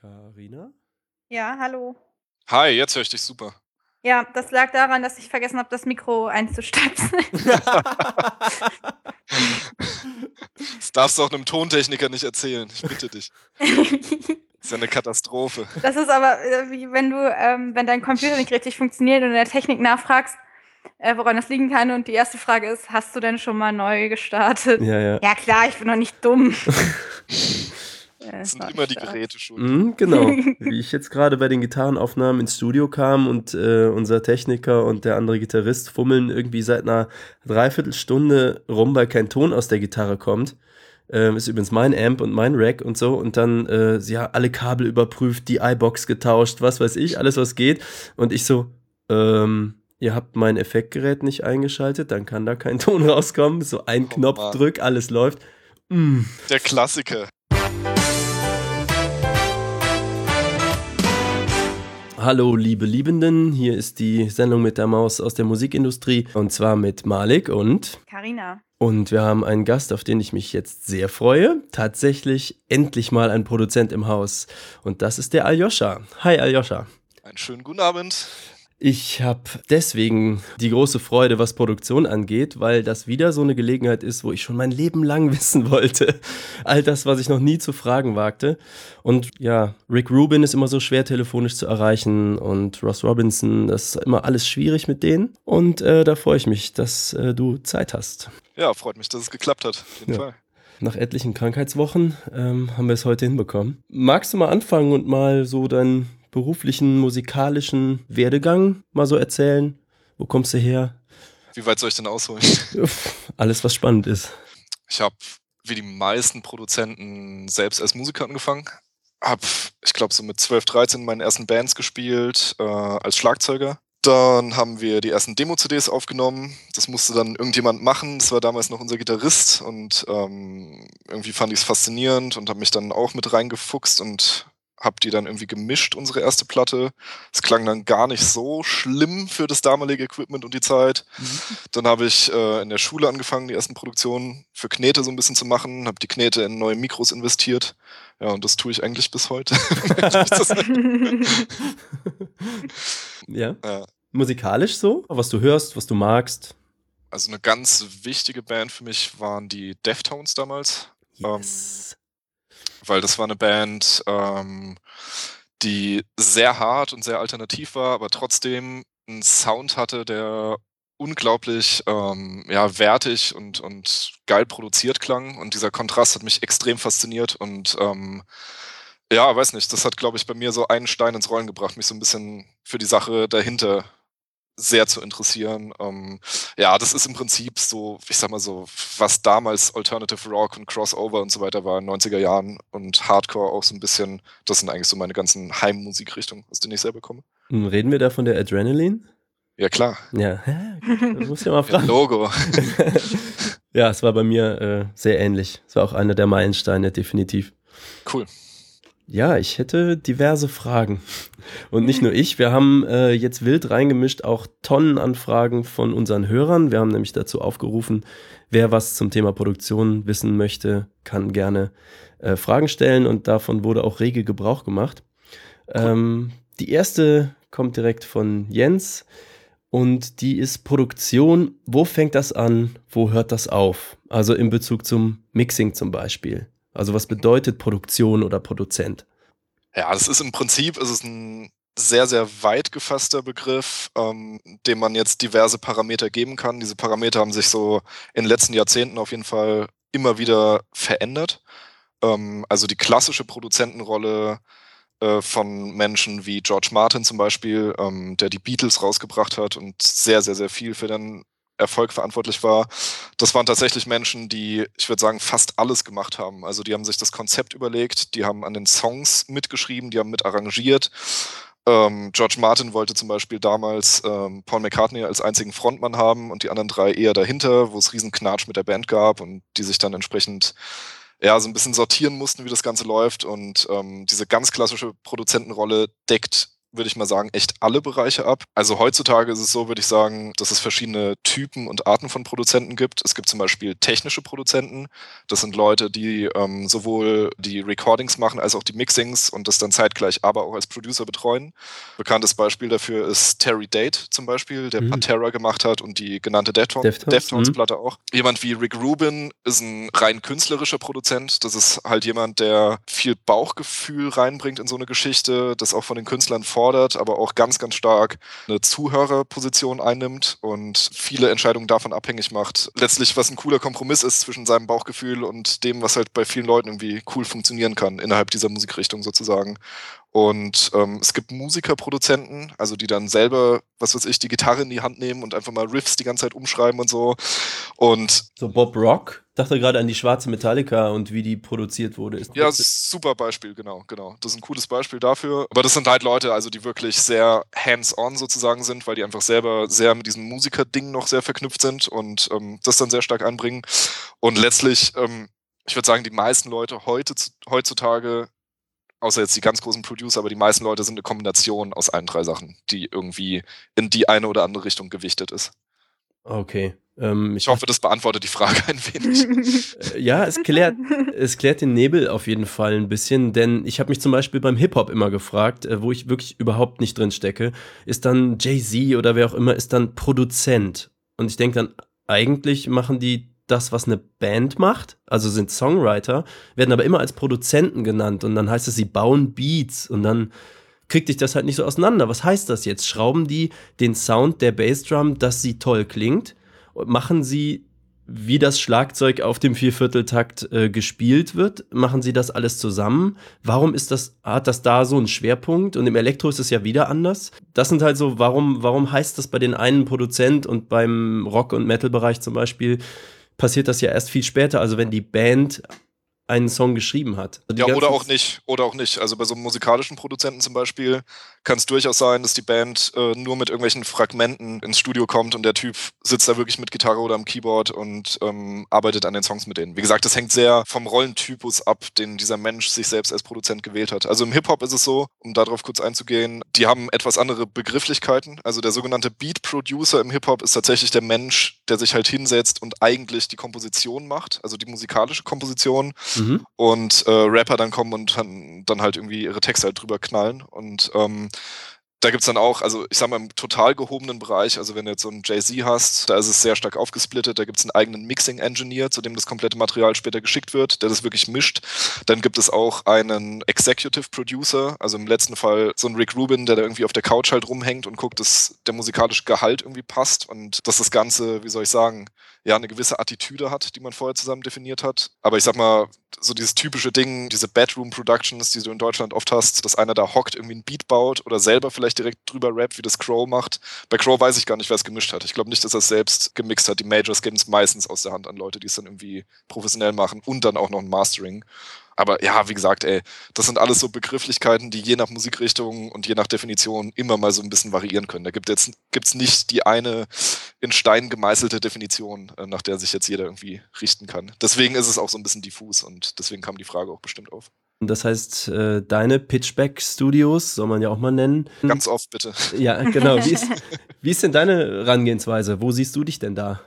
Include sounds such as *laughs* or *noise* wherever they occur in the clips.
Karina? Ja, hallo. Hi, jetzt höre ich dich super. Ja, das lag daran, dass ich vergessen habe, das Mikro einzustöpseln. *laughs* Das darfst du auch einem Tontechniker nicht erzählen. Ich bitte dich. Das *laughs* ist ja eine Katastrophe. Das ist aber, äh, wie wenn du, ähm, wenn dein Computer nicht richtig funktioniert und in der Technik nachfragst, äh, woran das liegen kann. Und die erste Frage ist, hast du denn schon mal neu gestartet? Ja, ja. Ja klar, ich bin noch nicht dumm. *laughs* Äh, Das sind immer die. Geräte schuld. Mhm, genau. *laughs* Wie ich jetzt gerade bei den Gitarrenaufnahmen ins Studio kam und äh, unser Techniker und der andere Gitarrist fummeln irgendwie seit einer Dreiviertelstunde rum, weil kein Ton aus der Gitarre kommt. Ähm, ist übrigens mein Amp und mein Rack und so. Und dann, äh, sie ja, alle Kabel überprüft, die iBox getauscht, was weiß ich, alles was geht. Und ich so, ähm, ihr habt mein Effektgerät nicht eingeschaltet, dann kann da kein *laughs* Ton rauskommen. So ein Oh Knopf drück, alles läuft. Mm. Der Klassiker. Hallo, liebe Liebenden, hier ist die Sendung mit der Maus aus der Musikindustrie und zwar mit Malik und Carina. und wir haben einen Gast, auf den ich mich jetzt sehr freue. Tatsächlich endlich mal ein Produzent im Haus und das ist der Aljoscha. Hi Aljoscha. Einen schönen guten Abend. Ich habe deswegen die große Freude, was Produktion angeht, weil das wieder so eine Gelegenheit ist, wo ich schon mein Leben lang *laughs* wissen wollte. All das, was ich noch nie zu fragen wagte. Und ja, Rick Rubin ist immer so schwer telefonisch zu erreichen und Ross Robinson, das ist immer alles schwierig mit denen. Und äh, da freue ich mich, dass äh, du Zeit hast. Ja, freut mich, dass es geklappt hat. Auf jeden Ja. Fall. Nach etlichen Krankheitswochen ähm, haben wir es heute hinbekommen. Magst du mal anfangen und mal so deinen beruflichen, musikalischen Werdegang mal so erzählen? Wo kommst du her? Wie weit soll ich denn ausholen? Alles, was spannend ist. Ich habe, wie die meisten Produzenten, selbst als Musiker angefangen. Hab, ich glaube, so mit 12, 13 in meinen ersten Bands gespielt, äh, als Schlagzeuger. Dann haben wir die ersten Demo-CDs aufgenommen. Das musste dann irgendjemand machen. Das war damals noch unser Gitarrist und ähm, irgendwie fand ich es faszinierend und habe mich dann auch mit reingefuchst und habe die dann irgendwie gemischt, unsere erste Platte. Es klang dann gar nicht so schlimm für das damalige Equipment und die Zeit. Dann habe ich äh, in der Schule angefangen, die ersten Produktionen für Knete so ein bisschen zu machen, habe die Knete in neue Mikros investiert. Ja, und das tue ich eigentlich bis heute. *laughs* Ja. Ja. Musikalisch so? Was du hörst, was du magst. also eine ganz wichtige Band für mich waren die Deftones damals, Yes. Weil das war eine Band, ähm, die sehr hart und sehr alternativ war, aber trotzdem einen Sound hatte, der unglaublich ähm, ja, wertig und, und geil produziert klang. Und dieser Kontrast hat mich extrem fasziniert und ähm, ja, weiß nicht, das hat, glaube ich, bei mir so einen Stein ins Rollen gebracht, mich so ein bisschen für die Sache dahinter sehr zu interessieren. Ähm, ja, das ist im Prinzip so, ich sag mal so, was damals Alternative Rock und Crossover und so weiter war in den 90er Jahren und Hardcore auch so ein bisschen, das sind eigentlich so meine ganzen Heimmusikrichtungen, aus denen ich selber komme. Hm, Reden wir da von der Adrenaline? Ja, klar. Ja, *laughs* das muss ich ja mal fragen. Logo. *laughs* ja, es war bei mir äh, sehr ähnlich. Es war auch einer der Meilensteine, definitiv. Cool. Ja, ich hätte diverse Fragen. Und nicht nur ich, wir haben äh, jetzt wild reingemischt auch Tonnen Anfragen von unseren Hörern. Wir haben nämlich dazu aufgerufen, wer was zum Thema Produktion wissen möchte, kann gerne äh, Fragen stellen und davon wurde auch rege Gebrauch gemacht. Ähm, die erste kommt direkt von Jens und die ist Produktion. Wo fängt das an? Wo hört das auf? Also in Bezug zum Mixing zum Beispiel. Also was bedeutet Produktion oder Produzent? Ja, das ist im Prinzip ist ein sehr, sehr weit gefasster Begriff, ähm, dem man jetzt diverse Parameter geben kann. Diese Parameter haben sich so in den letzten Jahrzehnten auf jeden Fall immer wieder verändert. Ähm, also die klassische Produzentenrolle äh, von Menschen wie George Martin zum Beispiel, ähm, der die Beatles rausgebracht hat und sehr, sehr, sehr viel für den Erfolg verantwortlich war. Das waren tatsächlich Menschen, die, ich würde sagen, fast alles gemacht haben. Also die haben sich das Konzept überlegt, die haben an den Songs mitgeschrieben, die haben mit arrangiert. Ähm, George Martin wollte zum Beispiel damals ähm, Paul McCartney als einzigen Frontmann haben und die anderen drei eher dahinter, wo es riesen Knatsch mit der Band gab und die sich dann entsprechend ja, so ein bisschen sortieren mussten, wie das Ganze läuft. Und ähm, diese ganz klassische Produzentenrolle deckt würde ich mal sagen, echt alle Bereiche ab. Also heutzutage ist es so, würde ich sagen, dass es verschiedene Typen und Arten von Produzenten gibt. Es gibt zum Beispiel technische Produzenten. Das sind Leute, die ähm, sowohl die Recordings machen als auch die Mixings und das dann zeitgleich aber auch als Producer betreuen. Bekanntes Beispiel dafür ist Terry Date zum Beispiel, der mhm. Pantera gemacht hat und die genannte Deftones-Platte Deftones mhm. auch. Jemand wie Rick Rubin ist ein rein künstlerischer Produzent. Das ist halt jemand, der viel Bauchgefühl reinbringt in so eine Geschichte, das auch von den Künstlern fordert, aber auch ganz, ganz stark eine Zuhörerposition einnimmt und viele Entscheidungen davon abhängig macht. Letztlich, was ein cooler Kompromiss ist zwischen seinem Bauchgefühl und dem, was halt bei vielen Leuten irgendwie cool funktionieren kann innerhalb dieser Musikrichtung sozusagen. Und ähm, es gibt Musikerproduzenten, also die dann selber, was weiß ich, die Gitarre in die Hand nehmen und einfach mal Riffs die ganze Zeit umschreiben und so. Und so Bob Rock? dachte gerade an die schwarze Metallica und wie die produziert wurde. Ist ja, super Beispiel, genau, genau. Das ist ein cooles Beispiel dafür. Aber das sind halt Leute, also die wirklich sehr hands-on sozusagen sind, weil die einfach selber sehr mit diesem Musiker-Ding noch sehr verknüpft sind und ähm, das dann sehr stark einbringen. Und letztlich, ähm, ich würde sagen, die meisten Leute heute, heutzutage außer jetzt die ganz großen Producer, aber die meisten Leute sind eine Kombination aus allen drei Sachen, die irgendwie in die eine oder andere Richtung gewichtet ist. Okay. Ähm, ich, ich, hoffe, das beantwortet die Frage ein wenig. *laughs* Äh, ja, es klärt, es klärt den Nebel auf jeden Fall ein bisschen, denn ich habe mich zum Beispiel beim Hip-Hop immer gefragt, äh, wo ich wirklich überhaupt nicht drin stecke, ist dann Jay-Z oder wer auch immer, ist dann Produzent. Und ich denke dann, eigentlich machen die das, was eine Band macht, also sind Songwriter, werden aber immer als Produzenten genannt und dann heißt es, sie bauen Beats und dann kriegt dich das halt nicht so auseinander. Was heißt das jetzt? Schrauben die den Sound der Bassdrum, dass sie toll klingt? Machen sie, wie das Schlagzeug auf dem Viervierteltakt äh, gespielt wird? Machen sie das alles zusammen? Warum ist das, hat das da so einen Schwerpunkt? Und im Elektro ist es ja wieder anders. Das sind halt so, warum, warum heißt das bei den einen Produzent und beim Rock- und Metal-Bereich zum Beispiel passiert das ja erst viel später. Also wenn die Band einen Song geschrieben hat. Also ja, oder auch nicht. Oder auch nicht. Also bei so einem musikalischen Produzenten zum Beispiel kann es durchaus sein, dass die Band äh, nur mit irgendwelchen Fragmenten ins Studio kommt und der Typ sitzt da wirklich mit Gitarre oder am Keyboard und ähm, arbeitet an den Songs mit denen. Wie gesagt, das hängt sehr vom Rollentypus ab, den dieser Mensch sich selbst als Produzent gewählt hat. Also im Hip-Hop ist es so, um darauf kurz einzugehen, die haben etwas andere Begrifflichkeiten. Also der sogenannte Beat-Producer im Hip-Hop ist tatsächlich der Mensch, der sich halt hinsetzt und eigentlich die Komposition macht, also die musikalische Komposition mhm. und äh, Rapper dann kommen und dann halt irgendwie ihre Texte halt drüber knallen. Und ähm, da gibt es dann auch, also ich sag mal im total gehobenen Bereich, also wenn du jetzt so einen Jay-Z hast, da ist es sehr stark aufgesplittet, da gibt es einen eigenen Mixing-Engineer, zu dem das komplette Material später geschickt wird, der das wirklich mischt. Dann gibt es auch einen Executive Producer, also im letzten Fall so ein Rick Rubin, der da irgendwie auf der Couch halt rumhängt und guckt, dass der musikalische Gehalt irgendwie passt und dass das Ganze, wie soll ich sagen, ja eine gewisse Attitüde hat, die man vorher zusammen definiert hat. Aber ich sag mal, so dieses typische Ding, diese Bedroom Productions, die du in Deutschland oft hast, dass einer da hockt, irgendwie ein Beat baut oder selber vielleicht direkt drüber rappt, wie das Crow macht. Bei Crow weiß ich gar nicht, wer es gemischt hat. Ich glaube nicht, dass er es selbst gemixt hat. Die Majors geben es meistens aus der Hand an Leute, die es dann irgendwie professionell machen und dann auch noch ein Mastering. Aber ja, wie gesagt, ey, das sind alles so Begrifflichkeiten, die je nach Musikrichtung und je nach Definition immer mal so ein bisschen variieren können. Da gibt es gibt's nicht die eine in Stein gemeißelte Definition, äh, nach der sich jetzt jeder irgendwie richten kann. Deswegen ist es auch so ein bisschen diffus und deswegen kam die Frage auch bestimmt auf. Das heißt, äh, deine Pitchback-Studios soll man ja auch mal nennen. Ganz oft, bitte. Ja, genau. Wie ist, *laughs* wie ist denn deine Herangehensweise? Wo siehst du dich denn da?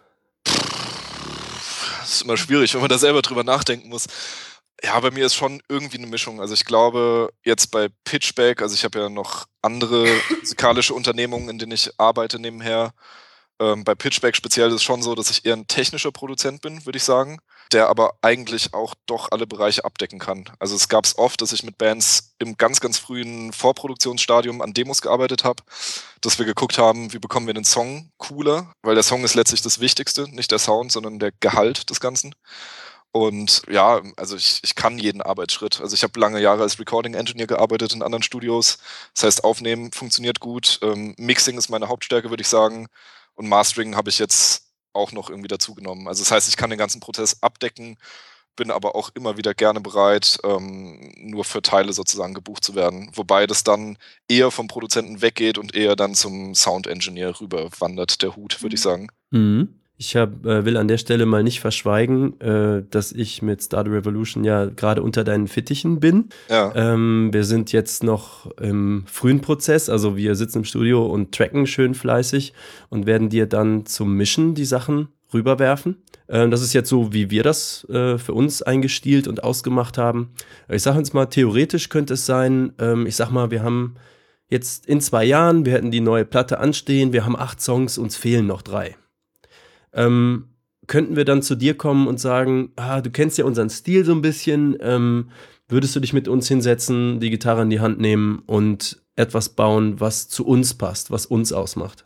Das ist immer schwierig, wenn man da selber drüber nachdenken muss. Ja, bei mir ist schon irgendwie eine Mischung. Also ich glaube, jetzt bei Pitchback, also ich habe ja noch andere musikalische Unternehmungen, in denen ich arbeite nebenher. Ähm, bei Pitchback speziell ist es schon so, dass ich eher ein technischer Produzent bin, würde ich sagen, der aber eigentlich auch doch alle Bereiche abdecken kann. Also es gab es oft, dass ich mit Bands im ganz, ganz frühen Vorproduktionsstadium an Demos gearbeitet habe, dass wir geguckt haben, wie bekommen wir den Song cooler, weil der Song ist letztlich das Wichtigste, nicht der Sound, sondern der Gehalt des Ganzen. Und ja, also ich, ich kann jeden Arbeitsschritt. Also ich habe lange Jahre als Recording Engineer gearbeitet in anderen Studios. Das heißt, Aufnehmen funktioniert gut. Ähm, Mixing ist meine Hauptstärke, würde ich sagen. Und Mastering habe ich jetzt auch noch irgendwie dazugenommen. Also das heißt, ich kann den ganzen Prozess abdecken, bin aber auch immer wieder gerne bereit, ähm, nur für Teile sozusagen gebucht zu werden. Wobei das dann eher vom Produzenten weggeht und eher dann zum Sound Engineer rüber wandert, der Hut, würde ich mhm. sagen. Mhm. Ich hab, äh, will an der Stelle mal nicht verschweigen, äh, dass ich mit Stardew Revolution ja gerade unter deinen Fittichen bin. Ja. Ähm, wir sind jetzt noch im frühen Prozess, also wir sitzen im Studio und tracken schön fleißig und werden dir dann zum Mischen die Sachen rüberwerfen. Ähm, das ist jetzt so, wie wir das äh, für uns eingestielt und ausgemacht haben. Ich sage jetzt mal, theoretisch könnte es sein, ähm, ich sag mal, wir haben jetzt in zwei Jahren, wir hätten die neue Platte anstehen, wir haben acht Songs, uns fehlen noch drei ähm, könnten wir dann zu dir kommen und sagen, ah, du kennst ja unseren Stil so ein bisschen, ähm, würdest du dich mit uns hinsetzen, die Gitarre in die Hand nehmen und etwas bauen, was zu uns passt, was uns ausmacht?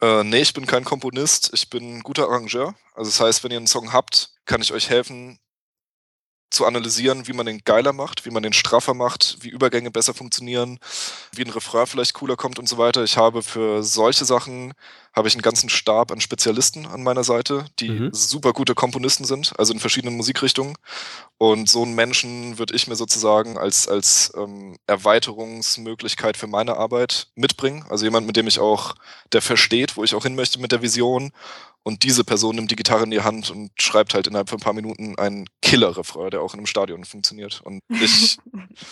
Äh, nee, ich bin kein Komponist, ich bin ein guter Arrangeur. Also das heißt, wenn ihr einen Song habt, kann ich euch helfen, zu analysieren, wie man den geiler macht, wie man den straffer macht, wie Übergänge besser funktionieren, wie ein Refrain vielleicht cooler kommt und so weiter. Ich habe für solche Sachen habe ich einen ganzen Stab an Spezialisten an meiner Seite, die mhm. super gute Komponisten sind, also in verschiedenen Musikrichtungen. Und so einen Menschen würde ich mir sozusagen als, als ähm, Erweiterungsmöglichkeit für meine Arbeit mitbringen. Also jemand, mit dem ich auch, der versteht, wo ich auch hin möchte mit der Vision und diese Person nimmt die Gitarre in die Hand und schreibt halt innerhalb von ein paar Minuten einen Killer-Refrain, der auch in einem Stadion funktioniert. Und ich,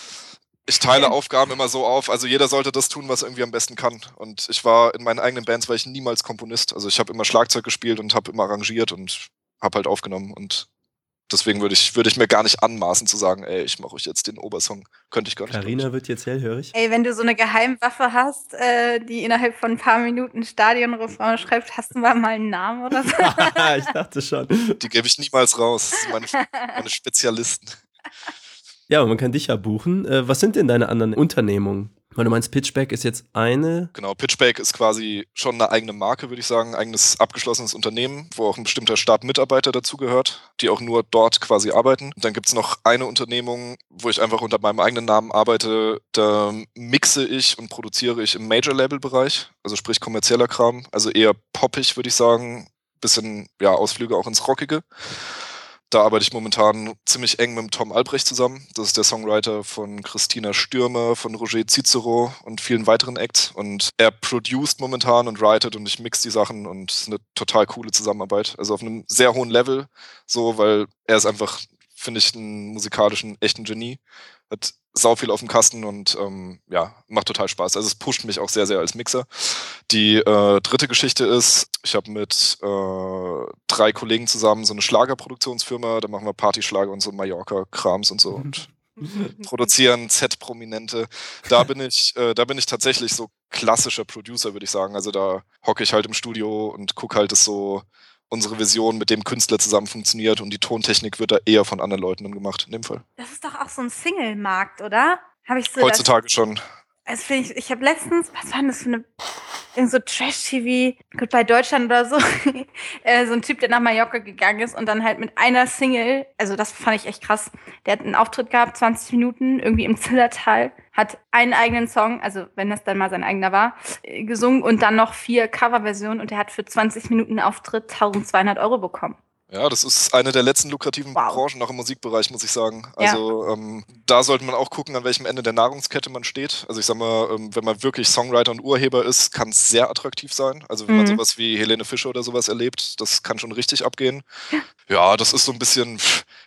*laughs* ich teile Aufgaben immer so auf. Also jeder sollte das tun, was er irgendwie am besten kann. Und ich war in meinen eigenen Bands war ich niemals Komponist. Also ich habe immer Schlagzeug gespielt und habe immer arrangiert und habe halt aufgenommen. Und deswegen würde ich, würde ich mir gar nicht anmaßen zu sagen, ey, ich mache euch jetzt den Obersong. Könnte ich gar nicht. Karina wird jetzt hellhörig. Ey, wenn du so eine Geheimwaffe hast, äh, die innerhalb von ein paar Minuten Stadionrefrain schreibt, hast du mal einen Namen oder so? *laughs* ich dachte schon. Die gebe ich niemals raus. Das sind meine, *laughs* meine Spezialisten. Ja, man kann dich ja buchen. Äh, was sind denn deine anderen Unternehmungen? Weil du meinst, Pitchback ist jetzt eine. Genau, Pitchback ist quasi schon eine eigene Marke, würde ich sagen, eigenes abgeschlossenes Unternehmen, wo auch ein bestimmter Stab Mitarbeiter dazugehört, die auch nur dort quasi arbeiten. Dann gibt es noch eine Unternehmung, wo ich einfach unter meinem eigenen Namen arbeite. Da mixe ich und produziere ich im Major-Label-Bereich, also sprich kommerzieller Kram, also eher poppig, würde ich sagen. Bisschen, ja, Ausflüge auch ins Rockige. Da arbeite ich momentan ziemlich eng mit Tom Albrecht zusammen. Das ist der Songwriter von Christina Stürmer, von Roger Cicero und vielen weiteren Acts. Und er produziert momentan und writet und ich mix die Sachen und es ist eine total coole Zusammenarbeit. Also auf einem sehr hohen Level, so, weil er ist einfach, finde ich, einen musikalischen, echten Genie. Hat sau viel auf dem Kasten und ähm, ja, macht total Spaß. Also es pusht mich auch sehr, sehr als Mixer. Die äh, dritte Geschichte ist, ich habe mit äh, drei Kollegen zusammen so eine Schlagerproduktionsfirma, da machen wir Partyschlager und so Mallorca-Krams und so und *laughs* produzieren Z-Prominente. Da bin ich, äh, da bin ich tatsächlich so klassischer Producer, würde ich sagen. Also da hocke ich halt im Studio und gucke halt, dass so unsere Vision mit dem Künstler zusammen funktioniert und die Tontechnik wird da eher von anderen Leuten gemacht, in dem Fall. Das ist doch auch so ein Single-Markt, oder? Habe ich so Heutzutage schon. Also finde ich, ich habe letztens, was war denn das für eine, irgend so Trash-TV, gut, bei Deutschland oder so, *laughs* äh, so ein Typ, der nach Mallorca gegangen ist und dann halt mit einer Single, also das fand ich echt krass, der hat einen Auftritt gehabt, 20 Minuten, irgendwie im Zillertal, hat einen eigenen Song, also wenn das dann mal sein eigener war, äh, gesungen und dann noch vier Coverversionen und der hat für 20 Minuten Auftritt 1200 Euro bekommen. Ja, das ist eine der letzten lukrativen wow. Branchen noch im Musikbereich, muss ich sagen. Also ja. ähm, da sollte man auch gucken, an welchem Ende der Nahrungskette man steht. Also ich sag mal, ähm, wenn man wirklich Songwriter und Urheber ist, kann es sehr attraktiv sein. Also wenn mhm. man sowas wie Helene Fischer oder sowas erlebt, das kann schon richtig abgehen. Ja, das ist so ein bisschen,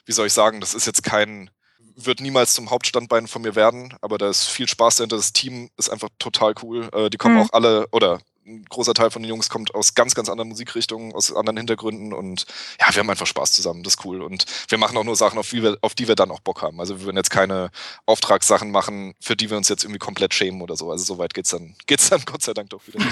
wie soll ich sagen, das ist jetzt kein, wird niemals zum Hauptstandbein von mir werden, aber da ist viel Spaß dahinter. Das Team ist einfach total cool. Äh, die kommen mhm. auch alle, oder ein großer Teil von den Jungs kommt aus ganz, ganz anderen Musikrichtungen, aus anderen Hintergründen und ja, wir haben einfach Spaß zusammen, das ist cool. Und wir machen auch nur Sachen, auf die wir, auf die wir dann auch Bock haben. Also wir würden jetzt keine Auftragssachen machen, für die wir uns jetzt irgendwie komplett schämen oder so. Also so weit geht's dann, *laughs* geht's dann Gott sei Dank doch wieder. *laughs*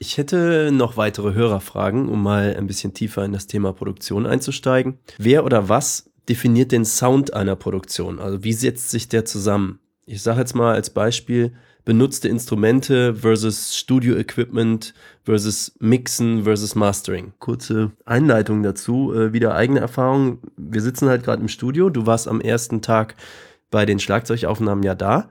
Ich hätte noch weitere Hörerfragen, um mal ein bisschen tiefer in das Thema Produktion einzusteigen. Wer oder was definiert den Sound einer Produktion? Also wie setzt sich der zusammen? Ich sage jetzt mal als Beispiel, benutzte Instrumente versus Studio-Equipment versus Mixen versus Mastering. Kurze Einleitung dazu, äh, wieder eigene Erfahrung. Wir sitzen halt gerade im Studio. Du warst am ersten Tag bei den Schlagzeugaufnahmen ja da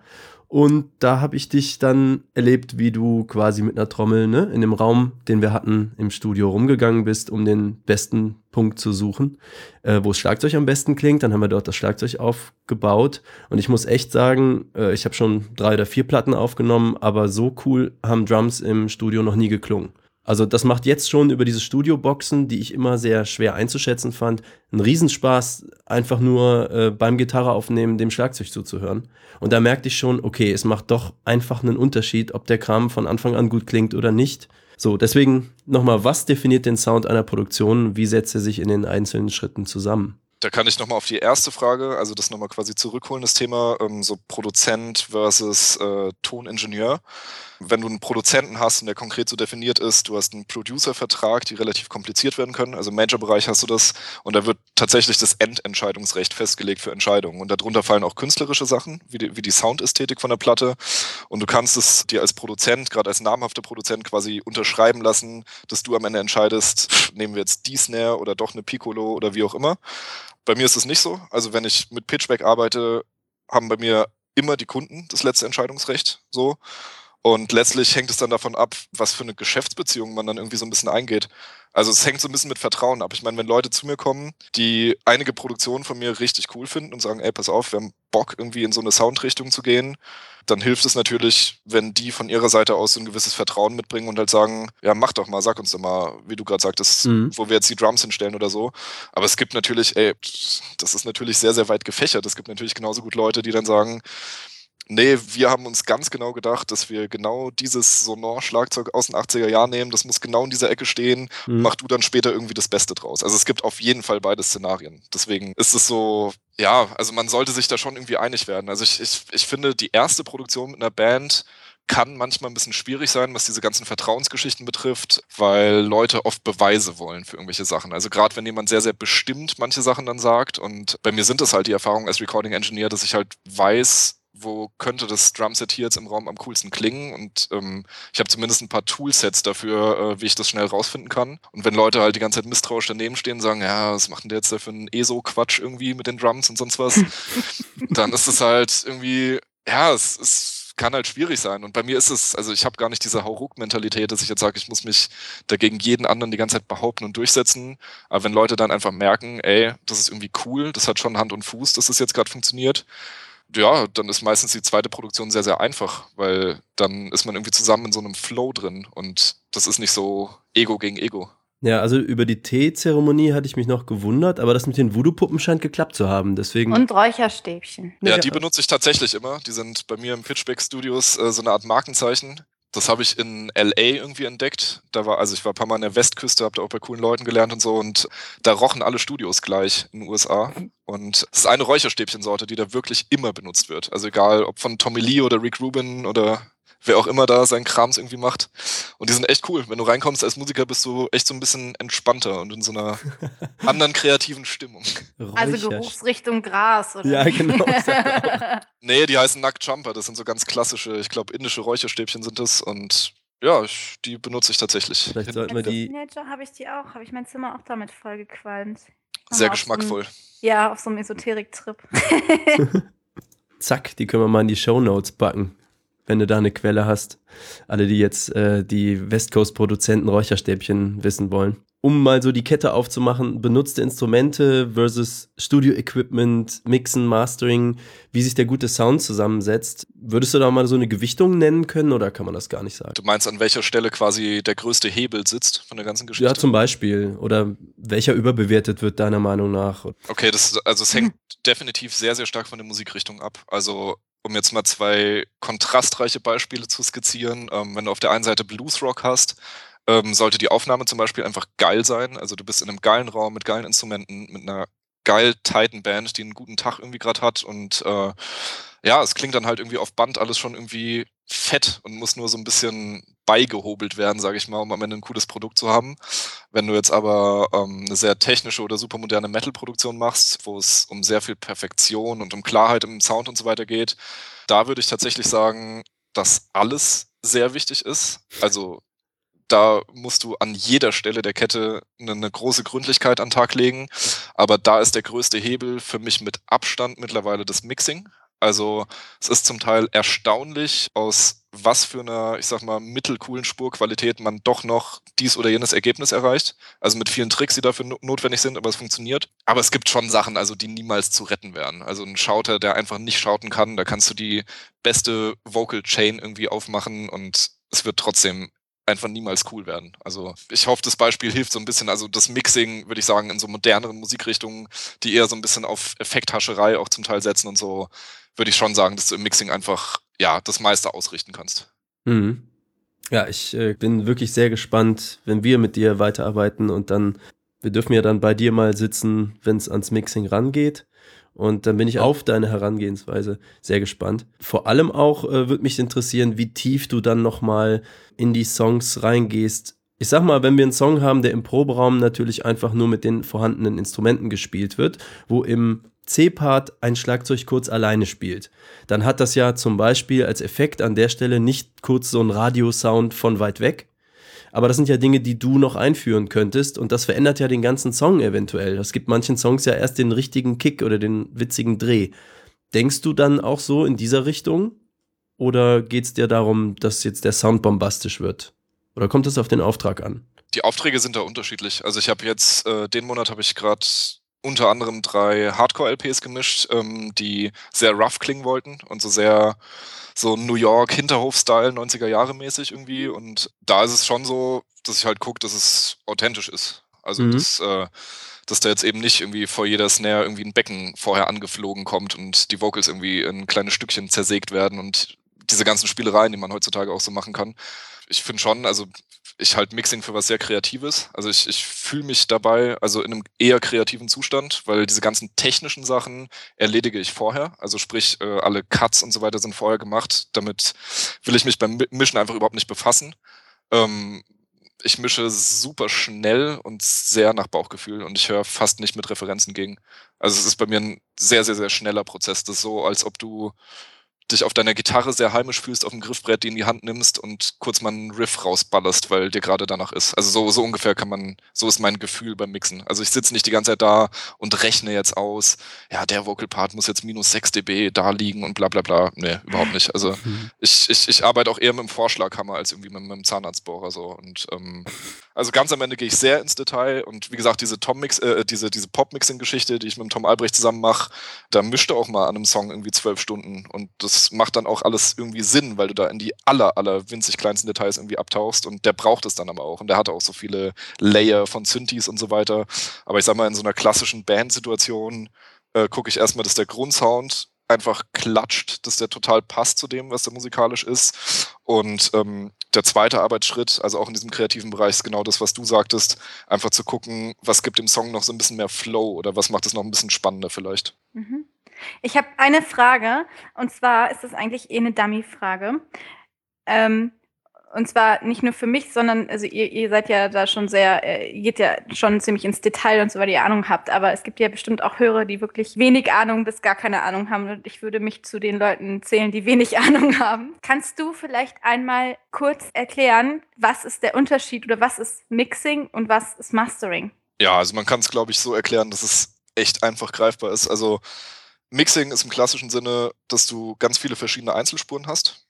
und da habe ich dich dann erlebt, wie du quasi mit einer Trommel ne, in dem Raum, den wir hatten, im Studio rumgegangen bist, um den besten Punkt zu suchen, äh, wo das Schlagzeug am besten klingt. Dann haben wir dort das Schlagzeug aufgebaut. Und ich muss echt sagen, äh, ich habe schon drei oder vier Platten aufgenommen, aber so cool haben Drums im Studio noch nie geklungen. Also das macht jetzt schon über diese Studioboxen, die ich immer sehr schwer einzuschätzen fand, einen Riesenspaß, einfach nur äh, beim Gitarre aufnehmen dem Schlagzeug zuzuhören. Und da merkte ich schon, okay, es macht doch einfach einen Unterschied, ob der Kram von Anfang an gut klingt oder nicht. So, deswegen nochmal, was definiert den Sound einer Produktion? Wie setzt er sich in den einzelnen Schritten zusammen? Da kann ich nochmal auf die erste Frage, also das nochmal quasi zurückholen, das Thema, ähm, so Produzent versus äh, Toningenieur. Wenn du einen Produzenten hast und der konkret so definiert ist, du hast einen Producer-Vertrag, die relativ kompliziert werden können. Also im Major-Bereich hast du das und da wird tatsächlich das Endentscheidungsrecht festgelegt für Entscheidungen. Und darunter fallen auch künstlerische Sachen, wie die, wie die Soundästhetik von der Platte. Und du kannst es dir als Produzent, gerade als namhafter Produzent, quasi unterschreiben lassen, dass du am Ende entscheidest, nehmen wir jetzt die Snare oder doch eine Piccolo oder wie auch immer. Bei mir ist es nicht so. Also wenn ich mit Pitchback arbeite, haben bei mir immer die Kunden das letzte Entscheidungsrecht. So. Und letztlich hängt es dann davon ab, was für eine Geschäftsbeziehung man dann irgendwie so ein bisschen eingeht. Also es hängt so ein bisschen mit Vertrauen ab. Ich meine, wenn Leute zu mir kommen, die einige Produktionen von mir richtig cool finden und sagen, ey, pass auf, wir haben Bock, irgendwie in so eine Soundrichtung zu gehen, dann hilft es natürlich, wenn die von ihrer Seite aus so ein gewisses Vertrauen mitbringen und halt sagen, ja, mach doch mal, sag uns doch mal, wie du gerade sagtest, mhm. wo wir jetzt die Drums hinstellen oder so. Aber es gibt natürlich, ey, das ist natürlich sehr, sehr weit gefächert. Es gibt natürlich genauso gut Leute, die dann sagen, Nee, wir haben uns ganz genau gedacht, dass wir genau dieses Sonor-Schlagzeug aus den 80er Jahren nehmen. Das muss genau in dieser Ecke stehen. Mhm. Mach du dann später irgendwie das Beste draus. Also es gibt auf jeden Fall beide Szenarien. Deswegen ist es so, ja, also man sollte sich da schon irgendwie einig werden. Also ich, ich, ich finde, die erste Produktion mit einer Band kann manchmal ein bisschen schwierig sein, was diese ganzen Vertrauensgeschichten betrifft, weil Leute oft Beweise wollen für irgendwelche Sachen. Also gerade wenn jemand sehr, sehr bestimmt manche Sachen dann sagt und bei mir sind es halt die Erfahrungen als Recording Engineer, dass ich halt weiß, wo könnte das Drumset hier jetzt im Raum am coolsten klingen. Und ähm, ich habe zumindest ein paar Toolsets dafür, äh, wie ich das schnell rausfinden kann. Und wenn Leute halt die ganze Zeit misstrauisch daneben stehen und sagen, ja, was macht denn der jetzt da für einen ESO-Quatsch irgendwie mit den Drums und sonst was, *laughs* dann ist es halt irgendwie, ja, es, es kann halt schwierig sein. Und bei mir ist es, also ich habe gar nicht diese Hauruck-Mentalität, dass ich jetzt sage, ich muss mich dagegen jeden anderen die ganze Zeit behaupten und durchsetzen. Aber wenn Leute dann einfach merken, ey, das ist irgendwie cool, das hat schon Hand und Fuß, dass das jetzt gerade funktioniert, ja, dann ist meistens die zweite Produktion sehr, sehr einfach, weil dann ist man irgendwie zusammen in so einem Flow drin und das ist nicht so Ego gegen Ego. Ja, also über die Teezeremonie hatte ich mich noch gewundert, aber das mit den Voodoo-Puppen scheint geklappt zu haben, deswegen. Und Räucherstäbchen. Ja, die benutze ich tatsächlich immer. Die sind bei mir im Pitchback Studios äh, so eine Art Markenzeichen. Das habe ich in LA irgendwie entdeckt. Da war, also ich war ein paar Mal an der Westküste, habe da auch bei coolen Leuten gelernt und so und da rochen alle Studios gleich in den USA. Und es ist eine Räucherstäbchensorte, die da wirklich immer benutzt wird. Also egal, ob von Tommy Lee oder Rick Rubin oder wer auch immer da seinen Krams irgendwie macht. Und die sind echt cool. Wenn du reinkommst als Musiker, bist du echt so ein bisschen entspannter und in so einer *laughs* anderen kreativen Stimmung. Also Geruchsrichtung Gras, oder? Ja, genau. *laughs* nee, die heißen Nackt-Jumper. Das sind so ganz klassische, ich glaube, indische Räucherstäbchen sind das. Und ja, ich, die benutze ich tatsächlich. Vielleicht sollten wir die. Teenager habe ich die auch, habe ich mein Zimmer auch damit vollgequalmt. Sehr geschmackvoll. So ja, auf so einem Esoterik-Trip. *laughs* Zack, die können wir mal in die Show Notes packen wenn du da eine Quelle hast. Alle, die jetzt äh, die West Coast Produzenten Räucherstäbchen wissen wollen. Um mal so die Kette aufzumachen, benutzte Instrumente versus Studio-Equipment, Mixen, Mastering, wie sich der gute Sound zusammensetzt. Würdest du da mal so eine Gewichtung nennen können oder kann man das gar nicht sagen? Du meinst, an welcher Stelle quasi der größte Hebel sitzt von der ganzen Geschichte? Ja, zum Beispiel. Oder welcher überbewertet wird deiner Meinung nach? Okay, das, also es hängt *laughs* definitiv sehr, sehr stark von der Musikrichtung ab. Also um jetzt mal zwei kontrastreiche Beispiele zu skizzieren, ähm, wenn du auf der einen Seite Bluesrock hast, ähm, sollte die Aufnahme zum Beispiel einfach geil sein. Also du bist in einem geilen Raum mit geilen Instrumenten, mit einer geil tighten Band, die einen guten Tag irgendwie gerade hat und äh, ja, es klingt dann halt irgendwie auf Band alles schon irgendwie fett und muss nur so ein bisschen beigehobelt werden, sage ich mal, um am Ende ein cooles Produkt zu haben. Wenn du jetzt aber ähm, eine sehr technische oder supermoderne Metal-Produktion machst, wo es um sehr viel Perfektion und um Klarheit im Sound und so weiter geht, da würde ich tatsächlich sagen, dass alles sehr wichtig ist. Also da musst du an jeder Stelle der Kette eine, eine, große Gründlichkeit an den Tag legen. Aber da ist der größte Hebel für mich mit Abstand mittlerweile das Mixing. Also es ist zum Teil erstaunlich, aus was für einer, ich sag mal, mittelcoolen Spurqualität man doch noch dies oder jenes Ergebnis erreicht. Also mit vielen Tricks, die dafür notwendig sind, aber es funktioniert. Aber es gibt schon Sachen, also die niemals zu retten wären. Also ein Schauter, der einfach nicht schauten kann, da kannst du die beste Vocal Chain irgendwie aufmachen und es wird trotzdem einfach niemals cool werden. Also ich hoffe, das Beispiel hilft so ein bisschen. Also das Mixing, würde ich sagen, in so moderneren Musikrichtungen, die eher so ein bisschen auf Effekthascherei auch zum Teil setzen und so, würde ich schon sagen, dass du im Mixing einfach ja das meiste ausrichten kannst. Mhm. Ja, ich äh, bin wirklich sehr gespannt, wenn wir mit dir weiterarbeiten und dann, wir dürfen ja dann bei dir mal sitzen, wenn es ans Mixing rangeht. Und dann bin ich auf deine Herangehensweise sehr gespannt. Vor allem auch äh, würde mich interessieren, wie tief du dann nochmal in die Songs reingehst. Ich sag mal, wenn wir einen Song haben, der im Proberaum natürlich einfach nur mit den vorhandenen Instrumenten gespielt wird, wo im C-Part ein Schlagzeug kurz alleine spielt, dann hat das ja zum Beispiel als Effekt an der Stelle nicht kurz so ein Radiosound von weit weg, aber das sind ja Dinge, die du noch einführen könntest und das verändert ja den ganzen Song eventuell. Es gibt manchen Songs ja erst den richtigen Kick oder den witzigen Dreh. Denkst du dann auch so in dieser Richtung? Oder geht es dir darum, dass jetzt der Sound bombastisch wird? Oder kommt es auf den Auftrag an? Die Aufträge sind da unterschiedlich. Also ich habe jetzt, äh, den Monat habe ich gerade unter anderem drei Hardcore-LPs gemischt, ähm, die sehr rough klingen wollten und so sehr so New York Hinterhof-Style 90er Jahre mäßig irgendwie. Und da ist es schon so, dass ich halt gucke, dass es authentisch ist. Also mhm. dass, äh, dass da jetzt eben nicht irgendwie vor jeder Snare irgendwie ein Becken vorher angeflogen kommt und die Vocals irgendwie in kleine Stückchen zersägt werden und diese ganzen Spielereien, die man heutzutage auch so machen kann. Ich finde schon, also ich halte Mixing für was sehr Kreatives. Also ich, ich fühle mich dabei, also in einem eher kreativen Zustand, weil diese ganzen technischen Sachen erledige ich vorher. Also sprich, äh, alle Cuts und so weiter sind vorher gemacht. Damit will ich mich beim Mischen einfach überhaupt nicht befassen. Ähm, ich mische super schnell und sehr nach Bauchgefühl und ich höre fast nicht mit Referenzen gegen. Also es ist bei mir ein sehr, sehr, sehr schneller Prozess. Das ist so, als ob du dich auf deiner Gitarre sehr heimisch fühlst, auf dem Griffbrett, die in die Hand nimmst und kurz mal einen Riff rausballerst, weil dir gerade danach ist. Also so, so ungefähr kann man, so ist mein Gefühl beim Mixen. Also ich sitze nicht die ganze Zeit da und rechne jetzt aus, ja, der Vocal Part muss jetzt minus 6 dB da liegen und bla bla bla. Nee, überhaupt nicht. Also *laughs* mhm. ich, ich, ich arbeite auch eher mit dem Vorschlaghammer als irgendwie mit, mit dem Zahnarztbohrer so. Und ähm, also ganz am Ende gehe ich sehr ins Detail und wie gesagt, diese Tom-Mix, äh, diese, diese Pop-Mixing-Geschichte, die ich mit dem Tom Albrecht zusammen mache, da mischte auch mal an einem Song irgendwie zwölf Stunden und das macht dann auch alles irgendwie Sinn, weil du da in die aller, aller winzig kleinsten Details irgendwie abtauchst und der braucht es dann aber auch. Und der hatte auch so viele Layer von Synthes und so weiter. Aber ich sag mal, in so einer klassischen Band-Situation äh, gucke ich erstmal, dass der Grundsound einfach klatscht, dass der total passt zu dem, was da musikalisch ist. Und ähm, der zweite Arbeitsschritt, also auch in diesem kreativen Bereich, ist genau das, was du sagtest, einfach zu gucken, was gibt dem Song noch so ein bisschen mehr Flow oder was macht es noch ein bisschen spannender vielleicht. Mhm. Ich habe eine Frage, und zwar ist das eigentlich eh eine Dummy-Frage. Ähm, und zwar nicht nur für mich, sondern, also ihr, ihr seid ja da schon sehr, äh, geht ja schon ziemlich ins Detail und so, weil ihr Ahnung habt. Aber es gibt ja bestimmt auch Hörer, die wirklich wenig Ahnung bis gar keine Ahnung haben. Und ich würde mich zu den Leuten zählen, die wenig *laughs* Ahnung haben. Kannst du vielleicht einmal kurz erklären, was ist der Unterschied oder was ist Mixing und was ist Mastering? Ja, also man kann es, glaube ich, so erklären, dass es echt einfach greifbar ist. Also Mixing ist im klassischen Sinne, dass du ganz viele verschiedene Einzelspuren hast.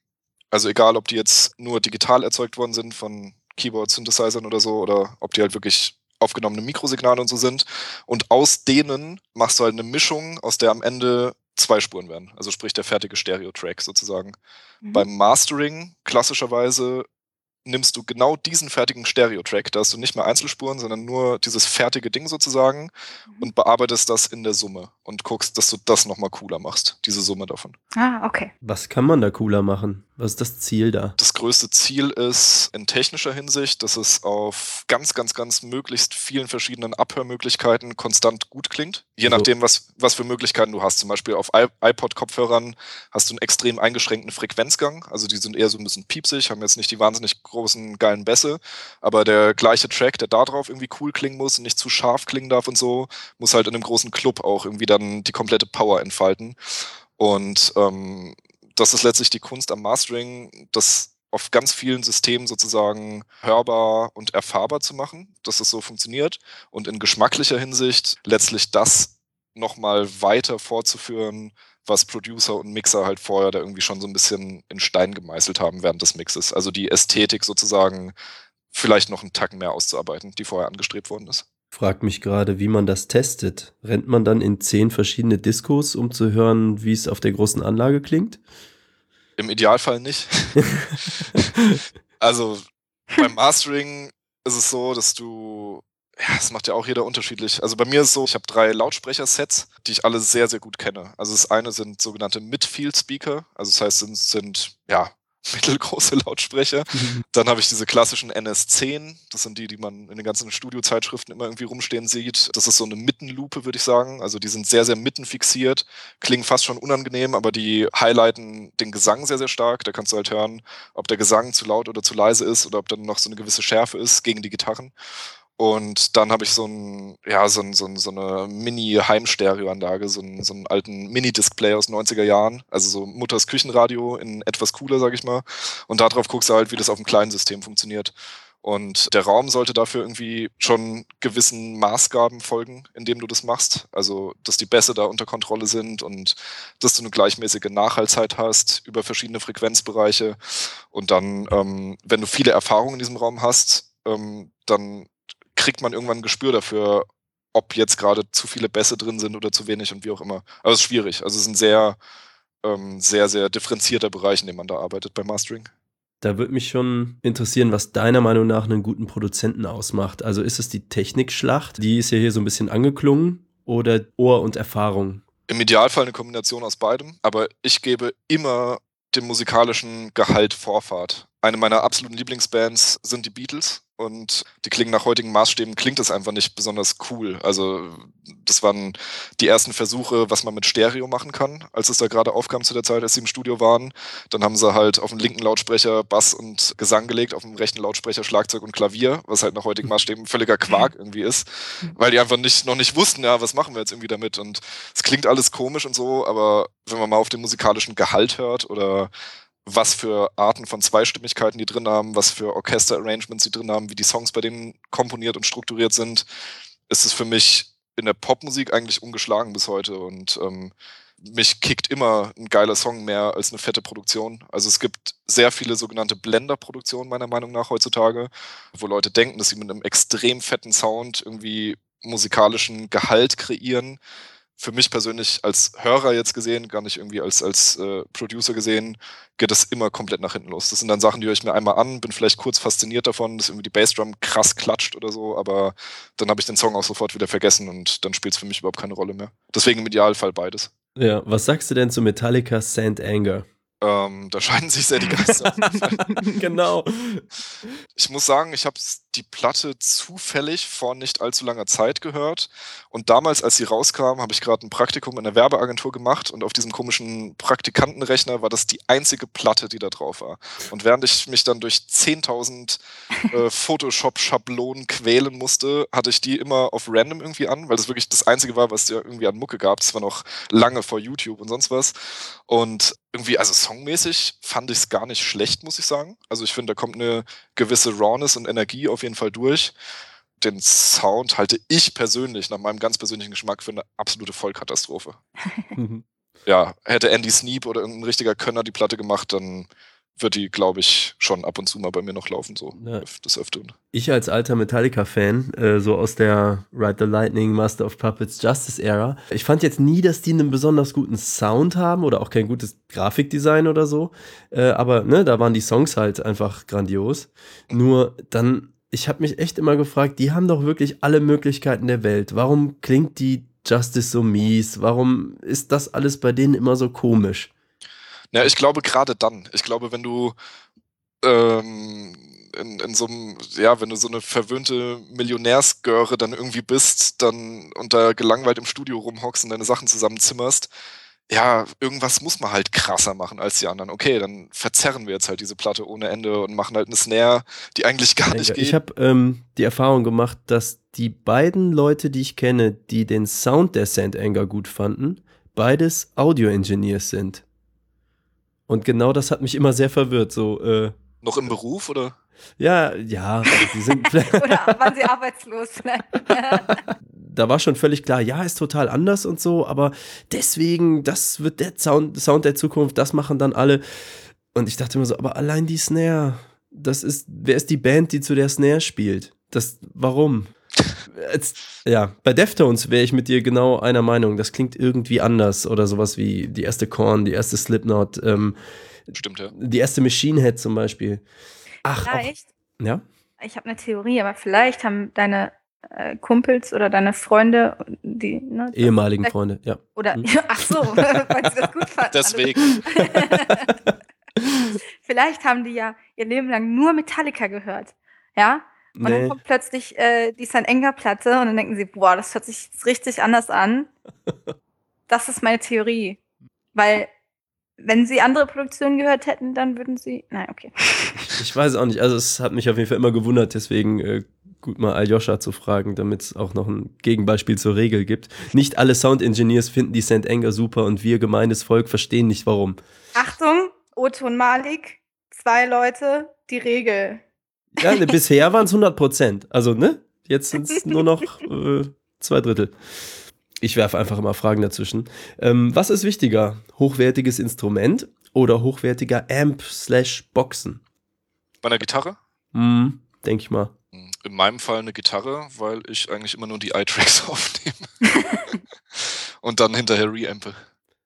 Also egal, ob die jetzt nur digital erzeugt worden sind von Keyboard-Synthesizern oder so, oder ob die halt wirklich aufgenommene Mikrosignale und so sind. Und aus denen machst du halt eine Mischung, aus der am Ende zwei Spuren werden. Also sprich der fertige Stereo-Track sozusagen. Mhm. Beim Mastering klassischerweise nimmst du genau diesen fertigen Stereo-Track, da hast du nicht mehr Einzelspuren, sondern nur dieses fertige Ding sozusagen mhm. und bearbeitest das in der Summe und guckst, dass du das nochmal cooler machst, diese Summe davon. Ah, okay. Was kann man da cooler machen? Was ist das Ziel da? Das größte Ziel ist in technischer Hinsicht, dass es auf ganz, ganz, ganz möglichst vielen verschiedenen Abhörmöglichkeiten konstant gut klingt. Je so. nachdem, was, was für Möglichkeiten du hast. Zum Beispiel auf iPod-Kopfhörern hast du einen extrem eingeschränkten Frequenzgang. Also die sind eher so ein bisschen piepsig, haben jetzt nicht die wahnsinnig großen, geilen Bässe. Aber der gleiche Track, der da drauf irgendwie cool klingen muss und nicht zu scharf klingen darf und so, muss halt in einem großen Club auch irgendwie dann die komplette Power entfalten. Und ähm, das ist letztlich die Kunst am Mastering, das auf ganz vielen Systemen sozusagen hörbar und erfahrbar zu machen, dass es so funktioniert und in geschmacklicher Hinsicht letztlich das nochmal weiter fortzuführen, was Producer und Mixer halt vorher da irgendwie schon so ein bisschen in Stein gemeißelt haben während des Mixes. Also die Ästhetik sozusagen vielleicht noch einen Tacken mehr auszuarbeiten, die vorher angestrebt worden ist. Frag mich gerade, wie man das testet. Rennt man dann in zehn verschiedene Diskos, um zu hören, wie es auf der großen Anlage klingt? Im Idealfall nicht. *laughs* *laughs* also beim Mastering ist es so, dass du ja, das macht ja auch jeder unterschiedlich. Also bei mir ist es so, ich habe drei Lautsprechersets, die ich alle sehr, sehr gut kenne. Also das eine sind sogenannte Midfield Speaker, also das heißt, sind, sind ja *laughs* mittelgroße Lautsprecher. Mhm. Dann habe ich diese klassischen NS10, das sind die, die man in den ganzen Studiozeitschriften immer irgendwie rumstehen sieht. Das ist so eine Mittenlupe, würde ich sagen. Also die sind sehr, sehr mittenfixiert, klingen fast schon unangenehm, aber die highlighten den Gesang sehr, sehr stark. Da kannst du halt hören, ob der Gesang zu laut oder zu leise ist oder ob dann noch so eine gewisse Schärfe ist gegen die Gitarren. Und dann habe ich so ein, ja, so, ein, so, ein, so eine Mini-Heimstereoanlage, so, ein, so einen alten Mini-Display aus den 90er Jahren, also so Mutters Küchenradio in etwas cooler, sag ich mal. Und darauf guckst du halt, wie das auf dem kleinen System funktioniert. Und der Raum sollte dafür irgendwie schon gewissen Maßgaben folgen, indem du das machst. Also, dass die Bässe da unter Kontrolle sind und dass du eine gleichmäßige Nachhaltzeit hast über verschiedene Frequenzbereiche. Und dann, ähm, wenn du viele Erfahrungen in diesem Raum hast, ähm, dann kriegt man irgendwann ein Gespür dafür, ob jetzt gerade zu viele Bässe drin sind oder zu wenig und wie auch immer. Aber es ist schwierig. Also es ist ein sehr, ähm, sehr, sehr differenzierter Bereich, in dem man da arbeitet beim Mastering. Da würde mich schon interessieren, was deiner Meinung nach einen guten Produzenten ausmacht. Also ist es die Technikschlacht, die ist ja hier so ein bisschen angeklungen, oder Ohr und Erfahrung? Im Idealfall eine Kombination aus beidem, aber ich gebe immer dem musikalischen Gehalt Vorfahrt. Eine meiner absoluten Lieblingsbands sind die Beatles und die klingen nach heutigen Maßstäben, klingt es einfach nicht besonders cool. Also das waren die ersten Versuche, was man mit Stereo machen kann, als es da gerade aufkam zu der Zeit, als sie im Studio waren. Dann haben sie halt auf den linken Lautsprecher Bass und Gesang gelegt, auf dem rechten Lautsprecher Schlagzeug und Klavier, was halt nach heutigen Maßstäben völliger Quark irgendwie ist, weil die einfach nicht, noch nicht wussten, ja, was machen wir jetzt irgendwie damit. Und es klingt alles komisch und so, aber wenn man mal auf den musikalischen Gehalt hört oder was für Arten von Zweistimmigkeiten die drin haben, was für Orchester-Arrangements die drin haben, wie die Songs bei denen komponiert und strukturiert sind, ist es für mich in der Popmusik eigentlich ungeschlagen bis heute und ähm, mich kickt immer ein geiler Song mehr als eine fette Produktion. Also es gibt sehr viele sogenannte Blender-Produktionen meiner Meinung nach heutzutage, wo Leute denken, dass sie mit einem extrem fetten Sound irgendwie musikalischen Gehalt kreieren für mich persönlich als Hörer jetzt gesehen, gar nicht irgendwie als, als äh, Producer gesehen, geht das immer komplett nach hinten los. Das sind dann Sachen, die höre ich mir einmal an, bin vielleicht kurz fasziniert davon, dass irgendwie die Bassdrum krass klatscht oder so, aber dann habe ich den Song auch sofort wieder vergessen und dann spielt es für mich überhaupt keine Rolle mehr. Deswegen im Idealfall beides. Ja, was sagst du denn zu Metallica Sand Anger? Ähm, da *laughs* scheiden sich sehr die Geister. *laughs* genau. Ich muss sagen, ich habe die Platte zufällig vor nicht allzu langer Zeit gehört. Und damals, als sie rauskam, habe ich gerade ein Praktikum in der Werbeagentur gemacht und auf diesem komischen Praktikantenrechner war das die einzige Platte, die da drauf war. Und während ich mich dann durch 10.000 äh, Photoshop-Schablonen quälen musste, hatte ich die immer auf random irgendwie an, weil das wirklich das einzige war, was ja irgendwie an Mucke gab. Das war noch lange vor YouTube und sonst was. Und irgendwie, also songmäßig fand ich es gar nicht schlecht, muss ich sagen. Also ich finde, da kommt eine gewisse Rawness und Energie auf jeden Fall durch. Den Sound halte ich persönlich nach meinem ganz persönlichen Geschmack für eine absolute Vollkatastrophe. Mhm. ja, hätte Andy Sneap oder irgendein richtiger Könner die Platte gemacht, dann wird die, glaube ich, schon ab und zu mal bei mir noch laufen, so ja. des Öfteren. Ich als alter Metallica-Fan, äh, so aus der Ride the Lightning, Master of Puppets, Justice Era, ich fand jetzt nie, dass die einen besonders guten Sound haben oder auch kein gutes Grafikdesign oder so. Äh, aber ne, da waren die Songs halt einfach grandios. Mhm. Nur dann, ich habe mich echt immer gefragt, die haben doch wirklich alle Möglichkeiten der Welt. Warum klingt die Justice so mies? Warum ist das alles bei denen immer so komisch? Ja, ich glaube gerade dann. Ich glaube, wenn du ähm, in, in so einem, ja, wenn du so eine verwöhnte Millionärsgöre dann irgendwie bist, dann und da gelangweilt im Studio rumhockst und deine Sachen zusammenzimmerst, ja, irgendwas muss man halt krasser machen als die anderen. Okay, dann verzerren wir jetzt halt diese Platte ohne Ende und machen halt eine Snare, die eigentlich gar nicht geht. Ich habe ähm, die Erfahrung gemacht, dass die beiden Leute, die ich kenne, die den Sound der Sand Anger gut fanden, beides Audio-Engineers sind. Und genau das hat mich immer sehr verwirrt. So, äh, Noch im Beruf oder? Ja, ja, die sind *laughs* Oder waren sie arbeitslos? *laughs* *laughs* da war schon völlig klar, ja, ist total anders und so, aber deswegen, das wird der Sound, Sound der Zukunft, das machen dann alle. Und ich dachte immer so, aber allein die Snare, das ist, wer ist die Band, die zu der Snare spielt? Das, warum? *laughs* Jetzt, ja, bei Deftones wäre ich mit dir genau einer Meinung. Das klingt irgendwie anders oder sowas wie die erste Korn, die erste Slipknot. Ähm, Stimmt, ja. Die erste Machine Head zum Beispiel. Ach, Vielleicht Ja? Ich habe eine Theorie, aber vielleicht haben deine äh, Kumpels oder deine Freunde, die ne, ehemaligen Freunde, ja. Oder hm. *laughs* ach so, *laughs* weil sie das gut fanden. Deswegen. *laughs* vielleicht haben die ja ihr Leben lang nur Metallica gehört, ja. Und nee. dann kommt plötzlich äh, die St. Enger Platte und dann denken sie, boah, das hört sich richtig anders an. Das ist meine Theorie, weil wenn sie andere Produktionen gehört hätten, dann würden sie. Nein, okay. Ich weiß auch nicht. Also es hat mich auf jeden Fall immer gewundert, deswegen äh, gut mal Aljoscha zu fragen, damit es auch noch ein Gegenbeispiel zur Regel gibt. Nicht alle Sound Engineers finden die St. Anger super und wir gemeines Volk verstehen nicht warum. Achtung, Otto und Malik, zwei Leute, die Regel. Ja, ne, bisher waren es 100 Prozent. Also, ne? Jetzt sind es *laughs* nur noch äh, zwei Drittel. Ich werfe einfach immer Fragen dazwischen. Ähm, was ist wichtiger? Hochwertiges Instrument oder hochwertiger Amp slash Boxen? Bei einer Gitarre? Hm, denke ich mal. In meinem Fall eine Gitarre, weil ich eigentlich immer nur die iTracks *laughs* aufnehme. *laughs* Und dann hinterher reampe.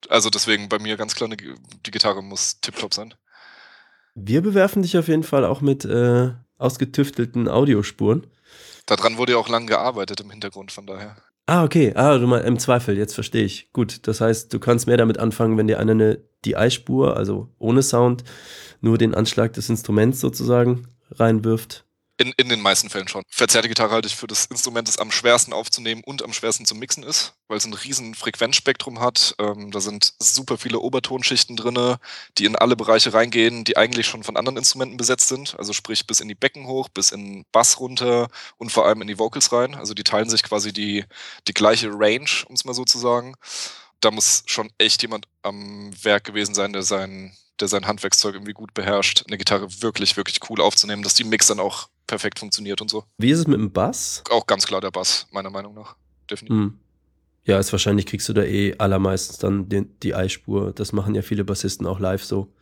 Also deswegen bei mir ganz klar, eine, die Gitarre muss tiptop sein. Wir bewerfen dich auf jeden Fall auch mit äh, ausgetüftelten Audiospuren. Daran wurde ja auch lange gearbeitet im Hintergrund, von daher. Ah, okay. Ah, du meinst im Zweifel, jetzt verstehe ich. Gut, das heißt, du kannst mehr damit anfangen, wenn dir einer eine DI-Spur, also ohne Sound, nur den Anschlag des Instruments sozusagen reinwirft. In, in den meisten Fällen schon. Verzerrte Gitarre halte ich für das Instrument, das am schwersten aufzunehmen und am schwersten zu mixen ist, weil es ein riesen Frequenzspektrum hat. Ähm, da sind super viele Obertonschichten drin, die in alle Bereiche reingehen, die eigentlich schon von anderen Instrumenten besetzt sind. Also sprich bis in die Becken hoch, bis in Bass runter und vor allem in die Vocals rein. Also die teilen sich quasi die, die gleiche Range, um es mal so zu sagen. Da muss schon echt jemand am Werk gewesen sein, der sein, der sein Handwerkszeug irgendwie gut beherrscht, eine Gitarre wirklich, wirklich cool aufzunehmen, dass die Mix dann auch perfekt funktioniert und so. Wie ist es mit dem Bass? Auch ganz klar der Bass, meiner Meinung nach. Definitiv. Hm. Ja, ist wahrscheinlich kriegst du da eh allermeistens dann den, die Eispur. Das machen ja viele Bassisten auch live so.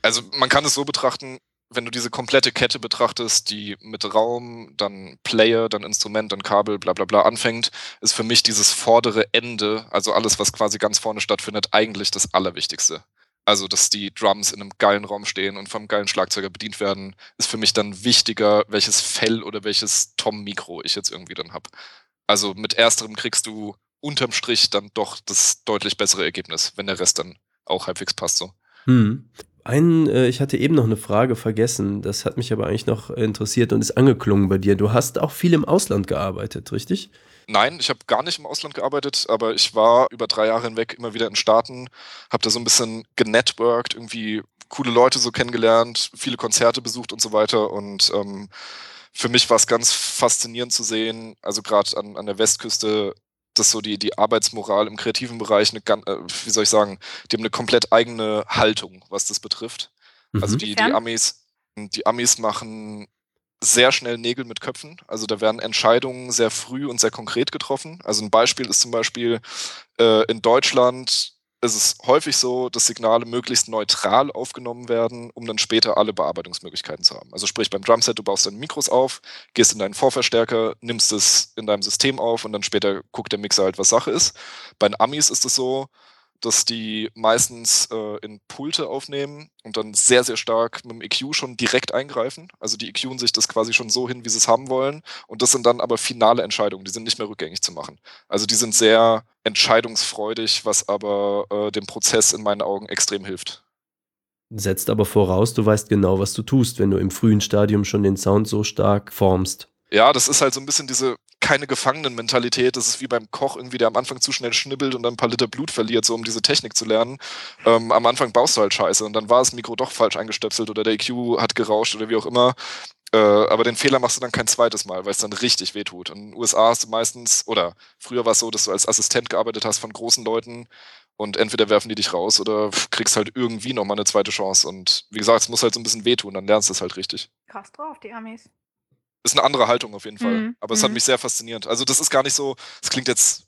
Also man kann es so betrachten, wenn du diese komplette Kette betrachtest, die mit Raum, dann Player, dann Instrument, dann Kabel, bla bla bla anfängt, ist für mich dieses vordere Ende, also alles, was quasi ganz vorne stattfindet, eigentlich das Allerwichtigste. Also, dass die Drums in einem geilen Raum stehen und vom geilen Schlagzeuger bedient werden, ist für mich dann wichtiger, welches Fell oder welches Tom-Mikro ich jetzt irgendwie dann habe. Also mit ersterem kriegst du unterm Strich dann doch das deutlich bessere Ergebnis, wenn der Rest dann auch halbwegs passt so. Hm. Ein, äh, ich hatte eben noch eine Frage vergessen, das hat mich aber eigentlich noch interessiert und ist angeklungen bei dir. Du hast auch viel im Ausland gearbeitet, richtig? Nein, ich habe gar nicht im Ausland gearbeitet, aber ich war über drei Jahre hinweg immer wieder in Staaten, habe da so ein bisschen genetworked, irgendwie coole Leute so kennengelernt, viele Konzerte besucht und so weiter. Und ähm, für mich war es ganz faszinierend zu sehen, also gerade an, an der Westküste, dass so die, die Arbeitsmoral im kreativen Bereich, eine, äh, wie soll ich sagen, die haben eine komplett eigene Haltung, was das betrifft. Also mhm. Also die, die Amis, die Amis machen sehr schnell Nägel mit Köpfen. Also da werden Entscheidungen sehr früh und sehr konkret getroffen. Also ein Beispiel ist zum Beispiel äh, in Deutschland ist es häufig so, dass Signale möglichst neutral aufgenommen werden, um dann später alle Bearbeitungsmöglichkeiten zu haben. Also sprich beim Drumset, du baust deine Mikros auf, gehst in deinen Vorverstärker, nimmst es in deinem System auf und dann später guckt der Mixer halt, was Sache ist. Bei den Amis ist es so, dass die meistens äh, in Pulte aufnehmen und dann sehr, sehr stark mit dem EQ schon direkt eingreifen. Also die EQen sich das quasi schon so hin, wie sie es haben wollen. Und das sind dann aber finale Entscheidungen, die sind nicht mehr rückgängig zu machen. Also die sind sehr entscheidungsfreudig, was aber äh, dem Prozess in meinen Augen extrem hilft. Setzt aber voraus, du weißt genau, was du tust, wenn du im frühen Stadium schon den Sound so stark formst. Ja, das ist halt so ein bisschen diese keine Gefangenen-Mentalität. Das ist wie beim Koch irgendwie, der am Anfang zu schnell schnibbelt und dann ein paar Liter Blut verliert, so um diese Technik zu lernen. Ähm, am Anfang baust du halt Scheiße und dann war das Mikro doch falsch eingestöpselt oder der EQ hat gerauscht oder wie auch immer. Äh, aber den Fehler machst du dann kein zweites Mal, weil es dann richtig wehtut. In den USA hast du meistens, oder früher war es so, dass du als Assistent gearbeitet hast von großen Leuten und entweder werfen die dich raus oder kriegst halt irgendwie nochmal eine zweite Chance. Und wie gesagt, es muss halt so ein bisschen wehtun, dann lernst du es halt richtig. Krass drauf, die Amis ist eine andere Haltung auf jeden Fall. Mhm. Aber es hat mhm. mich sehr fasziniert. Also das ist gar nicht so, es klingt jetzt,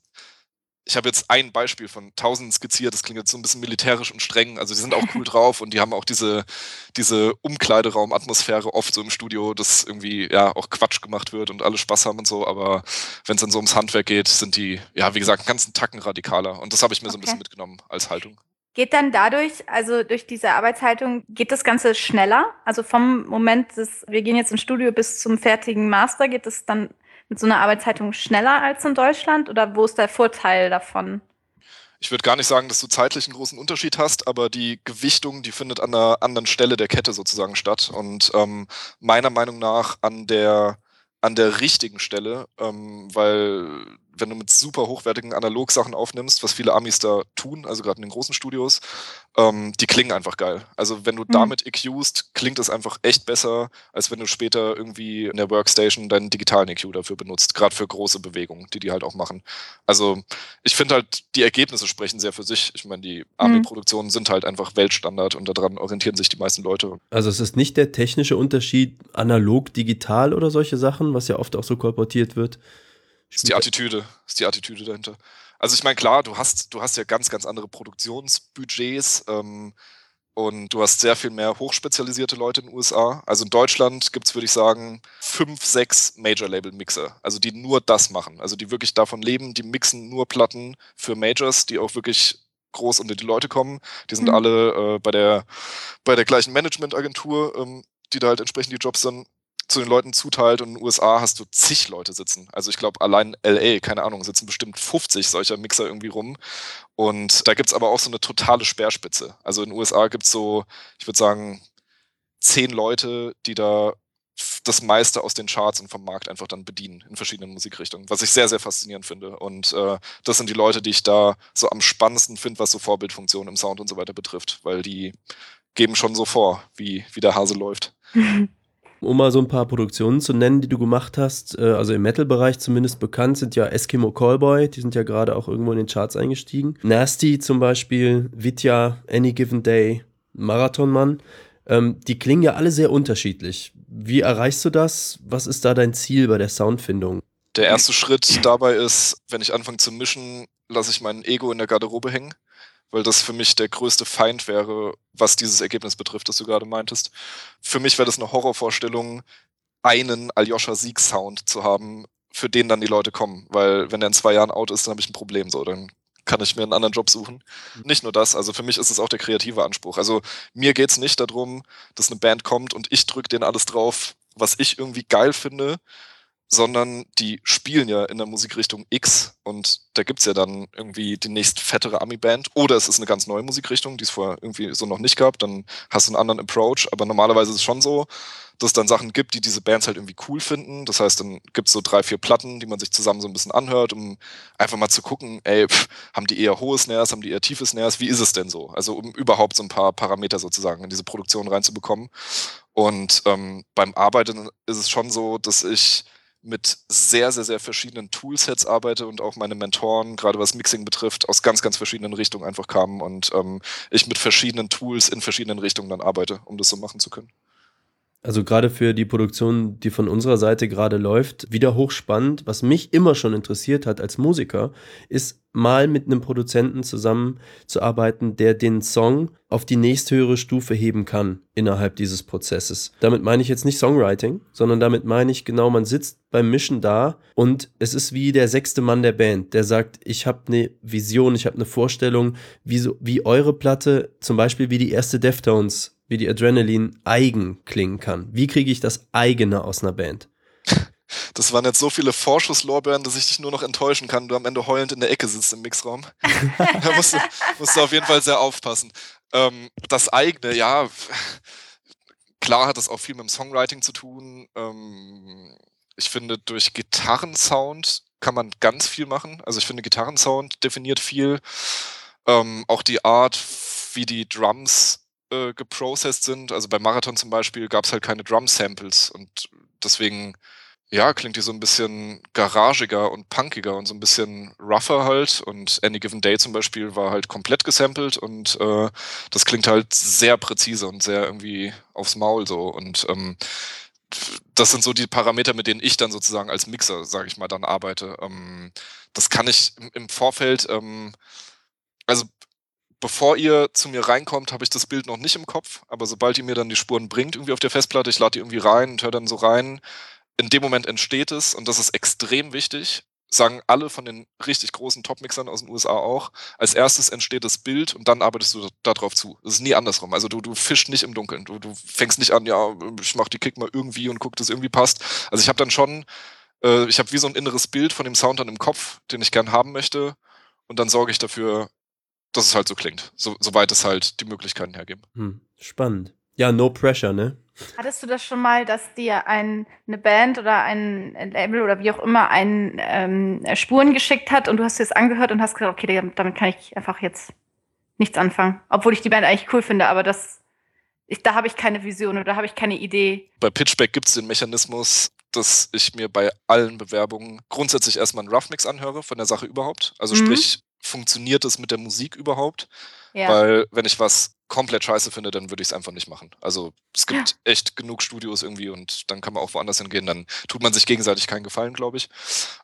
ich habe jetzt ein Beispiel von tausend skizziert, das klingt jetzt so ein bisschen militärisch und streng. Also die sind auch cool *laughs* drauf und die haben auch diese, diese Umkleideraumatmosphäre oft so im Studio, dass irgendwie ja auch Quatsch gemacht wird und alle Spaß haben und so. Aber wenn es dann so ums Handwerk geht, sind die, ja, wie gesagt, einen ganzen Tacken radikaler. Und das habe ich mir okay. so ein bisschen mitgenommen als Haltung. Geht dann dadurch, also durch diese Arbeitshaltung, geht das Ganze schneller? Also vom Moment, des, wir gehen jetzt ins Studio bis zum fertigen Master, geht es dann mit so einer Arbeitshaltung schneller als in Deutschland? Oder wo ist der Vorteil davon? Ich würde gar nicht sagen, dass du zeitlich einen großen Unterschied hast, aber die Gewichtung, die findet an einer anderen Stelle der Kette sozusagen statt. Und ähm, meiner Meinung nach an der an der richtigen Stelle, ähm, weil wenn du mit super hochwertigen Analogsachen aufnimmst, was viele Amis da tun, also gerade in den großen Studios, ähm, die klingen einfach geil. Also wenn du mhm. damit EQst, klingt es einfach echt besser, als wenn du später irgendwie in der Workstation deinen digitalen EQ dafür benutzt, gerade für große Bewegungen, die die halt auch machen. Also ich finde halt, die Ergebnisse sprechen sehr für sich. Ich meine, die Ami-Produktionen mhm. sind halt einfach Weltstandard und daran orientieren sich die meisten Leute. Also es ist nicht der technische Unterschied analog, digital oder solche Sachen, was ja oft auch so kolportiert wird, ist die Attitüde, ist die Attitüde dahinter. Also ich meine, klar, du hast, du hast ja ganz, ganz andere Produktionsbudgets ähm, und du hast sehr viel mehr hochspezialisierte Leute in den USA. Also in Deutschland gibt es, würde ich sagen, fünf, sechs Major-Label-Mixer, also die nur das machen, also die wirklich davon leben, die mixen nur Platten für Majors, die auch wirklich groß unter die Leute kommen. Die sind mhm. alle äh, bei, der, bei der gleichen Managementagentur, ähm, die da halt entsprechend die Jobs dann zu den Leuten zuteilt und in den USA hast du zig Leute sitzen. Also ich glaube, allein LA, keine Ahnung, sitzen bestimmt 50 solcher Mixer irgendwie rum. Und da gibt es aber auch so eine totale Speerspitze. Also in den USA gibt es so, ich würde sagen, zehn Leute, die da das meiste aus den Charts und vom Markt einfach dann bedienen in verschiedenen Musikrichtungen, was ich sehr, sehr faszinierend finde. Und äh, das sind die Leute, die ich da so am spannendsten finde, was so Vorbildfunktionen im Sound und so weiter betrifft, weil die geben schon so vor, wie, wie der Hase läuft. *laughs* Um mal so ein paar Produktionen zu nennen, die du gemacht hast, äh, also im Metal-Bereich zumindest bekannt, sind ja Eskimo Callboy, die sind ja gerade auch irgendwo in den Charts eingestiegen. Nasty zum Beispiel, Vitya, Any Given Day, Marathonmann. Ähm, die klingen ja alle sehr unterschiedlich. Wie erreichst du das? Was ist da dein Ziel bei der Soundfindung? Der erste Schritt dabei ist, wenn ich anfange zu mischen, lasse ich mein Ego in der Garderobe hängen weil das für mich der größte Feind wäre, was dieses Ergebnis betrifft, das du gerade meintest. Für mich wäre das eine Horrorvorstellung, einen Aljoscha Sieg-Sound zu haben, für den dann die Leute kommen. Weil wenn der in zwei Jahren out ist, dann habe ich ein Problem. So, dann kann ich mir einen anderen Job suchen. Mhm. Nicht nur das, also für mich ist es auch der kreative Anspruch. Also mir geht es nicht darum, dass eine Band kommt und ich drücke denen alles drauf, was ich irgendwie geil finde sondern die spielen ja in der Musikrichtung X und da gibt's ja dann irgendwie die nächst fettere Ami-Band oder es ist eine ganz neue Musikrichtung, die es vorher irgendwie so noch nicht gab, dann hast du einen anderen Approach, aber normalerweise ist es schon so, dass es dann Sachen gibt, die diese Bands halt irgendwie cool finden. Das heißt, dann gibt's so drei, vier Platten, die man sich zusammen so ein bisschen anhört, um einfach mal zu gucken, ey, pff, haben die eher hohe Snares, haben die eher tiefe Snares, wie ist es denn so? Also um überhaupt so ein paar Parameter sozusagen in diese Produktion reinzubekommen. Und ähm, beim Arbeiten ist es schon so, dass ich mit sehr, sehr, sehr verschiedenen Toolsets arbeite und auch meine Mentoren, gerade was Mixing betrifft, aus ganz, ganz verschiedenen Richtungen einfach kamen und ähm, ich mit verschiedenen Tools in verschiedenen Richtungen dann arbeite, um das so machen zu können. Also gerade für die Produktion, die von unserer Seite gerade läuft, wieder hochspannend. Was mich immer schon interessiert hat als Musiker, ist mal mit einem Produzenten zusammenzuarbeiten, der den Song auf die nächsthöhere Stufe heben kann innerhalb dieses Prozesses. Damit meine ich jetzt nicht Songwriting, sondern damit meine ich genau, man sitzt beim Mischen da und es ist wie der sechste Mann der Band, der sagt, ich habe eine Vision, ich habe eine Vorstellung, wie, so, wie eure Platte, zum Beispiel wie die erste Deftones wie die Adrenaline eigen klingen kann. Wie kriege ich das eigene aus einer Band? Das waren jetzt so viele Vorschusslorbeeren, dass ich dich nur noch enttäuschen kann. Du am Ende heulend in der Ecke sitzt im Mixraum. *laughs* da musst du, musst du auf jeden Fall sehr aufpassen. Ähm, das eigene, ja, klar hat das auch viel mit dem Songwriting zu tun. Ähm, ich finde, durch Gitarrensound kann man ganz viel machen. Also ich finde, Gitarrensound definiert viel. Ähm, auch die Art, wie die Drums äh, geprocessed sind. Also bei Marathon zum Beispiel gab es halt keine Drum-Samples und deswegen, ja, klingt die so ein bisschen garagiger und punkiger und so ein bisschen rougher halt. Und Any Given Day zum Beispiel war halt komplett gesampelt und äh, das klingt halt sehr präzise und sehr irgendwie aufs Maul so. Und ähm, das sind so die Parameter, mit denen ich dann sozusagen als Mixer, sage ich mal, dann arbeite. Ähm, das kann ich im Vorfeld, ähm, also bevor ihr zu mir reinkommt, habe ich das Bild noch nicht im Kopf, aber sobald ihr mir dann die Spuren bringt, irgendwie auf der Festplatte, ich lade die irgendwie rein und höre dann so rein, in dem Moment entsteht es und das ist extrem wichtig. sagen alle von den richtig großen Top-Mixern aus den USA auch, als erstes entsteht das Bild und dann arbeitest du darauf zu. Das ist nie andersrum. Also du, du fischst nicht im Dunkeln. Du, du fängst nicht an, ja, ich mach die Kick mal irgendwie und guck, dass irgendwie passt. Also ich habe dann schon, äh, ich habe wie so ein inneres Bild von dem Sound dann im Kopf, den ich gern haben möchte und dann sorge ich dafür, dass es halt so klingt, so, soweit es halt die Möglichkeiten hergeben. Hm, spannend. Ja, no pressure, ne? Hattest du das schon mal, dass dir ein, eine Band oder ein Label oder wie auch immer ein ähm, Spuren geschickt hat und du hast dir das angehört und hast gesagt, okay, damit kann ich einfach jetzt nichts anfangen. Obwohl ich die Band eigentlich cool finde, aber das, ich, da habe ich keine Vision oder da habe ich keine Idee. Bei Pitchback gibt es den Mechanismus, dass ich mir bei allen Bewerbungen grundsätzlich erstmal einen Rough Mix anhöre von der Sache überhaupt. Also mhm. sprich, funktioniert es mit der Musik überhaupt? Ja. Weil wenn ich was komplett scheiße finde, dann würde ich es einfach nicht machen. Also es gibt ja. echt genug Studios irgendwie und dann kann man auch woanders hingehen. Dann tut man sich gegenseitig keinen Gefallen, glaube ich.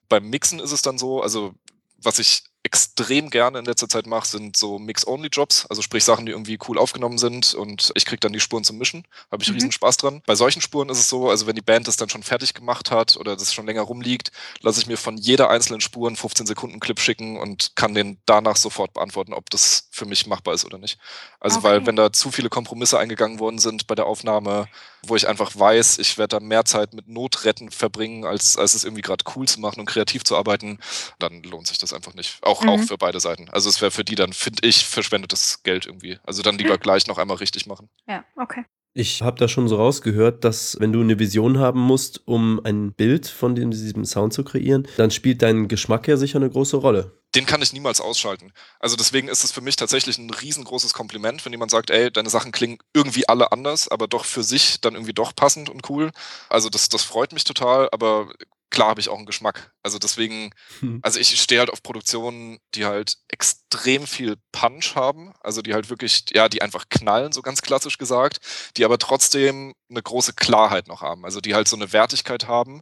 Beim Mixen ist es dann so, also was ich extrem gerne in letzter Zeit mache, sind so Mix-Only-Jobs, also sprich Sachen, die irgendwie cool aufgenommen sind und ich kriege dann die Spuren zum Mischen. Habe ich mhm. riesen Spaß dran. Bei solchen Spuren ist es so, also wenn die Band das dann schon fertig gemacht hat oder das schon länger rumliegt, lasse ich mir von jeder einzelnen Spur einen 15 Sekunden Clip schicken und kann den danach sofort beantworten, ob das für mich machbar ist oder nicht. Also okay. weil wenn da zu viele Kompromisse eingegangen worden sind bei der Aufnahme, wo ich einfach weiß, ich werde da mehr Zeit mit Notretten verbringen, als, als es irgendwie gerade cool zu machen und kreativ zu arbeiten, dann lohnt sich das einfach nicht. Auch, mhm. auch für beide Seiten. Also es wäre für die dann, finde ich, verschwendetes Geld irgendwie. Also dann lieber gleich noch einmal richtig machen. Ja, okay. Ich habe da schon so rausgehört, dass wenn du eine Vision haben musst, um ein Bild von diesem Sound zu kreieren, dann spielt dein Geschmack ja sicher eine große Rolle. Den kann ich niemals ausschalten. Also deswegen ist es für mich tatsächlich ein riesengroßes Kompliment, wenn jemand sagt, ey, deine Sachen klingen irgendwie alle anders, aber doch für sich dann irgendwie doch passend und cool. Also das, das freut mich total, aber klar habe ich auch einen Geschmack. Also deswegen, hm. also ich stehe halt auf Produktionen, die halt extrem viel Punch haben, also die halt wirklich, ja, die einfach knallen, so ganz klassisch gesagt, die aber trotzdem eine große Klarheit noch haben, also die halt so eine Wertigkeit haben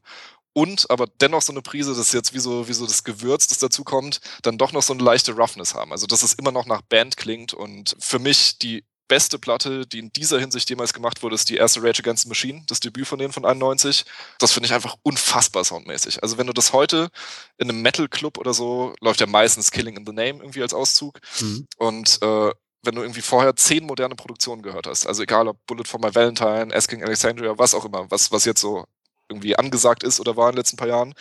und aber dennoch so eine Prise, das ist jetzt wie so, wie so das Gewürz, das dazu kommt, dann doch noch so eine leichte Roughness haben. Also dass es immer noch nach Band klingt und für mich die beste Platte, die in dieser Hinsicht jemals gemacht wurde, ist die erste Rage Against the Machine, das Debüt von denen von 91. Das finde ich einfach unfassbar soundmäßig. Also wenn du das heute in einem Metal Club oder so, läuft ja meistens Killing in the Name irgendwie als Auszug. Mhm. Und äh, wenn du irgendwie vorher zehn moderne Produktionen gehört hast, also egal ob Bullet for My Valentine, Asking Alexandria, was auch immer, was, was jetzt so irgendwie angesagt ist oder war in den letzten paar Jahren.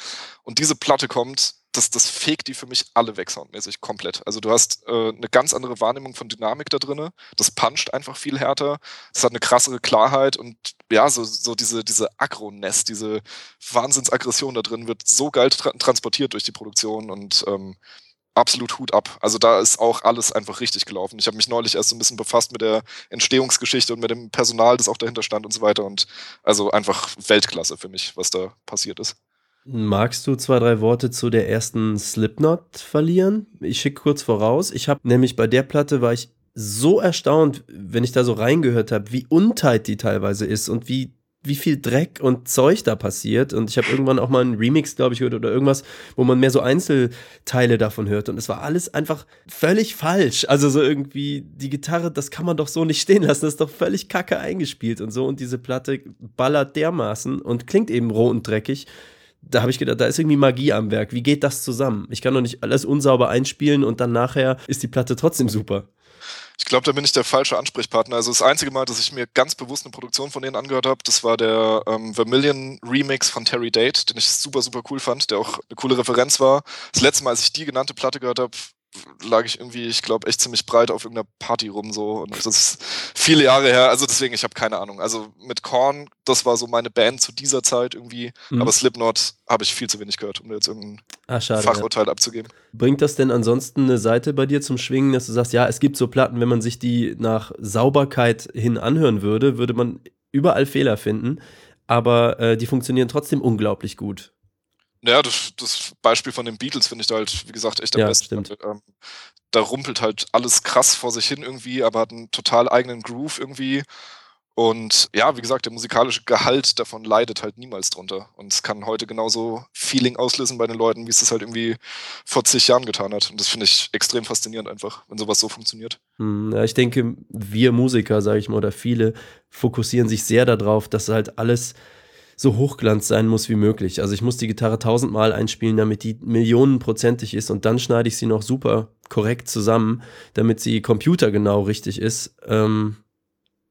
Und diese Platte kommt das, das fegt die für mich alle weg soundmäßig komplett. Also du hast äh, eine ganz andere Wahrnehmung von Dynamik da drin. Das puncht einfach viel härter. Es hat eine krassere Klarheit und ja, so, so diese, diese Agroness, diese Wahnsinnsaggression da drin wird so geil tra transportiert durch die Produktion und ähm, absolut Hut ab. Also da ist auch alles einfach richtig gelaufen. Ich habe mich neulich erst so ein bisschen befasst mit der Entstehungsgeschichte und mit dem Personal, das auch dahinter stand und so weiter. Und also einfach Weltklasse für mich, was da passiert ist. Magst du zwei, drei Worte zu der ersten Slipknot verlieren? Ich schicke kurz voraus. Ich habe nämlich bei der Platte war ich so erstaunt, wenn ich da so reingehört habe, wie untight die teilweise ist und wie wie viel Dreck und Zeug da passiert. Und ich habe irgendwann auch mal einen Remix, glaube ich, gehört oder irgendwas, wo man mehr so Einzelteile davon hört. Und es war alles einfach völlig falsch. Also so irgendwie, die Gitarre, das kann man doch so nicht stehen lassen. Das ist doch völlig kacke eingespielt und so. Und diese Platte ballert dermaßen und klingt eben roh und dreckig da habe ich gedacht, da ist irgendwie Magie am Werk. Wie geht das zusammen? Ich kann doch nicht alles unsauber einspielen und dann nachher ist die Platte trotzdem super. Ich glaube, da bin ich der falsche Ansprechpartner. Also das einzige Mal, dass ich mir ganz bewusst eine Produktion von denen angehört habe, das war der ähm, Vermilion Remix von Terry Date, den ich super, super cool fand, der auch eine coole Referenz war. Das letzte Mal, als ich die genannte Platte gehört habe, lag ich irgendwie, ich glaube, echt ziemlich breit auf irgendeiner Party rum so und das ist viele Jahre her, also deswegen, ich habe keine Ahnung. Also mit Korn, das war so meine Band zu dieser Zeit irgendwie, mhm. aber Slipknot habe ich viel zu wenig gehört, um jetzt irgendein ah, schade, Fachurteil ja. abzugeben. Bringt das denn ansonsten eine Seite bei dir zum Schwingen, dass du sagst, ja, es gibt so Platten, wenn man sich die nach Sauberkeit hin anhören würde, würde man überall Fehler finden, aber äh, die funktionieren trotzdem unglaublich gut. Naja, das, das Beispiel von den Beatles finde ich da halt, wie gesagt, echt am ja, besten. Stimmt. Ähm, da rumpelt halt alles krass vor sich hin irgendwie, aber hat einen total eigenen Groove irgendwie. Und ja, wie gesagt, der musikalische Gehalt davon leidet halt niemals drunter. Und es kann heute genauso Feeling auslösen bei den Leuten, wie es das halt irgendwie vor zig Jahren getan hat. Und das finde ich extrem faszinierend einfach, wenn sowas so funktioniert. Hm, ja, ich denke, wir Musiker, sage ich mal, oder viele fokussieren sich sehr darauf, dass halt alles so hochglanz sein muss wie möglich. Also ich muss die Gitarre tausendmal einspielen, damit die millionenprozentig ist und dann schneide ich sie noch super korrekt zusammen, damit sie computergenau richtig ist. Ähm,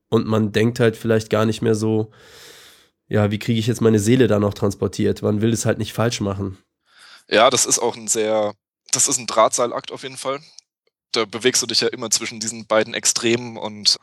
und man denkt halt vielleicht gar nicht mehr so, ja, wie kriege ich jetzt meine Seele da noch transportiert? Man will es halt nicht falsch machen. Ja, das ist auch ein sehr, das ist ein Drahtseilakt auf jeden Fall. Da bewegst du dich ja immer zwischen diesen beiden Extremen und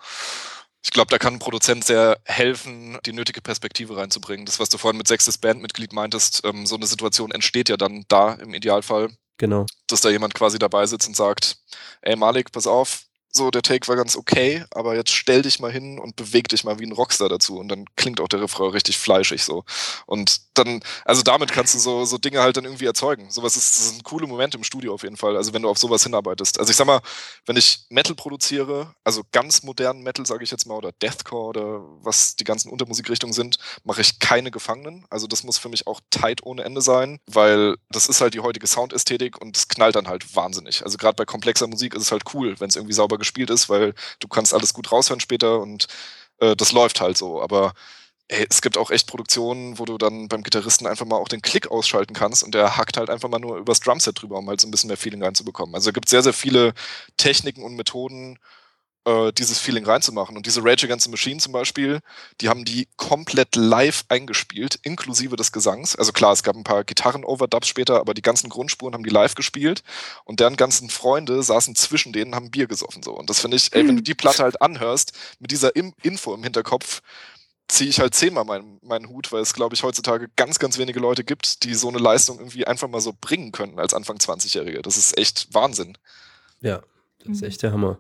ich glaube, da kann ein Produzent sehr helfen, die nötige Perspektive reinzubringen. Das, was du vorhin mit sechstes Bandmitglied meintest, ähm, so eine Situation entsteht ja dann da im Idealfall. Genau. Dass da jemand quasi dabei sitzt und sagt, ey Malik, pass auf, so, der Take war ganz okay, aber jetzt stell dich mal hin und beweg dich mal wie ein Rockstar dazu und dann klingt auch der Refrain richtig fleischig so. Und dann, also damit kannst du so, so Dinge halt dann irgendwie erzeugen. Sowas ist, das ist ein cooler Moment im Studio auf jeden Fall, also wenn du auf sowas hinarbeitest. Also ich sag mal, wenn ich Metal produziere, also ganz modernen Metal, sage ich jetzt mal, oder Deathcore oder was die ganzen Untermusikrichtungen sind, mache ich keine Gefangenen. Also das muss für mich auch tight ohne Ende sein, weil das ist halt die heutige Soundästhetik und es knallt dann halt wahnsinnig. Also gerade bei komplexer Musik ist es halt cool, wenn es irgendwie sauber gespielt ist, weil du kannst alles gut raushören später und äh, das läuft halt so. Aber ey, es gibt auch echt Produktionen, wo du dann beim Gitarristen einfach mal auch den Klick ausschalten kannst und der hackt halt einfach mal nur übers Drumset drüber, um halt so ein bisschen mehr Feeling reinzubekommen. Also es gibt sehr, sehr viele Techniken und Methoden, äh, dieses Feeling reinzumachen. Und diese Rage Against the Machine zum Beispiel, die haben die komplett live eingespielt, inklusive des Gesangs. Also klar, es gab ein paar Gitarren-Overdubs später, aber die ganzen Grundspuren haben die live gespielt und deren ganzen Freunde saßen zwischen denen, haben Bier gesoffen so. Und das finde ich, ey, wenn du mhm. die Platte halt anhörst, mit dieser Im Info im Hinterkopf, ziehe ich halt zehnmal meinen, meinen Hut, weil es, glaube ich, heutzutage ganz, ganz wenige Leute gibt, die so eine Leistung irgendwie einfach mal so bringen können als Anfang 20-Jährige. Das ist echt Wahnsinn. Ja, das ist echt der Hammer.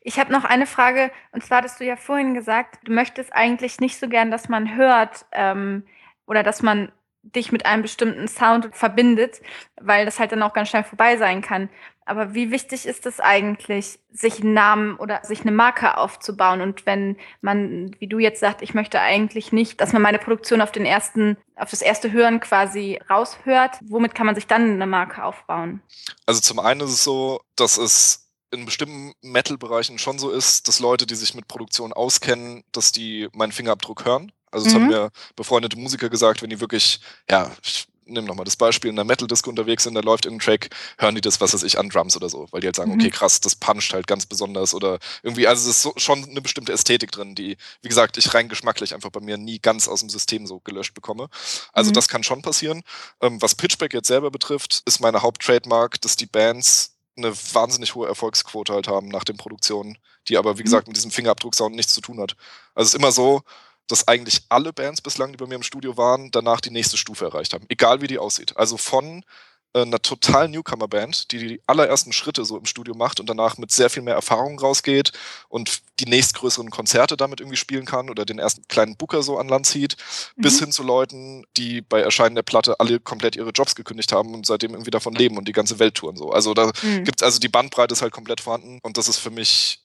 Ich habe noch eine Frage, und zwar hattest du ja vorhin gesagt, du möchtest eigentlich nicht so gern, dass man hört ähm, oder dass man dich mit einem bestimmten Sound verbindet, weil das halt dann auch ganz schnell vorbei sein kann. Aber wie wichtig ist es eigentlich, sich einen Namen oder sich eine Marke aufzubauen? Und wenn man, wie du jetzt sagst, ich möchte eigentlich nicht, dass man meine Produktion auf den ersten, auf das erste Hören quasi raushört, womit kann man sich dann eine Marke aufbauen? Also zum einen ist es so, dass es in bestimmten Metal-Bereichen schon so ist, dass Leute, die sich mit Produktion auskennen, dass die meinen Fingerabdruck hören. Also das mhm. haben mir befreundete Musiker gesagt, wenn die wirklich, ja, ich nehme nochmal das Beispiel, in der Metal-Disco unterwegs sind, da läuft irgendein Track, hören die das, was weiß ich, an Drums oder so, weil die halt sagen, mhm. okay, krass, das puncht halt ganz besonders oder irgendwie, also es ist so, schon eine bestimmte Ästhetik drin, die, wie gesagt, ich rein geschmacklich einfach bei mir nie ganz aus dem System so gelöscht bekomme. Also mhm. das kann schon passieren. Ähm, was Pitchback jetzt selber betrifft, ist meine Haupttrademark, dass die Bands eine wahnsinnig hohe Erfolgsquote halt haben nach den Produktionen, die aber, wie mhm. gesagt, mit diesem Fingerabdrucksound nichts zu tun hat. Also es ist immer so, dass eigentlich alle Bands bislang, die bei mir im Studio waren, danach die nächste Stufe erreicht haben. Egal wie die aussieht. Also von einer total Newcomer-Band, die die allerersten Schritte so im Studio macht und danach mit sehr viel mehr Erfahrung rausgeht und die nächstgrößeren Konzerte damit irgendwie spielen kann oder den ersten kleinen Booker so an Land zieht, mhm. bis hin zu Leuten, die bei Erscheinen der Platte alle komplett ihre Jobs gekündigt haben und seitdem irgendwie davon leben und die ganze Welt touren so. Also da mhm. gibt's also die Bandbreite ist halt komplett vorhanden und das ist für mich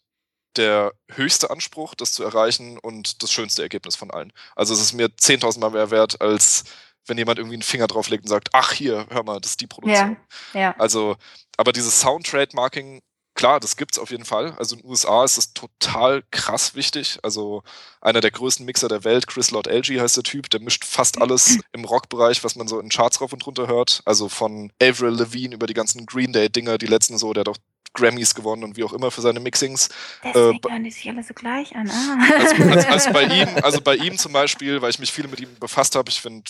der höchste Anspruch, das zu erreichen und das schönste Ergebnis von allen. Also es ist mir 10.000 Mal mehr wert als wenn jemand irgendwie einen Finger drauflegt und sagt, ach hier, hör mal, das ist die Produktion. Ja, ja. Also, aber dieses Sound-Trademarking, klar, das gibt's auf jeden Fall. Also in den USA ist das total krass wichtig. Also einer der größten Mixer der Welt, Chris Lord LG heißt der Typ, der mischt fast alles *laughs* im Rockbereich, was man so in Charts rauf und runter hört. Also von Avril Lavigne über die ganzen Green Day-Dinger, die letzten so, der hat auch Grammys gewonnen und wie auch immer für seine Mixings. Deswegen äh, hören die sich alle so gleich an. Ah. Also, also, also, bei ihm, also bei ihm zum Beispiel, weil ich mich viel mit ihm befasst habe, ich finde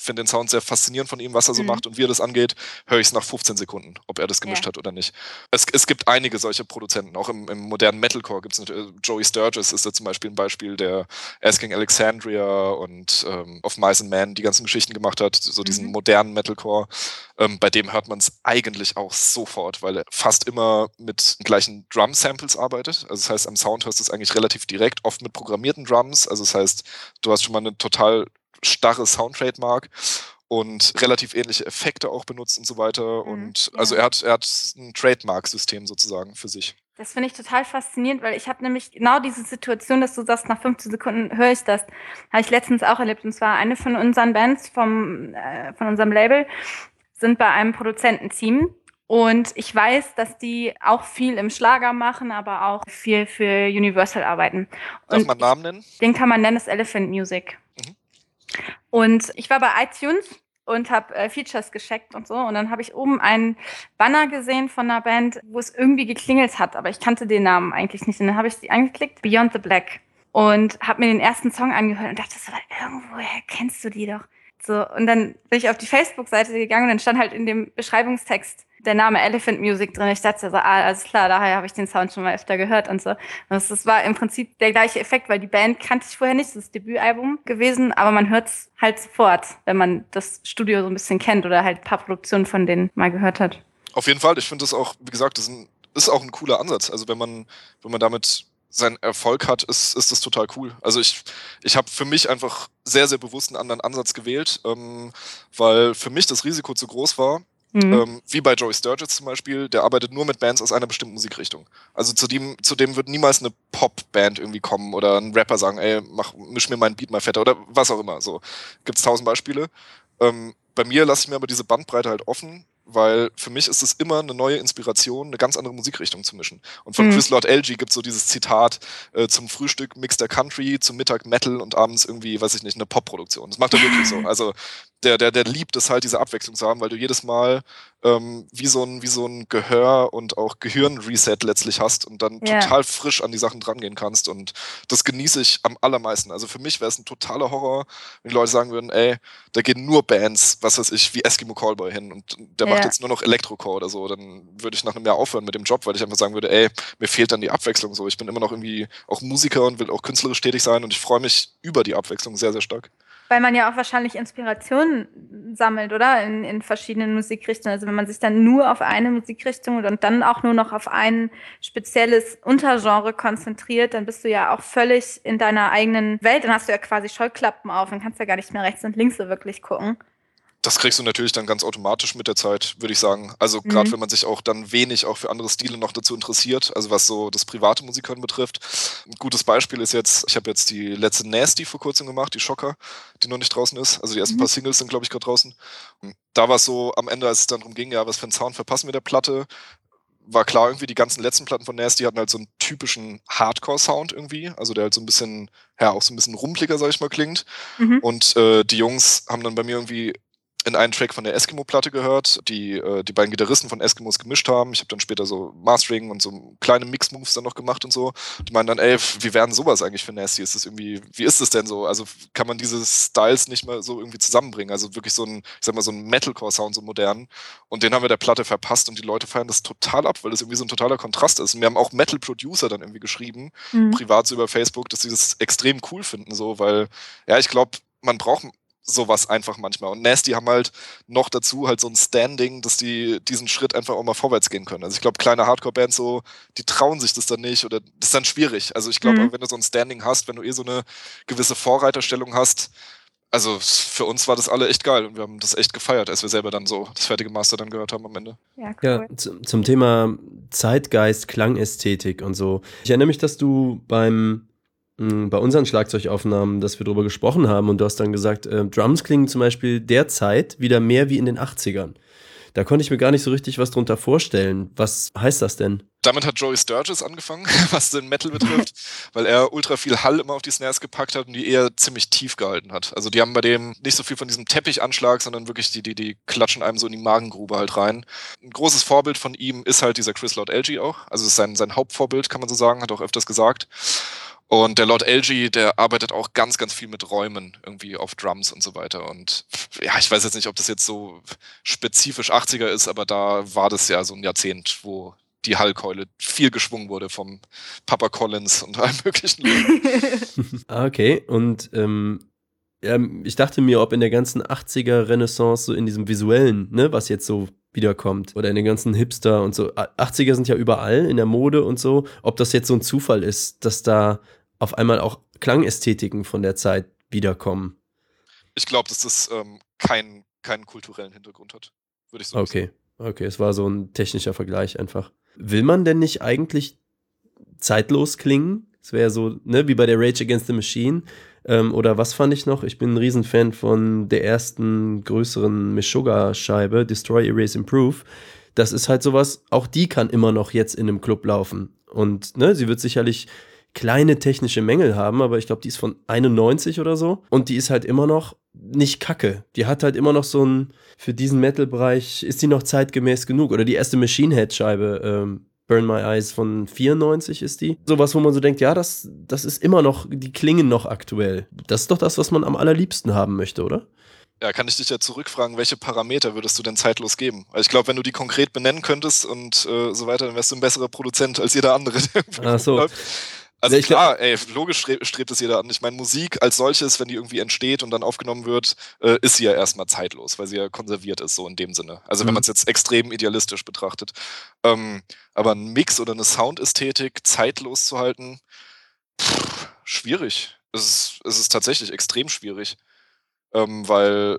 finde den Sound sehr faszinierend von ihm, was er so mhm. macht und wie er das angeht, höre ich es nach 15 Sekunden, ob er das gemischt ja. hat oder nicht. Es, es gibt einige solche Produzenten, auch im, im modernen Metalcore gibt es natürlich, Joey Sturgis ist da zum Beispiel ein Beispiel, der Asking Alexandria und ähm, Of Mice and Men die ganzen Geschichten gemacht hat, so diesen mhm. modernen Metalcore. Ähm, bei dem hört man es eigentlich auch sofort, weil er fast immer mit gleichen Drum-Samples arbeitet. Also das heißt, am Sound hörst du es eigentlich relativ direkt, oft mit programmierten Drums. Also das heißt, du hast schon mal eine total starre Soundtrademark und relativ ähnliche Effekte auch benutzt und so weiter. Mhm, und also ja. er hat, er hat ein Trademark-System sozusagen für sich. Das finde ich total faszinierend, weil ich habe nämlich genau diese Situation, dass du sagst, nach 15 Sekunden höre ich das, habe ich letztens auch erlebt. Und zwar eine von unseren Bands vom, äh, von unserem Label sind bei einem Produzententeam. Und ich weiß, dass die auch viel im Schlager machen, aber auch viel für Universal arbeiten. Darf man Namen nennen? Den kann man nennen, das Elephant Music. Mhm. Und ich war bei iTunes und habe äh, Features gecheckt und so. Und dann habe ich oben einen Banner gesehen von einer Band, wo es irgendwie geklingelt hat, aber ich kannte den Namen eigentlich nicht. Und dann habe ich die angeklickt, Beyond the Black. Und habe mir den ersten Song angehört und dachte so, irgendwoher kennst du die doch. So, und dann bin ich auf die Facebook-Seite gegangen und dann stand halt in dem Beschreibungstext der Name Elephant Music drin. Ich dachte so, ah, alles klar, daher habe ich den Sound schon mal öfter gehört und so. Und das, war im Prinzip der gleiche Effekt, weil die Band kannte ich vorher nicht, das ist das Debütalbum gewesen, aber man hört es halt sofort, wenn man das Studio so ein bisschen kennt oder halt ein paar Produktionen von denen mal gehört hat. Auf jeden Fall, ich finde das auch, wie gesagt, das ist, ein, ist auch ein cooler Ansatz. Also wenn man, wenn man damit seinen Erfolg hat, ist, ist das total cool. Also ich, ich habe für mich einfach sehr, sehr bewusst einen anderen Ansatz gewählt, ähm, weil für mich das Risiko zu groß war, Mhm. Ähm, wie bei Joey Sturgis zum Beispiel, der arbeitet nur mit Bands aus einer bestimmten Musikrichtung. Also zu dem, zu dem wird niemals eine Pop-Band irgendwie kommen oder ein Rapper sagen, ey, mach, misch mir meinen Beat mal fetter oder was auch immer. So gibt's tausend Beispiele. Ähm, bei mir lasse ich mir aber diese Bandbreite halt offen weil für mich ist es immer eine neue Inspiration, eine ganz andere Musikrichtung zu mischen. Und von mhm. Chris Lord LG gibt es so dieses Zitat, äh, zum Frühstück Mixed Country, zum Mittag Metal und abends irgendwie, weiß ich nicht, eine Popproduktion. Das macht er wirklich so. Also der, der, der liebt es halt, diese Abwechslung zu haben, weil du jedes Mal ähm, wie, so ein, wie so ein Gehör und auch Gehirn-Reset letztlich hast und dann yeah. total frisch an die Sachen drangehen kannst. Und das genieße ich am allermeisten. Also für mich wäre es ein totaler Horror, wenn die Leute sagen würden, ey, da gehen nur Bands, was weiß ich, wie Eskimo Callboy hin und der yeah. macht jetzt nur noch Elektrocore oder so. Dann würde ich nach einem Jahr aufhören mit dem Job, weil ich einfach sagen würde, ey, mir fehlt dann die Abwechslung so. Ich bin immer noch irgendwie auch Musiker und will auch künstlerisch tätig sein und ich freue mich über die Abwechslung sehr, sehr stark. Weil man ja auch wahrscheinlich Inspirationen sammelt, oder? In, in verschiedenen Musikrichtungen. Also wenn man sich dann nur auf eine Musikrichtung und dann auch nur noch auf ein spezielles Untergenre konzentriert, dann bist du ja auch völlig in deiner eigenen Welt. Dann hast du ja quasi Scheuklappen auf und kannst ja gar nicht mehr rechts und links so wirklich gucken das kriegst du natürlich dann ganz automatisch mit der Zeit, würde ich sagen. Also gerade mhm. wenn man sich auch dann wenig auch für andere Stile noch dazu interessiert, also was so das private Musikern betrifft. Ein gutes Beispiel ist jetzt, ich habe jetzt die letzte Nasty vor kurzem gemacht, die Schocker, die noch nicht draußen ist. Also die ersten mhm. paar Singles sind, glaube ich, gerade draußen. Da war es so am Ende, als es dann darum ging, ja, was für einen Sound verpassen wir der Platte, war klar, irgendwie die ganzen letzten Platten von Nasty hatten halt so einen typischen Hardcore-Sound irgendwie, also der halt so ein bisschen, ja, auch so ein bisschen rumpliger, sag ich mal, klingt. Mhm. Und äh, die Jungs haben dann bei mir irgendwie in einen Track von der Eskimo-Platte gehört, die äh, die beiden Gitarristen von Eskimos gemischt haben. Ich habe dann später so Mastering und so kleine Mix-Moves dann noch gemacht und so. Die meinen dann, ey, wie werden sowas eigentlich für Nasty? Ist das irgendwie, wie ist das denn so? Also kann man diese Styles nicht mehr so irgendwie zusammenbringen? Also wirklich so ein, ich sag mal, so ein Metalcore-Sound, so modern. Und den haben wir der Platte verpasst und die Leute feiern das total ab, weil das irgendwie so ein totaler Kontrast ist. Und wir haben auch Metal-Producer dann irgendwie geschrieben, mhm. privat so über Facebook, dass sie das extrem cool finden, so, weil, ja, ich glaube, man braucht sowas einfach manchmal. Und Nasty haben halt noch dazu halt so ein Standing, dass die diesen Schritt einfach auch mal vorwärts gehen können. Also ich glaube, kleine Hardcore-Bands so, die trauen sich das dann nicht oder das ist dann schwierig. Also ich glaube, mhm. wenn du so ein Standing hast, wenn du eh so eine gewisse Vorreiterstellung hast, also für uns war das alle echt geil und wir haben das echt gefeiert, als wir selber dann so das fertige Master dann gehört haben am Ende. Ja, cool. ja zum Thema Zeitgeist, Klangästhetik und so. Ich erinnere mich, dass du beim bei unseren Schlagzeugaufnahmen, dass wir darüber gesprochen haben und du hast dann gesagt, äh, Drums klingen zum Beispiel derzeit wieder mehr wie in den 80ern. Da konnte ich mir gar nicht so richtig was drunter vorstellen. Was heißt das denn? Damit hat Joey Sturgis angefangen, *laughs* was den Metal betrifft, *laughs* weil er ultra viel Hall immer auf die Snares gepackt hat und die eher ziemlich tief gehalten hat. Also die haben bei dem nicht so viel von diesem Teppichanschlag, sondern wirklich die, die, die klatschen einem so in die Magengrube halt rein. Ein großes Vorbild von ihm ist halt dieser Chris Lord LG auch. Also ist sein, sein Hauptvorbild, kann man so sagen, hat auch öfters gesagt. Und der Lord LG, der arbeitet auch ganz, ganz viel mit Räumen irgendwie auf Drums und so weiter. Und ja, ich weiß jetzt nicht, ob das jetzt so spezifisch 80er ist, aber da war das ja so ein Jahrzehnt, wo die Hallkeule viel geschwungen wurde vom Papa Collins und allem möglichen. *laughs* Ah, okay, und ähm, ja, ich dachte mir, ob in der ganzen 80er Renaissance, so in diesem visuellen, ne, was jetzt so wiederkommt, oder in den ganzen Hipster und so, 80er sind ja überall in der Mode und so, ob das jetzt so ein Zufall ist, dass da auf einmal auch Klangästhetiken von der Zeit wiederkommen. Ich glaube, dass das ähm, keinen keinen kulturellen Hintergrund hat, würde ich so okay. sagen. Okay, okay, es war so ein technischer Vergleich einfach. Will man denn nicht eigentlich zeitlos klingen? Es wäre so, ne, wie bei der Rage Against the Machine. Ähm, oder was fand ich noch? Ich bin ein Riesenfan von der ersten größeren Meshuggah-Scheibe, Destroy, Erase, Improve. Das ist halt sowas, auch die kann immer noch jetzt in einem Club laufen. Und ne, sie wird sicherlich kleine technische Mängel haben, aber ich glaube, die ist von 91 oder so. Und die ist halt immer noch nicht kacke. Die hat halt immer noch so ein, für diesen Metal-Bereich, ist die noch zeitgemäß genug? Oder die erste Machine Head-Scheibe, ähm, Burn My Eyes von 94 ist die. Sowas, wo man so denkt, ja, das, das ist immer noch, die klingen noch aktuell. Das ist doch das, was man am allerliebsten haben möchte, oder? Ja, kann ich dich ja zurückfragen, welche Parameter würdest du denn zeitlos geben? Also ich glaube, wenn du die konkret benennen könntest und äh, so weiter, dann wärst du ein besserer Produzent als jeder andere. Ach so. *laughs* Also ja, klar, ey, logisch strebt, strebt es jeder an. Ich meine, Musik als solches, wenn die irgendwie entsteht und dann aufgenommen wird, äh, ist sie ja erstmal zeitlos, weil sie ja konserviert ist, so in dem Sinne. Also mhm. wenn man es jetzt extrem idealistisch betrachtet. Ähm, aber ein Mix oder eine Soundästhetik zeitlos zu halten, pff, schwierig. Es ist, es ist tatsächlich extrem schwierig. Ähm, weil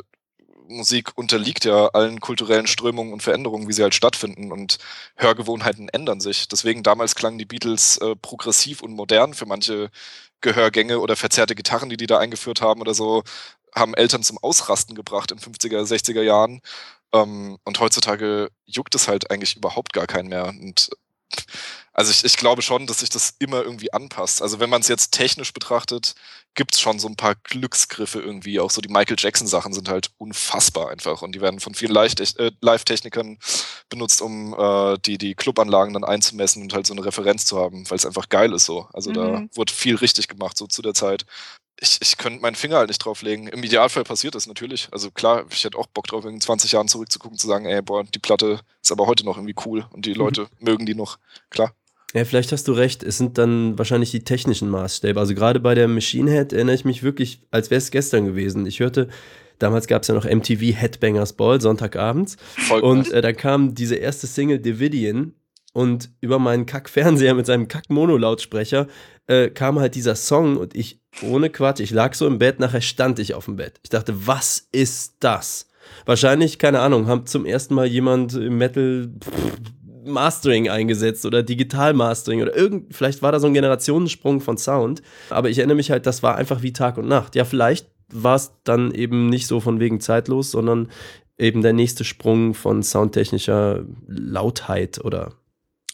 Musik unterliegt ja allen kulturellen Strömungen und Veränderungen, wie sie halt stattfinden und Hörgewohnheiten ändern sich. Deswegen damals klangen die Beatles äh, progressiv und modern für manche Gehörgänge oder verzerrte Gitarren, die die da eingeführt haben oder so, haben Eltern zum Ausrasten gebracht in 50er, 60er Jahren. Ähm, und heutzutage juckt es halt eigentlich überhaupt gar keinen mehr. Und also ich, ich glaube schon, dass sich das immer irgendwie anpasst. Also wenn man es jetzt technisch betrachtet, gibt es schon so ein paar Glücksgriffe irgendwie. Auch so die Michael Jackson-Sachen sind halt unfassbar einfach. Und die werden von vielen äh, Live-Technikern benutzt, um äh, die, die Clubanlagen dann einzumessen und halt so eine Referenz zu haben, weil es einfach geil ist so. Also mhm. da wurde viel richtig gemacht, so zu der Zeit ich, ich könnte meinen Finger halt nicht drauflegen. Im Idealfall passiert das natürlich. Also klar, ich hätte auch Bock drauf, in 20 Jahren zurückzugucken, zu sagen, ey, boah, die Platte ist aber heute noch irgendwie cool und die mhm. Leute mhm. mögen die noch. Klar. Ja, vielleicht hast du recht. Es sind dann wahrscheinlich die technischen Maßstäbe. Also gerade bei der Machine Head erinnere ich mich wirklich, als wäre es gestern gewesen. Ich hörte, damals gab es ja noch MTV Headbangers Ball, Sonntagabends. Voll und äh, da kam diese erste Single Davidian und über meinen Kack-Fernseher mit seinem Kack-Mono-Lautsprecher äh, kam halt dieser Song und ich, ohne Quatsch, ich lag so im Bett, nachher stand ich auf dem Bett. Ich dachte, was ist das? Wahrscheinlich, keine Ahnung, haben zum ersten Mal jemand im Metal pff, Mastering eingesetzt oder Digital Mastering oder irgend, vielleicht war da so ein Generationensprung von Sound. Aber ich erinnere mich halt, das war einfach wie Tag und Nacht. Ja, vielleicht war es dann eben nicht so von wegen zeitlos, sondern eben der nächste Sprung von soundtechnischer Lautheit oder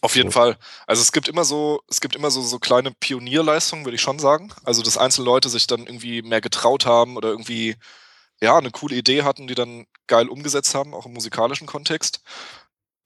auf jeden Fall. Also es gibt immer so, es gibt immer so, so kleine Pionierleistungen, würde ich schon sagen. Also dass einzelne Leute sich dann irgendwie mehr getraut haben oder irgendwie ja eine coole Idee hatten, die dann geil umgesetzt haben, auch im musikalischen Kontext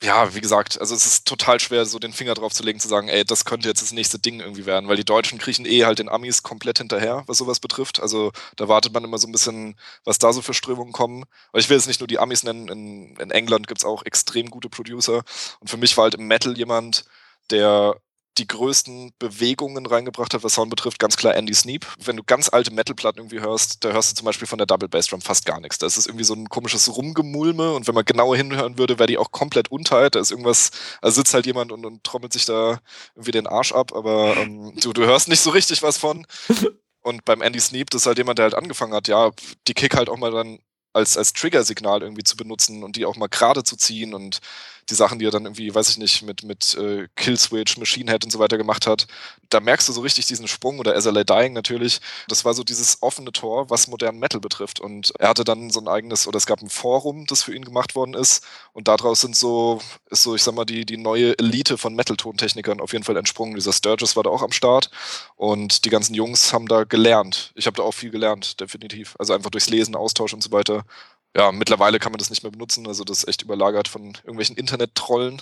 ja, wie gesagt, also es ist total schwer, so den Finger drauf zu legen, zu sagen, ey, das könnte jetzt das nächste Ding irgendwie werden, weil die Deutschen kriechen eh halt den Amis komplett hinterher, was sowas betrifft. Also da wartet man immer so ein bisschen, was da so für Strömungen kommen. Aber ich will jetzt nicht nur die Amis nennen, in, in England gibt's auch extrem gute Producer. Und für mich war halt im Metal jemand, der die größten Bewegungen reingebracht hat, was Sound betrifft, ganz klar Andy Sneap. Wenn du ganz alte Metalplatten irgendwie hörst, da hörst du zum Beispiel von der Double Bass Drum fast gar nichts. Da ist es irgendwie so ein komisches Rumgemulme und wenn man genauer hinhören würde, wäre die auch komplett unteilt. Da ist irgendwas, also sitzt halt jemand und, und trommelt sich da irgendwie den Arsch ab, aber ähm, du, du hörst nicht so richtig was von. Und beim Andy Sneap, das ist halt jemand, der halt angefangen hat, ja, die Kick halt auch mal dann als, als Trigger-Signal irgendwie zu benutzen und die auch mal gerade zu ziehen und die Sachen, die er dann irgendwie, weiß ich nicht, mit, mit äh, Killswitch, Machine Head und so weiter gemacht hat, da merkst du so richtig diesen Sprung oder SLA Dying natürlich. Das war so dieses offene Tor, was modernen Metal betrifft. Und er hatte dann so ein eigenes, oder es gab ein Forum, das für ihn gemacht worden ist. Und daraus sind so, ist so, ich sag mal, die, die neue Elite von Metal-Tontechnikern auf jeden Fall entsprungen. Dieser Sturgis war da auch am Start. Und die ganzen Jungs haben da gelernt. Ich habe da auch viel gelernt, definitiv. Also einfach durchs Lesen, Austausch und so weiter ja, mittlerweile kann man das nicht mehr benutzen, also das ist echt überlagert von irgendwelchen Internet-Trollen.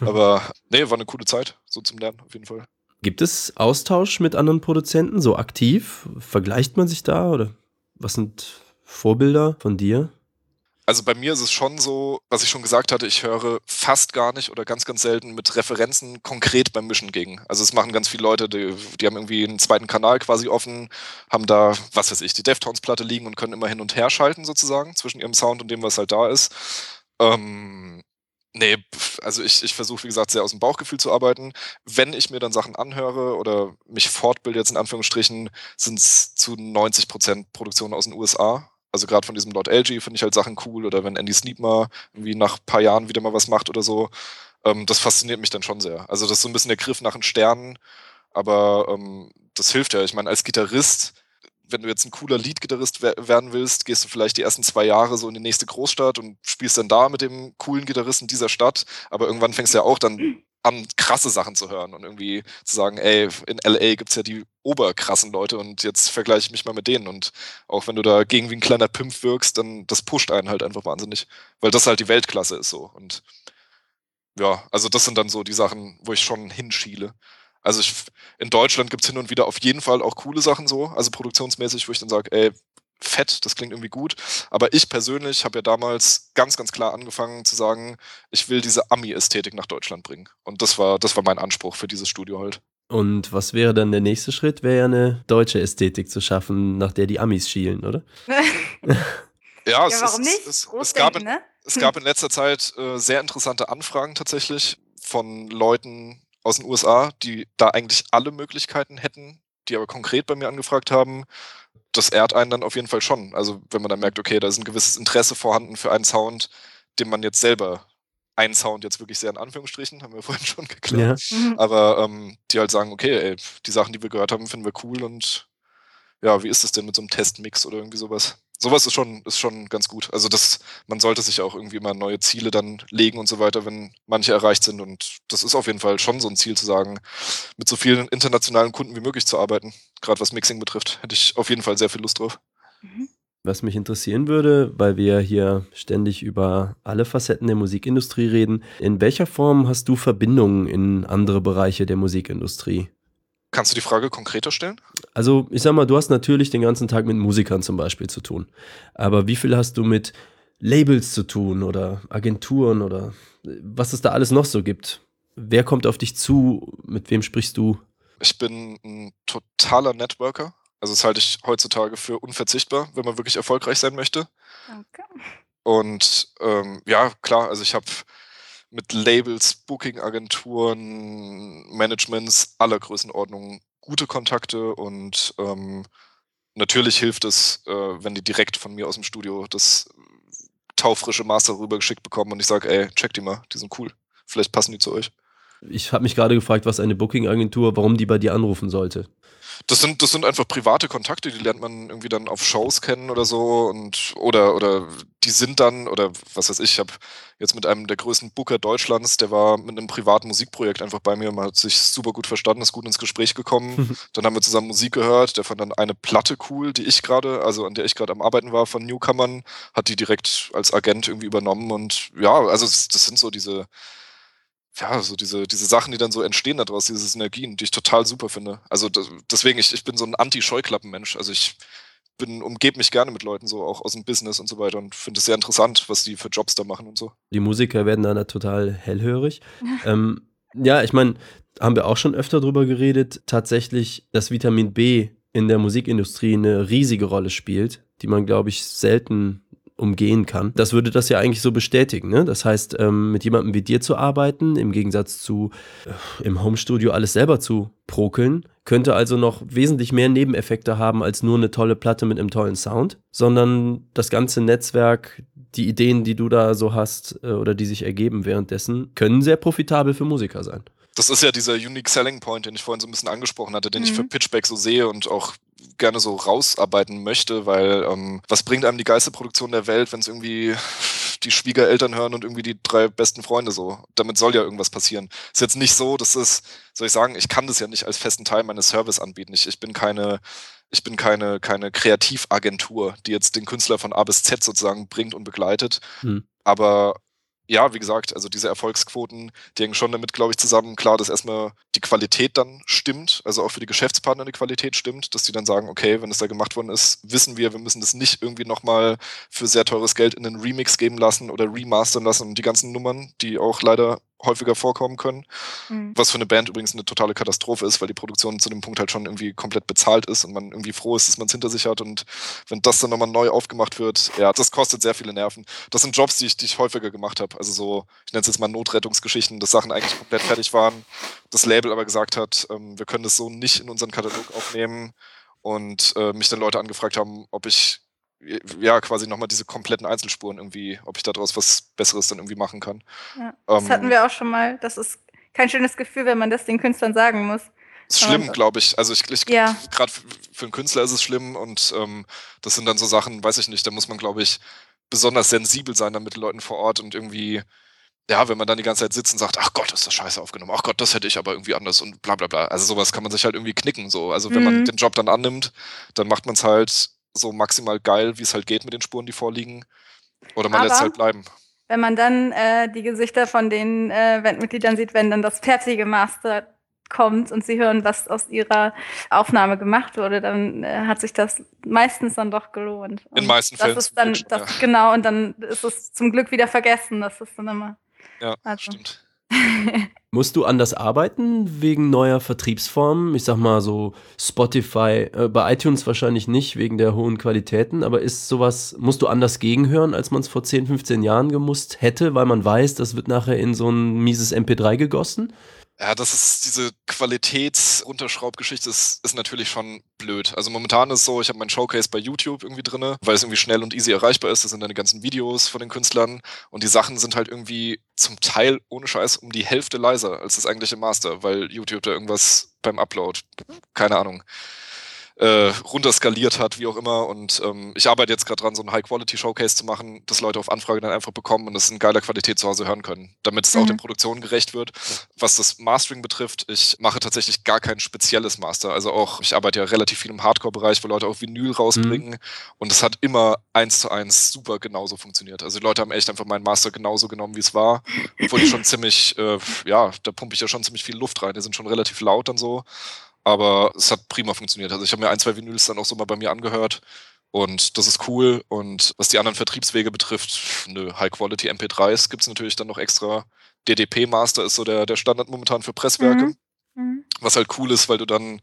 Aber nee, war eine coole Zeit, so zum Lernen auf jeden Fall. Gibt es Austausch mit anderen Produzenten, so aktiv? Vergleicht man sich da oder was sind Vorbilder von dir? Also bei mir ist es schon so, was ich schon gesagt hatte, ich höre fast gar nicht oder ganz, ganz selten mit Referenzen konkret beim Mischen gegen. Also es machen ganz viele Leute, die, die haben irgendwie einen zweiten Kanal quasi offen, haben da, was weiß ich, die Deftones-Platte liegen und können immer hin und her schalten sozusagen zwischen ihrem Sound und dem, was halt da ist. Ähm, Nee, also ich, ich versuche, wie gesagt, sehr aus dem Bauchgefühl zu arbeiten. Wenn ich mir dann Sachen anhöre oder mich fortbilde, jetzt in Anführungsstrichen, sind es zu 90 Prozent Produktionen aus den USA. Also gerade von diesem Lord LG finde ich halt Sachen cool oder wenn Andy Sneap mal irgendwie nach ein paar Jahren wieder mal was macht oder so. Ähm, das fasziniert mich dann schon sehr. Also das ist so ein bisschen der Griff nach den Sternen, aber ähm, das hilft ja. Ich meine, als Gitarrist, wenn du jetzt ein cooler Lead-Gitarrist werden willst, gehst du vielleicht die ersten zwei Jahre so in die nächste Großstadt und spielst dann da mit dem coolen Gitarristen dieser Stadt. Aber irgendwann fängst du ja auch dann an, krasse Sachen zu hören und irgendwie zu sagen, ey, in LA gibt's ja die oberkrassen Leute und jetzt vergleiche ich mich mal mit denen. Und auch wenn du da gegen wie ein kleiner Pimp wirkst, dann das pusht einen halt einfach wahnsinnig, weil das halt die Weltklasse ist so. Und ja, also das sind dann so die Sachen, wo ich schon hinschiele. Also ich, in Deutschland gibt's hin und wieder auf jeden Fall auch coole Sachen so, also produktionsmäßig, wo ich dann sage, ey, fett, das klingt irgendwie gut. Aber ich persönlich habe ja damals ganz, ganz klar angefangen zu sagen, ich will diese Ami-Ästhetik nach Deutschland bringen. Und das war, das war mein Anspruch für dieses Studio halt. Und was wäre dann der nächste Schritt? Wäre ja eine deutsche Ästhetik zu schaffen, nach der die Amis schielen, oder? *laughs* ja, ja, warum es, nicht? Es, es, es gab in, ne? es gab in letzter Zeit äh, sehr interessante Anfragen tatsächlich von Leuten aus den USA, die da eigentlich alle Möglichkeiten hätten, die aber konkret bei mir angefragt haben das ehrt einen dann auf jeden Fall schon. Also wenn man dann merkt, okay, da ist ein gewisses Interesse vorhanden für einen Sound, den man jetzt selber, einen Sound jetzt wirklich sehr in Anführungsstrichen, haben wir *laughs* vorhin schon geklärt, ja. Mhm. aber ähm, die halt sagen, okay, ey, die Sachen, die wir gehört haben, finden wir cool und ja, wie ist es denn mit so einem Testmix oder irgendwie sowas? Sowas ist schon, ist schon ganz gut. Also das, man sollte sich auch irgendwie mal neue Ziele dann legen und so weiter, wenn manche erreicht sind. Und das ist auf jeden Fall schon so ein Ziel zu sagen, mit so vielen internationalen Kunden wie möglich zu arbeiten. Gerade was Mixing betrifft, hätte ich auf jeden Fall sehr viel Lust drauf. Mhm. Was mich interessieren würde, weil wir hier ständig über alle Facetten der Musikindustrie reden, in welcher Form hast du Verbindungen in andere Bereiche der Musikindustrie? Kannst du die Frage konkreter stellen? Also, ich sag mal, du hast natürlich den ganzen Tag mit Musikern zum Beispiel zu tun. Aber wie viel hast du mit Labels zu tun oder Agenturen oder was es da alles noch so gibt? Wer kommt auf dich zu? Mit wem sprichst du? Ich bin ein totaler Networker. Also, das halte ich heutzutage für unverzichtbar, wenn man wirklich erfolgreich sein möchte. Danke. Und ähm, ja, klar, also ich habe mit Labels, Booking-Agenturen, Managements aller Größenordnungen gute Kontakte und ähm, natürlich hilft es, äh, wenn die direkt von mir aus dem Studio das taufrische Master rübergeschickt bekommen und ich sage, ey, check die mal, die sind cool. Vielleicht passen die zu euch. Ich habe mich gerade gefragt, was eine Booking-Agentur, warum die bei dir anrufen sollte. Das sind, das sind einfach private Kontakte, die lernt man irgendwie dann auf Shows kennen oder so und oder oder die sind dann oder was weiß ich, ich habe jetzt mit einem der größten Booker Deutschlands, der war mit einem privaten Musikprojekt einfach bei mir, man hat sich super gut verstanden, ist gut ins Gespräch gekommen. *laughs* dann haben wir zusammen Musik gehört, der fand dann eine Platte cool, die ich gerade, also an der ich gerade am Arbeiten war von Newcomern, hat die direkt als Agent irgendwie übernommen und ja, also das, das sind so diese ja, so diese, diese Sachen, die dann so entstehen daraus, diese Synergien, die ich total super finde. Also deswegen, ich, ich bin so ein Anti-Scheuklappen-Mensch. Also ich bin, umgebe mich gerne mit Leuten, so auch aus dem Business und so weiter und finde es sehr interessant, was die für Jobs da machen und so. Die Musiker werden da total hellhörig. *laughs* ähm, ja, ich meine, haben wir auch schon öfter drüber geredet, tatsächlich, dass Vitamin B in der Musikindustrie eine riesige Rolle spielt, die man, glaube ich, selten umgehen kann. Das würde das ja eigentlich so bestätigen. Ne? Das heißt, ähm, mit jemandem wie dir zu arbeiten, im Gegensatz zu äh, im Homestudio alles selber zu prokeln, könnte also noch wesentlich mehr Nebeneffekte haben als nur eine tolle Platte mit einem tollen Sound, sondern das ganze Netzwerk, die Ideen, die du da so hast äh, oder die sich ergeben währenddessen, können sehr profitabel für Musiker sein. Das ist ja dieser Unique Selling Point, den ich vorhin so ein bisschen angesprochen hatte, den mhm. ich für Pitchback so sehe und auch gerne so rausarbeiten möchte, weil ähm, was bringt einem die geilste Produktion der Welt, wenn es irgendwie die Schwiegereltern hören und irgendwie die drei besten Freunde so. Damit soll ja irgendwas passieren. Ist jetzt nicht so, dass es, soll ich sagen, ich kann das ja nicht als festen Teil meines Service anbieten. Ich, ich bin keine, ich bin keine, keine Kreativagentur, die jetzt den Künstler von A bis Z sozusagen bringt und begleitet. Hm. Aber ja, wie gesagt, also diese Erfolgsquoten, die hängen schon damit, glaube ich, zusammen. Klar, dass erstmal die Qualität dann stimmt, also auch für die Geschäftspartner die Qualität stimmt, dass die dann sagen, okay, wenn es da gemacht worden ist, wissen wir, wir müssen das nicht irgendwie nochmal für sehr teures Geld in einen Remix geben lassen oder remastern lassen und die ganzen Nummern, die auch leider häufiger vorkommen können. Mhm. Was für eine Band übrigens eine totale Katastrophe ist, weil die Produktion zu dem Punkt halt schon irgendwie komplett bezahlt ist und man irgendwie froh ist, dass man es hinter sich hat. Und wenn das dann nochmal neu aufgemacht wird, ja, das kostet sehr viele Nerven. Das sind Jobs, die ich, die ich häufiger gemacht habe. Also so, ich nenne es jetzt mal Notrettungsgeschichten, dass Sachen eigentlich komplett fertig waren. Das Label aber gesagt hat, ähm, wir können das so nicht in unseren Katalog aufnehmen. Und äh, mich dann Leute angefragt haben, ob ich ja, quasi nochmal diese kompletten Einzelspuren irgendwie, ob ich daraus was Besseres dann irgendwie machen kann. Ja, das ähm, hatten wir auch schon mal. Das ist kein schönes Gefühl, wenn man das den Künstlern sagen muss. Ist schlimm, glaube ich. Also ich, ich ja. gerade für einen Künstler ist es schlimm und ähm, das sind dann so Sachen, weiß ich nicht, da muss man, glaube ich, besonders sensibel sein dann mit den Leuten vor Ort und irgendwie ja, wenn man dann die ganze Zeit sitzt und sagt, ach Gott, ist das scheiße aufgenommen, ach Gott, das hätte ich aber irgendwie anders und bla bla bla. Also sowas kann man sich halt irgendwie knicken. So. Also wenn man Mhm. den Job dann annimmt, dann macht man es halt so maximal geil, wie es halt geht mit den Spuren, die vorliegen. Oder man lässt es Aber- halt bleiben. Wenn man dann äh, die Gesichter von den äh, Bandmitgliedern sieht, wenn dann das fertige Master kommt und sie hören, was aus ihrer Aufnahme gemacht wurde, dann äh, hat sich das meistens dann doch gelohnt. In Und meisten das Fällen ist dann, wirklich, das, ja. genau, und dann ist es zum Glück wieder vergessen. Das ist dann immer. Ja, Also. stimmt. Musst du anders arbeiten wegen neuer Vertriebsformen? Ich sag mal so Spotify, äh, bei iTunes wahrscheinlich nicht wegen der hohen Qualitäten, aber ist sowas, musst du anders gegenhören, als man es vor 10, 15 Jahren gemusst hätte, weil man weiß, das wird nachher in so ein mieses MP3 gegossen? Ja, das ist diese Qualitätsunterschraubgeschichte ist, ist natürlich schon blöd. Also momentan ist es so, ich habe mein Showcase bei YouTube irgendwie drinne, weil es irgendwie schnell und easy erreichbar ist. Das sind dann die ganzen Videos von den Künstlern und die Sachen sind halt irgendwie zum Teil ohne Scheiß um die Hälfte leiser als das eigentliche Master, weil YouTube da irgendwas beim Upload, keine Ahnung, äh, runterskaliert hat, wie auch immer. Und ähm, ich arbeite jetzt gerade dran, so ein High-Quality-Showcase zu machen, dass Leute auf Anfrage dann einfach bekommen und das in geiler Qualität zu Hause hören können, damit es auch Mhm. den Produktionen gerecht wird. Was das Mastering betrifft, ich mache tatsächlich gar kein spezielles Master. Also auch, ich arbeite ja relativ viel im Hardcore-Bereich, wo Leute auch Vinyl rausbringen. Und es hat immer eins zu eins super genauso funktioniert. Also die Leute haben echt einfach meinen Master genauso genommen, wie es war. Obwohl die schon ziemlich, äh, ja, da pumpe ich ja schon ziemlich viel Luft rein. Die sind schon relativ laut dann so. Aber es hat prima funktioniert. Also ich habe mir ein, zwei Vinyls dann auch so mal bei mir angehört. Und das ist cool. Und was die anderen Vertriebswege betrifft, nö, High-Quality MP3s gibt es natürlich dann noch extra. DDP-Master ist so der, der Standard momentan für Presswerke. Mhm. Mhm. Was halt cool ist, weil du dann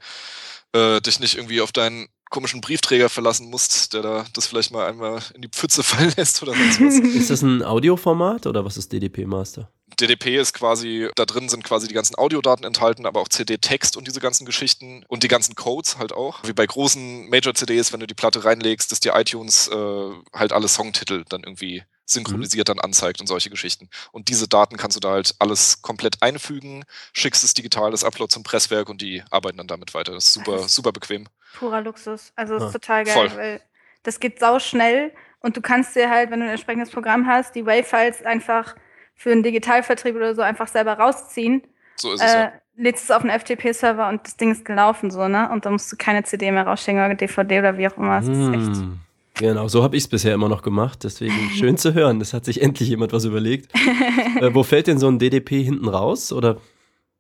äh, dich nicht irgendwie auf deinen komischen Briefträger verlassen musst, der da das vielleicht mal einmal in die Pfütze *laughs* fallen lässt oder sonst was. Ist das ein Audioformat oder was ist DDP Master? DDP ist quasi, da drin sind quasi die ganzen Audiodaten enthalten, aber auch CD-Text und diese ganzen Geschichten und die ganzen Codes halt auch. Wie bei großen Major-CDs, wenn du die Platte reinlegst, dass dir iTunes äh, halt alle Songtitel dann irgendwie synchronisiert dann anzeigt und solche Geschichten. Und diese Daten kannst du da halt alles komplett einfügen, schickst es digital, das Upload zum Presswerk und die arbeiten dann damit weiter. Das ist super, Das ist- super bequem. Purer Luxus. Also das Ah, ist total geil, voll. weil das geht sau schnell und du kannst dir halt, wenn du ein entsprechendes Programm hast, die Wave-Files einfach für einen Digitalvertrieb oder so einfach selber rausziehen, So ist es äh, ja. lädst es auf einen FTP-Server und das Ding ist gelaufen so, ne? Und da musst du keine CD mehr rausschicken oder DVD oder wie auch immer. Das ist echt. Hm. Genau, so habe ich es bisher immer noch gemacht. Deswegen *laughs* schön zu hören. Das hat sich endlich jemand was überlegt. äh, wo fällt denn so ein DDP hinten raus? Oder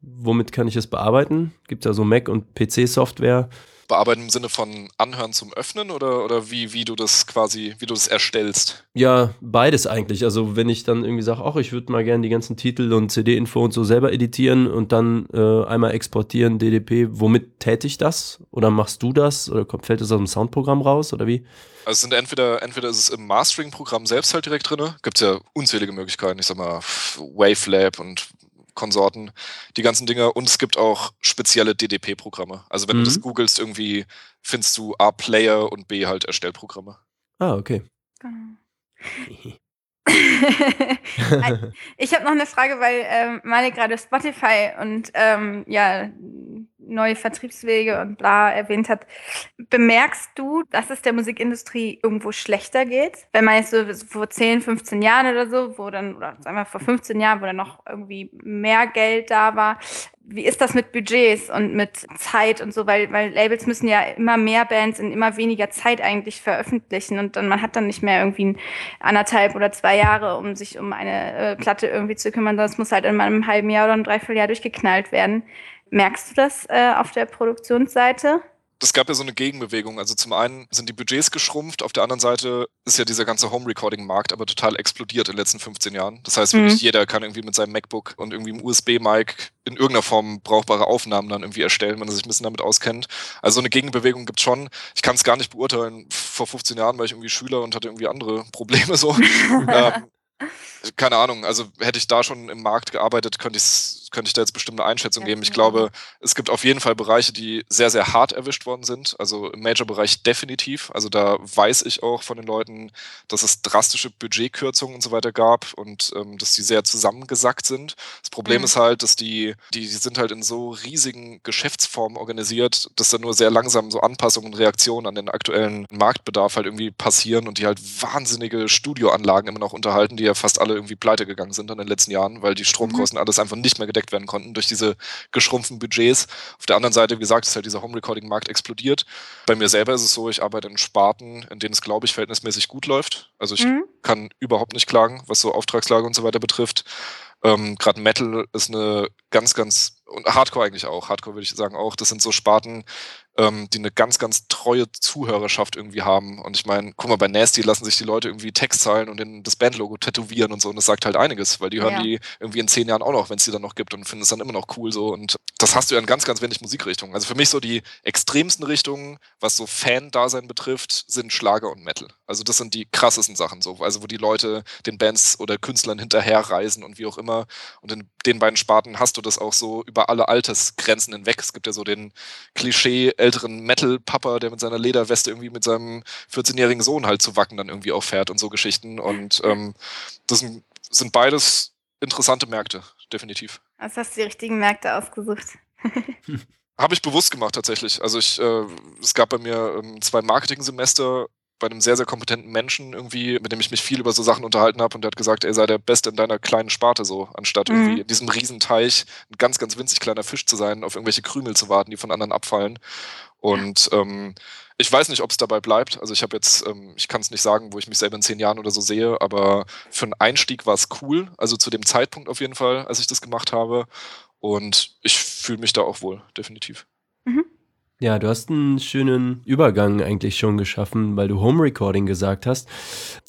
womit kann ich es bearbeiten? Gibt es da so Mac- und PC-Software? Bearbeiten im Sinne von Anhören zum Öffnen oder, oder wie, wie du das quasi, wie du das erstellst? Ja, beides eigentlich. Also wenn ich dann irgendwie sage, ach, ich würde mal gerne die ganzen Titel und CD-Info und so selber editieren und dann äh, einmal exportieren, DDP, womit täte ich das? Oder machst du das? Oder kommt, fällt das aus dem Soundprogramm raus? Oder wie? Also es sind entweder, entweder ist es im Mastering-Programm selbst halt direkt drin, gibt es ja unzählige Möglichkeiten, ich sag mal Wavelab und Konsorten, die ganzen Dinger. Und es gibt auch spezielle DDP-Programme. Also wenn Mhm. du das googelst, irgendwie findest du A Player und B halt Erstellprogramme. Ah, okay. Genau. *laughs* Ich habe noch eine Frage, weil ähm, Malik gerade Spotify und ähm, ja neue Vertriebswege und bla erwähnt hat. Bemerkst du, dass es der Musikindustrie irgendwo schlechter geht? Wenn man jetzt so vor 10, 15 Jahren oder so, wo dann, oder sagen wir vor 15 Jahren, wo dann noch irgendwie mehr Geld da war, wie ist das mit Budgets und mit Zeit und so? Weil, weil Labels müssen ja immer mehr Bands in immer weniger Zeit eigentlich veröffentlichen und dann man hat dann nicht mehr irgendwie anderthalb oder zwei Jahre, um sich um eine äh, Platte irgendwie zu kümmern. Das muss halt in einem halben Jahr oder einem Dreivierteljahr durchgeknallt werden. Merkst du das äh, auf der Produktionsseite? Es gab ja so eine Gegenbewegung. Also zum einen sind die Budgets geschrumpft, auf der anderen Seite ist ja dieser ganze Home-Recording-Markt aber total explodiert in den letzten 15 Jahren. Das heißt, wirklich Mhm. jeder kann irgendwie mit seinem MacBook und irgendwie im USB-Mic in irgendeiner Form brauchbare Aufnahmen dann irgendwie erstellen, wenn er sich ein bisschen damit auskennt. Also so eine Gegenbewegung gibt es schon. Ich kann es gar nicht beurteilen. Vor 15 Jahren war ich irgendwie Schüler und hatte irgendwie andere *laughs* Probleme so. *laughs* ähm, keine Ahnung, also hätte ich da schon im Markt gearbeitet, könnte ich es könnte ich da jetzt bestimmt eine Einschätzung Ja, geben. Ich genau. glaube, es gibt auf jeden Fall Bereiche, die sehr, sehr hart erwischt worden sind. Also im Major-Bereich definitiv. Also da weiß ich auch von den Leuten, dass es drastische Budgetkürzungen und so weiter gab und ähm, dass die sehr zusammengesackt sind. Das Problem Mhm. ist halt, dass die, die, die sind halt in so riesigen Geschäftsformen organisiert, dass da nur sehr langsam so Anpassungen und Reaktionen an den aktuellen Marktbedarf halt irgendwie passieren und die halt wahnsinnige Studioanlagen immer noch unterhalten, die ja fast alle irgendwie pleite gegangen sind in den letzten Jahren, weil die Stromkosten alles einfach nicht mehr gedeckt werden konnten durch diese geschrumpften Budgets. Auf der anderen Seite, wie gesagt, ist halt dieser Home-Recording-Markt explodiert. Bei mir selber ist es so, ich arbeite in Sparten, in denen es, glaube ich, verhältnismäßig gut läuft. Also ich Mhm. kann überhaupt nicht klagen, was so Auftragslage und so weiter betrifft. Ähm, Gerade Metal ist eine ganz, ganz, und Hardcore eigentlich auch, Hardcore würde ich sagen auch, das sind so Sparten, ähm, die eine ganz, ganz treue Zuhörerschaft irgendwie haben. Und ich meine, guck mal, bei Nasty lassen sich die Leute irgendwie Textzeilen und in das Bandlogo tätowieren und so. Und das sagt halt einiges, weil die hören Ja. die irgendwie in zehn Jahren auch noch, wenn es die dann noch gibt und finden es dann immer noch cool so. Und das hast du ja in ganz, ganz wenig Musikrichtungen. Also für mich so die extremsten Richtungen, was so Fan-Dasein betrifft, sind Schlager und Metal. Also das sind die krassesten Sachen so. Also wo die Leute den Bands oder Künstlern hinterherreisen und wie auch immer. Und in den beiden Sparten hast du das auch so über alle Altersgrenzen hinweg. Es gibt ja so den Klischee älteren Metal-Papa, der mit seiner Lederweste irgendwie mit seinem 14-jährigen Sohn halt zu Wacken dann irgendwie auch fährt und so Geschichten. Und ähm, das sind, sind beides interessante Märkte, definitiv. Was hast du die richtigen Märkte ausgesucht? *laughs* Habe ich bewusst gemacht tatsächlich. Also ich, äh, es gab bei mir ähm, zwei Marketing-Semester bei einem sehr, sehr kompetenten Menschen irgendwie, mit dem ich mich viel über so Sachen unterhalten habe und der hat gesagt, ey, sei der Beste in deiner kleinen Sparte so, anstatt Mhm. irgendwie in diesem Riesenteich ein ganz, ganz winzig kleiner Fisch zu sein, auf irgendwelche Krümel zu warten, die von anderen abfallen. Und ähm, ich weiß nicht, ob es dabei bleibt. Also ich habe jetzt, ähm, ich kann es nicht sagen, wo ich mich selber in zehn Jahren oder so sehe, aber für einen Einstieg war es cool. Also zu dem Zeitpunkt auf jeden Fall, als ich das gemacht habe. Und ich fühle mich da auch wohl, definitiv. Ja, du hast einen schönen Übergang eigentlich schon geschaffen, weil du Home Recording gesagt hast.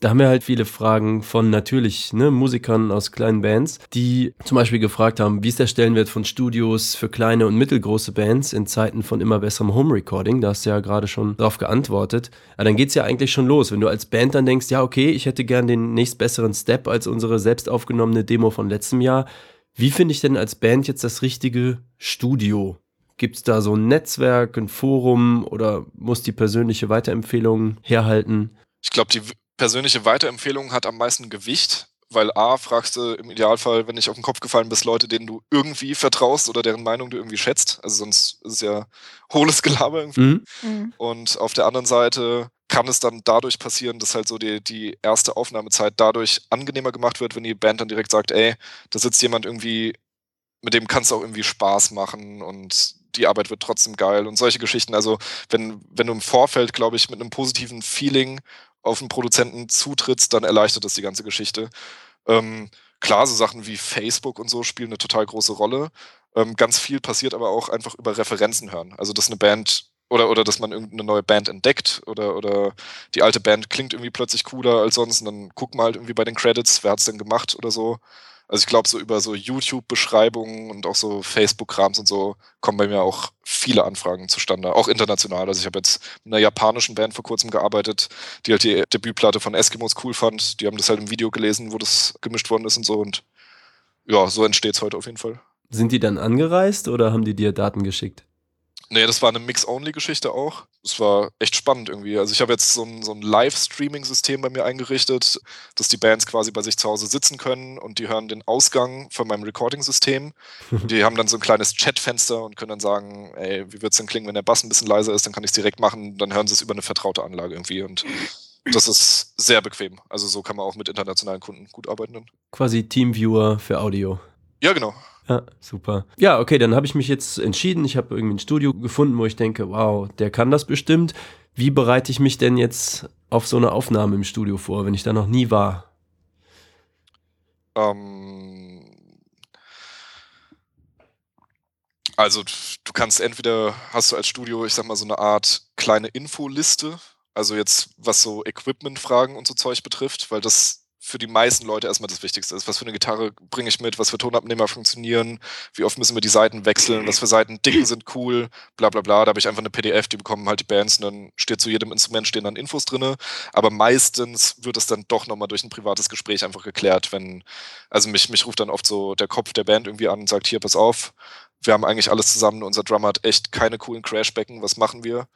Da haben wir halt viele Fragen von natürlich ne, Musikern aus kleinen Bands, die zum Beispiel gefragt haben, wie ist der Stellenwert von Studios für kleine und mittelgroße Bands in Zeiten von immer besserem Home Recording? Da hast du ja gerade schon darauf geantwortet. Aber dann geht's ja eigentlich schon los, wenn du als Band dann denkst, ja okay, ich hätte gern den nächstbesseren Step als unsere selbst aufgenommene Demo von letztem Jahr. Wie finde ich denn als Band jetzt das richtige Studio? Gibt es da so ein Netzwerk, ein Forum oder muss die persönliche Weiterempfehlung herhalten? Ich glaube, die persönliche Weiterempfehlung hat am meisten Gewicht, weil A, fragst du im Idealfall, wenn nicht auf den Kopf gefallen bist, Leute, denen du irgendwie vertraust oder deren Meinung du irgendwie schätzt. Also sonst ist es ja *laughs* hohles Gelaber irgendwie. Mhm. Mhm. Und auf der anderen Seite kann es dann dadurch passieren, dass halt so die, die erste Aufnahmezeit dadurch angenehmer gemacht wird, wenn die Band dann direkt sagt, ey, da sitzt jemand irgendwie, mit dem kannst du auch irgendwie Spaß machen und die Arbeit wird trotzdem geil und solche Geschichten. Also wenn, wenn du im Vorfeld, glaube ich, mit einem positiven Feeling auf einen Produzenten zutrittst, dann erleichtert das die ganze Geschichte. Ähm, klar, so Sachen wie Facebook und so spielen eine total große Rolle. Ähm, ganz viel passiert aber auch einfach über Referenzen hören. Also, dass eine Band oder, oder dass man irgendeine neue Band entdeckt oder, oder die alte Band klingt irgendwie plötzlich cooler als sonst und dann guck mal halt irgendwie bei den Credits, wer hat's denn gemacht oder so. Also ich glaube, so über so YouTube-Beschreibungen und auch so Facebook-Krams und so kommen bei mir auch viele Anfragen zustande, auch international. Also ich habe jetzt mit einer japanischen Band vor kurzem gearbeitet, die halt die Debütplatte von Eskimos cool fand. Die haben das halt im Video gelesen, wo das gemischt worden ist und so. Und ja, so entsteht's heute auf jeden Fall. Sind die dann angereist oder haben die dir Daten geschickt? Nee, das war eine Mix-Only-Geschichte auch. Es war echt spannend irgendwie. Also ich habe jetzt so ein, so ein Live-Streaming-System bei mir eingerichtet, dass die Bands quasi bei sich zu Hause sitzen können und die hören den Ausgang von meinem Recording-System. *laughs* Die haben dann so ein kleines Chatfenster und können dann sagen, ey, wie wird's denn klingen, wenn der Bass ein bisschen leiser ist, dann kann ich es direkt machen, dann hören sie es über eine vertraute Anlage irgendwie und das ist sehr bequem. Also so kann man auch mit internationalen Kunden gut arbeiten. Dann. Quasi Teamviewer für Audio. Ja, genau. Ja, super. Ja, okay, dann habe ich mich jetzt entschieden. Ich habe irgendwie ein Studio gefunden, wo ich denke, wow, der kann das bestimmt. Wie bereite ich mich denn jetzt auf so eine Aufnahme im Studio vor, wenn ich da noch nie war? Ähm, also du kannst entweder, hast du als Studio, ich sag mal, so eine Art kleine Infoliste, also jetzt was so Equipment-Fragen und so Zeug betrifft, weil das für die meisten Leute erstmal das Wichtigste ist. Was für eine Gitarre bringe ich mit, was für Tonabnehmer funktionieren, wie oft müssen wir die Seiten wechseln, was für Seiten dicken sind cool, bla bla bla. Da habe ich einfach eine PDF, die bekommen halt die Bands und dann steht zu jedem Instrument stehen dann Infos drin. Aber meistens wird es dann doch nochmal durch ein privates Gespräch einfach geklärt, wenn, also mich, mich ruft dann oft so der Kopf der Band irgendwie an und sagt, hier, pass auf, wir haben eigentlich alles zusammen, unser Drummer hat echt keine coolen Crashbecken, was machen wir?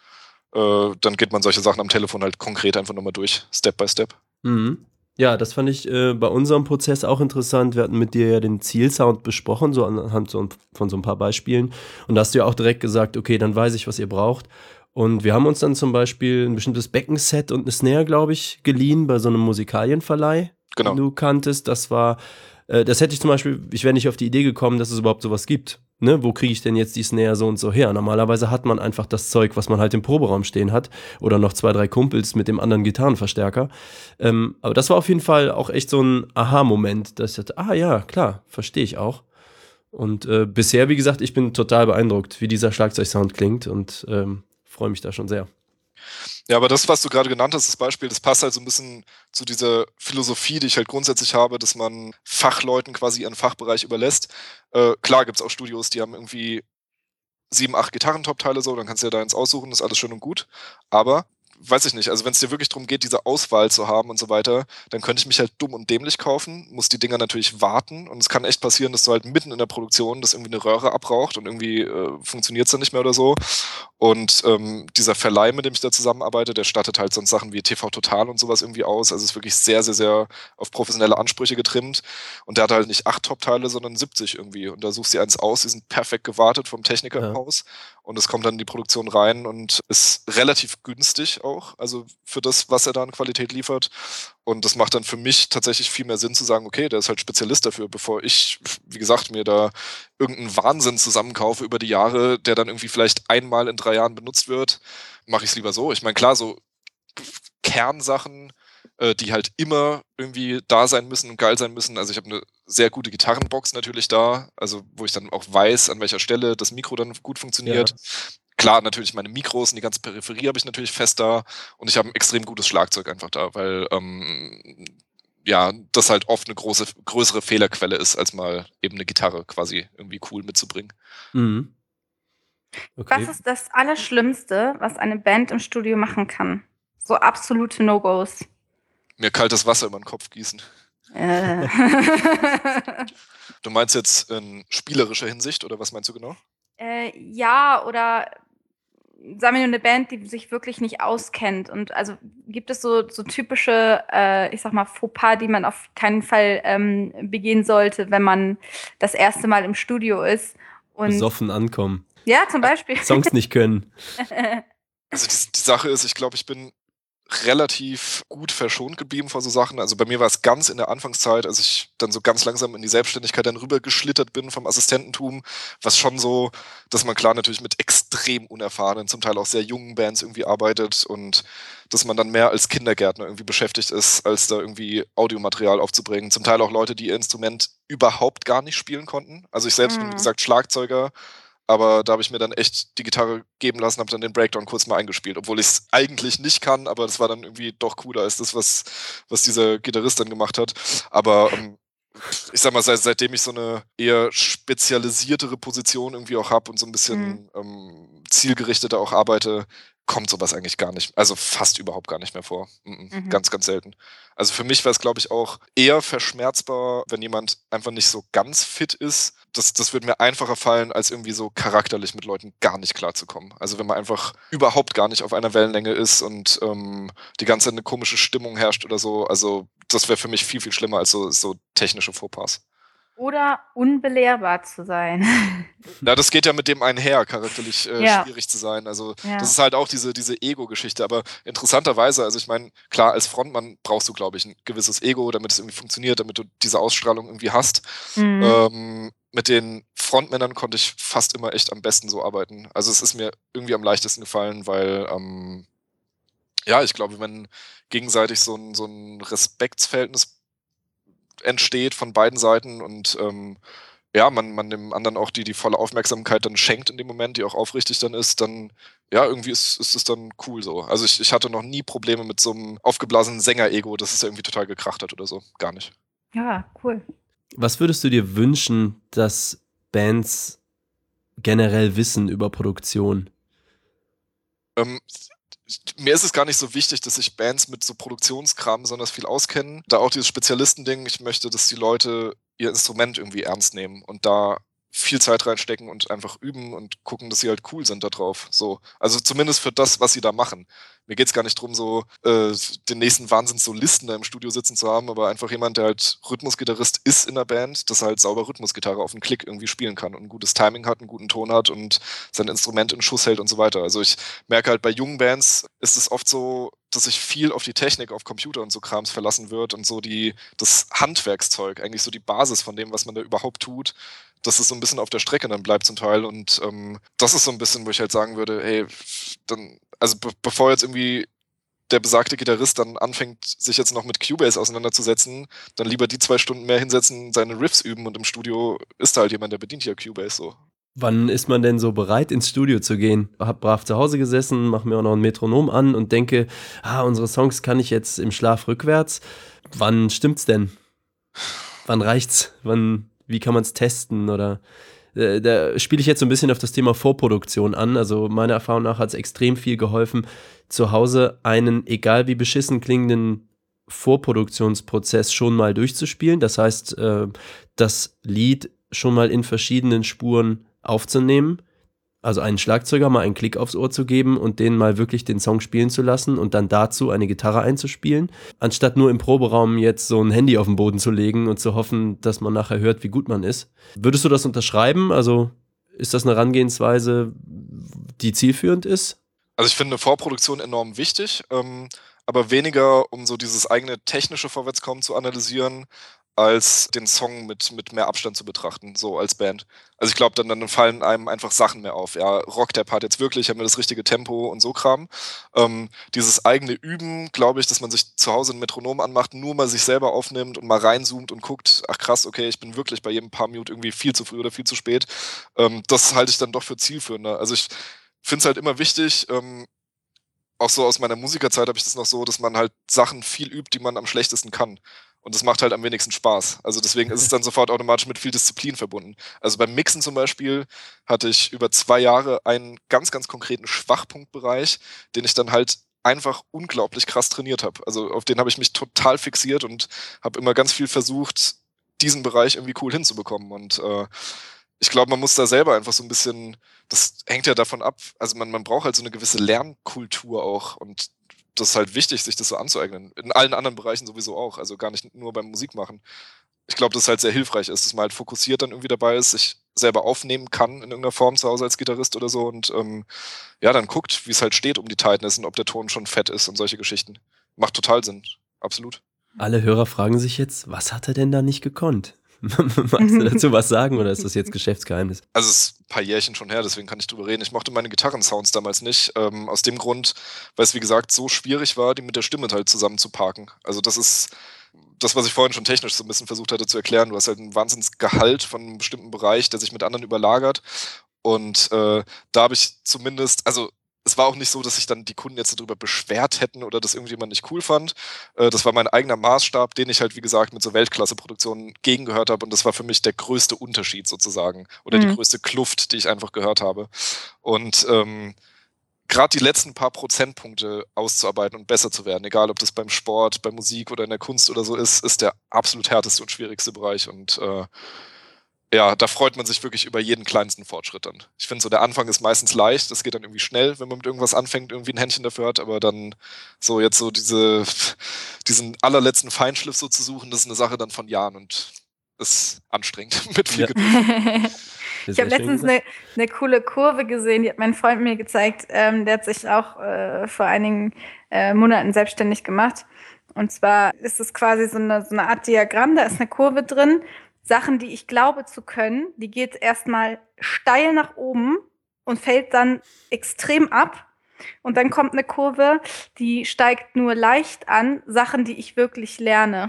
Äh, dann geht man solche Sachen am Telefon halt konkret einfach nochmal durch, Step by Step. Mhm. Ja, das fand ich äh, bei unserem Prozess auch interessant. Wir hatten mit dir ja den Zielsound besprochen, so anhand so, von so ein paar Beispielen. Und da hast du ja auch direkt gesagt, okay, dann weiß ich, was ihr braucht. Und wir haben uns dann zum Beispiel ein bestimmtes Beckenset und eine Snare, glaube ich, geliehen bei so einem Musikalienverleih, genau. den du kanntest. Das war, äh, das hätte ich zum Beispiel, ich wäre nicht auf die Idee gekommen, dass es überhaupt sowas gibt ne, wo kriege ich denn jetzt die Snare so und so her? Normalerweise hat man einfach das Zeug, was man halt im Proberaum stehen hat oder noch zwei, drei Kumpels mit dem anderen Gitarrenverstärker. Ähm, aber das war auf jeden Fall auch echt so ein Aha-Moment, dass ich dachte, ah ja, klar, verstehe ich auch. Und äh, bisher, wie gesagt, ich bin total beeindruckt, wie dieser Schlagzeugsound klingt und ähm, freue mich da schon sehr. Ja, aber das, was du gerade genannt hast, das Beispiel, das passt halt so ein bisschen zu dieser Philosophie, die ich halt grundsätzlich habe, dass man Fachleuten quasi ihren Fachbereich überlässt. Äh, klar gibt es auch Studios, die haben irgendwie sieben, acht Gitarrentop-Teile so, dann kannst du ja da eins aussuchen, ist alles schön und gut. Aber weiß ich nicht, also wenn es dir wirklich darum geht, diese Auswahl zu haben und so weiter, dann könnte ich mich halt dumm und dämlich kaufen, muss die Dinger natürlich warten und es kann echt passieren, dass du halt mitten in der Produktion das irgendwie eine Röhre abraucht und irgendwie äh, funktioniert es dann nicht mehr oder so. Und ähm, dieser Verleih, mit dem ich da zusammenarbeite, der stattet halt sonst Sachen wie TV Total und sowas irgendwie aus. Also ist wirklich sehr, sehr, sehr auf professionelle Ansprüche getrimmt. Und der hat halt nicht acht Top-Teile, sondern 70 irgendwie. Und da suchst du eins aus, die sind perfekt gewartet vom Techniker ja. im Haus. Und es kommt dann in die Produktion rein und ist relativ günstig auch, also für das, was er da an Qualität liefert. Und das macht dann für mich tatsächlich viel mehr Sinn zu sagen, okay, der ist halt Spezialist dafür, bevor ich, wie gesagt, mir da irgendeinen Wahnsinn zusammenkaufe über die Jahre, der dann irgendwie vielleicht einmal in drei Jahren benutzt wird, mache ich es lieber so. Ich meine, klar, so Kernsachen, äh, die halt immer irgendwie da sein müssen und geil sein müssen. Also ich habe eine sehr gute Gitarrenbox natürlich da, also wo ich dann auch weiß, an welcher Stelle das Mikro dann gut funktioniert. Ja. Klar, natürlich meine Mikros und die ganze Peripherie habe ich natürlich fest da und ich habe ein extrem gutes Schlagzeug einfach da, weil ähm, ja, das halt oft eine große, größere Fehlerquelle ist, als mal eben eine Gitarre quasi irgendwie cool mitzubringen. Mhm. Okay. Was ist das Allerschlimmste, was eine Band im Studio machen kann? So absolute No-Gos. Mir kaltes Wasser über den Kopf gießen. Äh. du meinst jetzt in spielerischer Hinsicht oder was meinst du genau? Äh, ja, oder sagen wir nur eine Band, die sich wirklich nicht auskennt. Und also gibt es so, so typische, äh, ich sag mal, Fauxpas, die man auf keinen Fall ähm, begehen sollte, wenn man das erste Mal im Studio ist. Und Besoffen ankommen. Ja, zum Beispiel. Songs nicht können. *laughs* Also die, die Sache ist, ich glaube, ich bin relativ gut verschont geblieben vor so Sachen. Also bei mir war es ganz in der Anfangszeit, als ich dann so ganz langsam in die Selbstständigkeit dann rübergeschlittert bin vom Assistententum, was schon so, dass man klar natürlich mit extrem unerfahrenen, zum Teil auch sehr jungen Bands irgendwie arbeitet und dass man dann mehr als Kindergärtner irgendwie beschäftigt ist, als da irgendwie Audiomaterial aufzubringen. Zum Teil auch Leute, die ihr Instrument überhaupt gar nicht spielen konnten. Also ich selbst mhm. bin, wie gesagt, Schlagzeuger aber da habe ich mir dann echt die Gitarre geben lassen, habe dann den Breakdown kurz mal eingespielt, obwohl ich es eigentlich nicht kann, aber das war dann irgendwie doch cooler als das, was, was dieser Gitarrist dann gemacht hat. Aber ähm, ich sag mal, seit, seitdem ich so eine eher spezialisiertere Position irgendwie auch habe und so ein bisschen mhm. ähm, zielgerichteter auch arbeite, kommt sowas eigentlich gar nicht, also fast überhaupt gar nicht mehr vor. Mhm. Ganz, ganz selten. Also für mich wäre es, glaube ich, auch eher verschmerzbar, wenn jemand einfach nicht so ganz fit ist. Das, das würde mir einfacher fallen, als irgendwie so charakterlich mit Leuten gar nicht klarzukommen. Also wenn man einfach überhaupt gar nicht auf einer Wellenlänge ist und ähm, die ganze Zeit eine komische Stimmung herrscht oder so. Also das wäre für mich viel, viel schlimmer als so, so technische Fauxpas. Oder unbelehrbar zu sein. *laughs* Ja, das geht ja mit dem einher, charakterlich äh, ja. schwierig zu sein. Also ja. das ist halt auch diese, diese Ego-Geschichte. Aber interessanterweise, also ich meine, klar, als Frontmann brauchst du, glaube ich, ein gewisses Ego, damit es irgendwie funktioniert, damit du diese Ausstrahlung irgendwie hast. Mhm. Ähm, mit den Frontmännern konnte ich fast immer echt am besten so arbeiten. Also es ist mir irgendwie am leichtesten gefallen, weil ähm, ja, ich glaube, wenn gegenseitig so ein, so ein Respektsverhältnis entsteht von beiden Seiten und ähm, ja, man, man dem anderen auch die, die volle Aufmerksamkeit dann schenkt in dem Moment, die auch aufrichtig dann ist, dann ja, irgendwie ist, ist es dann cool so. Also ich, ich hatte noch nie Probleme mit so einem aufgeblasenen Sänger-Ego, dass es irgendwie total gekracht hat oder so. Gar nicht. Ja, cool. Was würdest du dir wünschen, dass Bands generell wissen über Produktion? Ähm, mir ist es gar nicht so wichtig, dass sich Bands mit so Produktionskram besonders viel auskennen. Da auch dieses Spezialistending, ich möchte, dass die Leute ihr Instrument irgendwie ernst nehmen und da viel Zeit reinstecken und einfach üben und gucken, dass sie halt cool sind da drauf. So. Also zumindest für das, was sie da machen. Mir geht es gar nicht darum, so äh, den nächsten Wahnsinns-Solisten da im Studio sitzen zu haben, aber einfach jemand, der halt Rhythmusgitarrist ist in der Band, dass er halt sauber Rhythmusgitarre auf den Klick irgendwie spielen kann und ein gutes Timing hat, einen guten Ton hat und sein Instrument in Schuss hält und so weiter. Also ich merke halt bei jungen Bands ist es oft so, dass sich viel auf die Technik, auf Computer und so Krams verlassen wird und so die, das Handwerkszeug, eigentlich so die Basis von dem, was man da überhaupt tut, dass es so ein bisschen auf der Strecke dann bleibt zum Teil. Und ähm, das ist so ein bisschen, wo ich halt sagen würde, hey, dann, also be bevor jetzt irgendwie der besagte Gitarrist dann anfängt, sich jetzt noch mit Cubase auseinanderzusetzen, dann lieber die zwei Stunden mehr hinsetzen, seine Riffs üben und im Studio ist da halt jemand, der bedient hier Cubase so. Wann ist man denn so bereit, ins Studio zu gehen? Hab brav zu Hause gesessen, mach mir auch noch ein Metronom an und denke, ah, unsere Songs kann ich jetzt im Schlaf rückwärts. Wann stimmt's denn? Wann reicht's? Wann wie kann man es testen oder äh, da spiele ich jetzt so ein bisschen auf das Thema Vorproduktion an. Also meiner Erfahrung nach hat es extrem viel geholfen, zu Hause einen, egal wie beschissen klingenden Vorproduktionsprozess schon mal durchzuspielen. Das heißt, äh, das Lied schon mal in verschiedenen Spuren aufzunehmen also einen Schlagzeuger mal einen Klick aufs Ohr zu geben und den mal wirklich den Song spielen zu lassen und dann dazu eine Gitarre einzuspielen, anstatt nur im Proberaum jetzt so ein Handy auf den Boden zu legen und zu hoffen, dass man nachher hört, wie gut man ist. Würdest du das unterschreiben? Also ist das eine Herangehensweise, die zielführend ist? Also ich finde eine Vorproduktion enorm wichtig, ähm, aber weniger, um so dieses eigene technische Vorwärtskommen zu analysieren, als den Song mit, mit mehr Abstand zu betrachten, so als Band. Also ich glaube, dann, dann fallen einem einfach Sachen mehr auf. Ja, rockt der Part jetzt wirklich, haben wir das richtige Tempo und so Kram. Ähm, dieses eigene Üben, glaube ich, dass man sich zu Hause ein Metronom anmacht, nur mal sich selber aufnimmt und mal reinzoomt und guckt, ach krass, okay, ich bin wirklich bei jedem paar Minuten irgendwie viel zu früh oder viel zu spät. Ähm, das halte ich dann doch für zielführender. Also ich finde es halt immer wichtig, ähm, auch so aus meiner Musikerzeit habe ich das noch so, dass man halt Sachen viel übt, die man am schlechtesten kann. Und das macht halt am wenigsten Spaß. Also deswegen ist es dann sofort automatisch mit viel Disziplin verbunden. Also beim Mixen zum Beispiel hatte ich über zwei Jahre einen ganz, ganz konkreten Schwachpunktbereich, den ich dann halt einfach unglaublich krass trainiert habe. Also auf den habe ich mich total fixiert und habe immer ganz viel versucht, diesen Bereich irgendwie cool hinzubekommen. Und äh, ich glaube, man muss da selber einfach so ein bisschen, das hängt ja davon ab, also man, man braucht halt so eine gewisse Lernkultur auch. Und das ist halt wichtig, sich das so anzueignen. In allen anderen Bereichen sowieso auch, also gar nicht nur beim Musikmachen. Ich glaube, dass es halt sehr hilfreich ist, dass man halt fokussiert dann irgendwie dabei ist, sich selber aufnehmen kann in irgendeiner Form zu Hause als Gitarrist oder so und ähm, ja, dann guckt, wie es halt steht um die Tightness und ob der Ton schon fett ist und solche Geschichten. Macht total Sinn. Absolut. Alle Hörer fragen sich jetzt, was hat er denn da nicht gekonnt? *laughs* Magst du dazu was sagen oder ist das jetzt *laughs* Geschäftsgeheimnis? Also es ist ein paar Jährchen schon her, deswegen kann ich drüber reden. Ich mochte meine Gitarrensounds damals nicht. Ähm, aus dem Grund, weil es wie gesagt so schwierig war, die mit der Stimme halt zusammen zu parken. Also das ist das, was ich vorhin schon technisch so ein bisschen versucht hatte zu erklären. Du hast halt einen Wahnsinnsgehalt von einem bestimmten Bereich, der sich mit anderen überlagert. Und äh, da habe ich zumindest, also es war auch nicht so, dass sich dann die Kunden jetzt darüber beschwert hätten oder das irgendjemand nicht cool fand. Äh, das war mein eigener Maßstab, den ich halt, wie gesagt, mit so Weltklasse-Produktionen gegengehört habe. Und das war für mich der größte Unterschied sozusagen oder mhm. die größte Kluft, die ich einfach gehört habe. Und ähm, gerade die letzten paar Prozentpunkte auszuarbeiten und besser zu werden, egal ob das beim Sport, bei Musik oder in der Kunst oder so ist, ist der absolut härteste und schwierigste Bereich. Und äh, ja, da freut man sich wirklich über jeden kleinsten Fortschritt dann. Ich finde so, der Anfang ist meistens leicht, das geht dann irgendwie schnell, wenn man mit irgendwas anfängt, irgendwie ein Händchen dafür hat, aber dann so jetzt so diese, diesen allerletzten Feinschliff so zu suchen, das ist eine Sache dann von Jahren und ist anstrengend *laughs* mit viel ja. Geduld. *laughs* ich habe letztens eine, eine, coole Kurve gesehen, die hat mein Freund mir gezeigt. Ähm, der hat sich auch äh, vor einigen äh, Monaten selbstständig gemacht. Und zwar ist es quasi so eine, so eine Art Diagramm, da ist eine Kurve drin Sachen, die ich glaube zu können, die geht erstmal steil nach oben und fällt dann extrem ab. Und dann kommt eine Kurve, die steigt nur leicht an, Sachen, die ich wirklich lerne.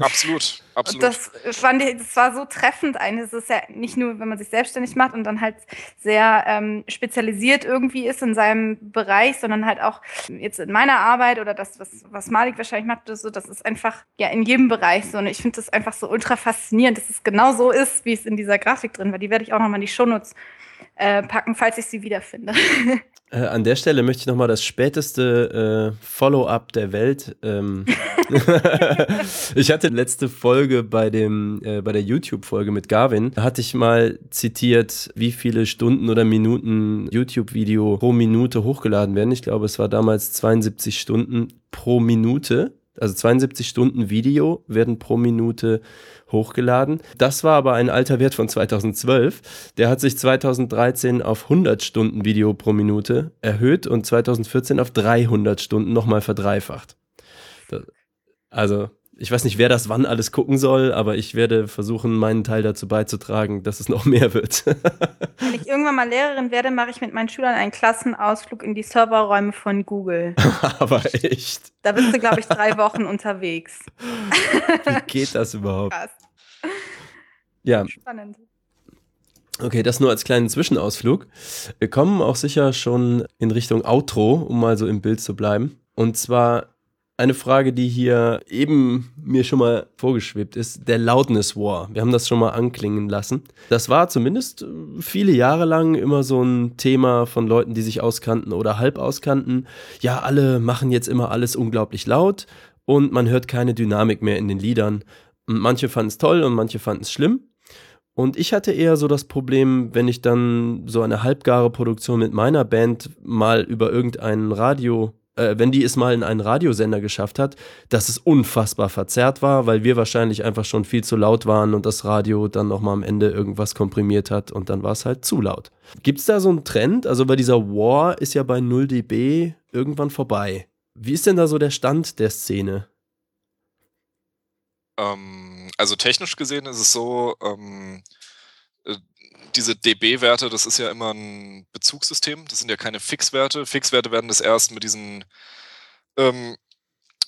Absolut, *laughs* absolut. Das fand ich, das war so treffend. Eines ist ja nicht nur, wenn man sich selbstständig macht und dann halt sehr ähm, spezialisiert irgendwie ist in seinem Bereich, sondern halt auch jetzt in meiner Arbeit oder das, was, was Malik wahrscheinlich macht, das, so, das ist einfach ja in jedem Bereich so. Und ich finde das einfach so ultra faszinierend, dass es genau so ist, wie es in dieser Grafik drin war. Die werde ich auch nochmal in die Shownotes äh, packen, falls ich sie wiederfinde. *laughs* Äh, an der Stelle möchte ich nochmal das späteste äh, Follow-up der Welt. Ähm *laughs* ich hatte letzte Folge bei, dem, äh, bei der YouTube-Folge mit Garvin, da hatte ich mal zitiert, wie viele Stunden oder Minuten YouTube-Video pro Minute hochgeladen werden. Ich glaube, es war damals 72 Stunden pro Minute. Also 72 Stunden Video werden pro Minute hochgeladen. Das war aber ein alter Wert von 2012. Der hat sich 2013 auf 100 Stunden Video pro Minute erhöht und 2014 auf 300 Stunden nochmal verdreifacht. Also ich weiß nicht, wer das wann alles gucken soll, aber ich werde versuchen, meinen Teil dazu beizutragen, dass es noch *laughs* mehr wird. Wenn ich irgendwann mal Lehrerin werde, mache ich mit meinen Schülern einen Klassenausflug in die Serverräume von Google. *laughs* aber echt? Da bist du, glaube ich, drei Wochen unterwegs. Wie geht das überhaupt? Krass. Ja. Spannend. Okay, das nur als kleinen Zwischenausflug. Wir kommen auch sicher schon in Richtung Outro, um mal so im Bild zu bleiben. Und zwar eine Frage, die hier eben mir schon mal vorgeschwebt ist, der Loudness War. Wir haben das schon mal anklingen lassen. Das war zumindest viele Jahre lang immer so ein Thema von Leuten, die sich auskannten oder halb auskannten. Ja, alle machen jetzt immer alles unglaublich laut und man hört keine Dynamik mehr in den Liedern. Und manche fanden es toll und manche fanden es schlimm. Und ich hatte eher so das Problem, wenn ich dann so eine halbgare Produktion mit meiner Band mal über irgendeinen Radio äh, wenn die es mal in einen Radiosender geschafft hat, dass es unfassbar verzerrt war, weil wir wahrscheinlich einfach schon viel zu laut waren und das Radio dann nochmal am Ende irgendwas komprimiert hat und dann war es halt zu laut. Gibt es da so einen Trend? Also, weil dieser War ist ja bei 0 dB irgendwann vorbei. Wie ist denn da so der Stand der Szene? Ähm, also technisch gesehen ist es so, ähm, äh, diese dB-Werte, das ist ja immer ein Bezugssystem, das sind ja keine Fixwerte. Fixwerte werden das erst mit diesen, ähm,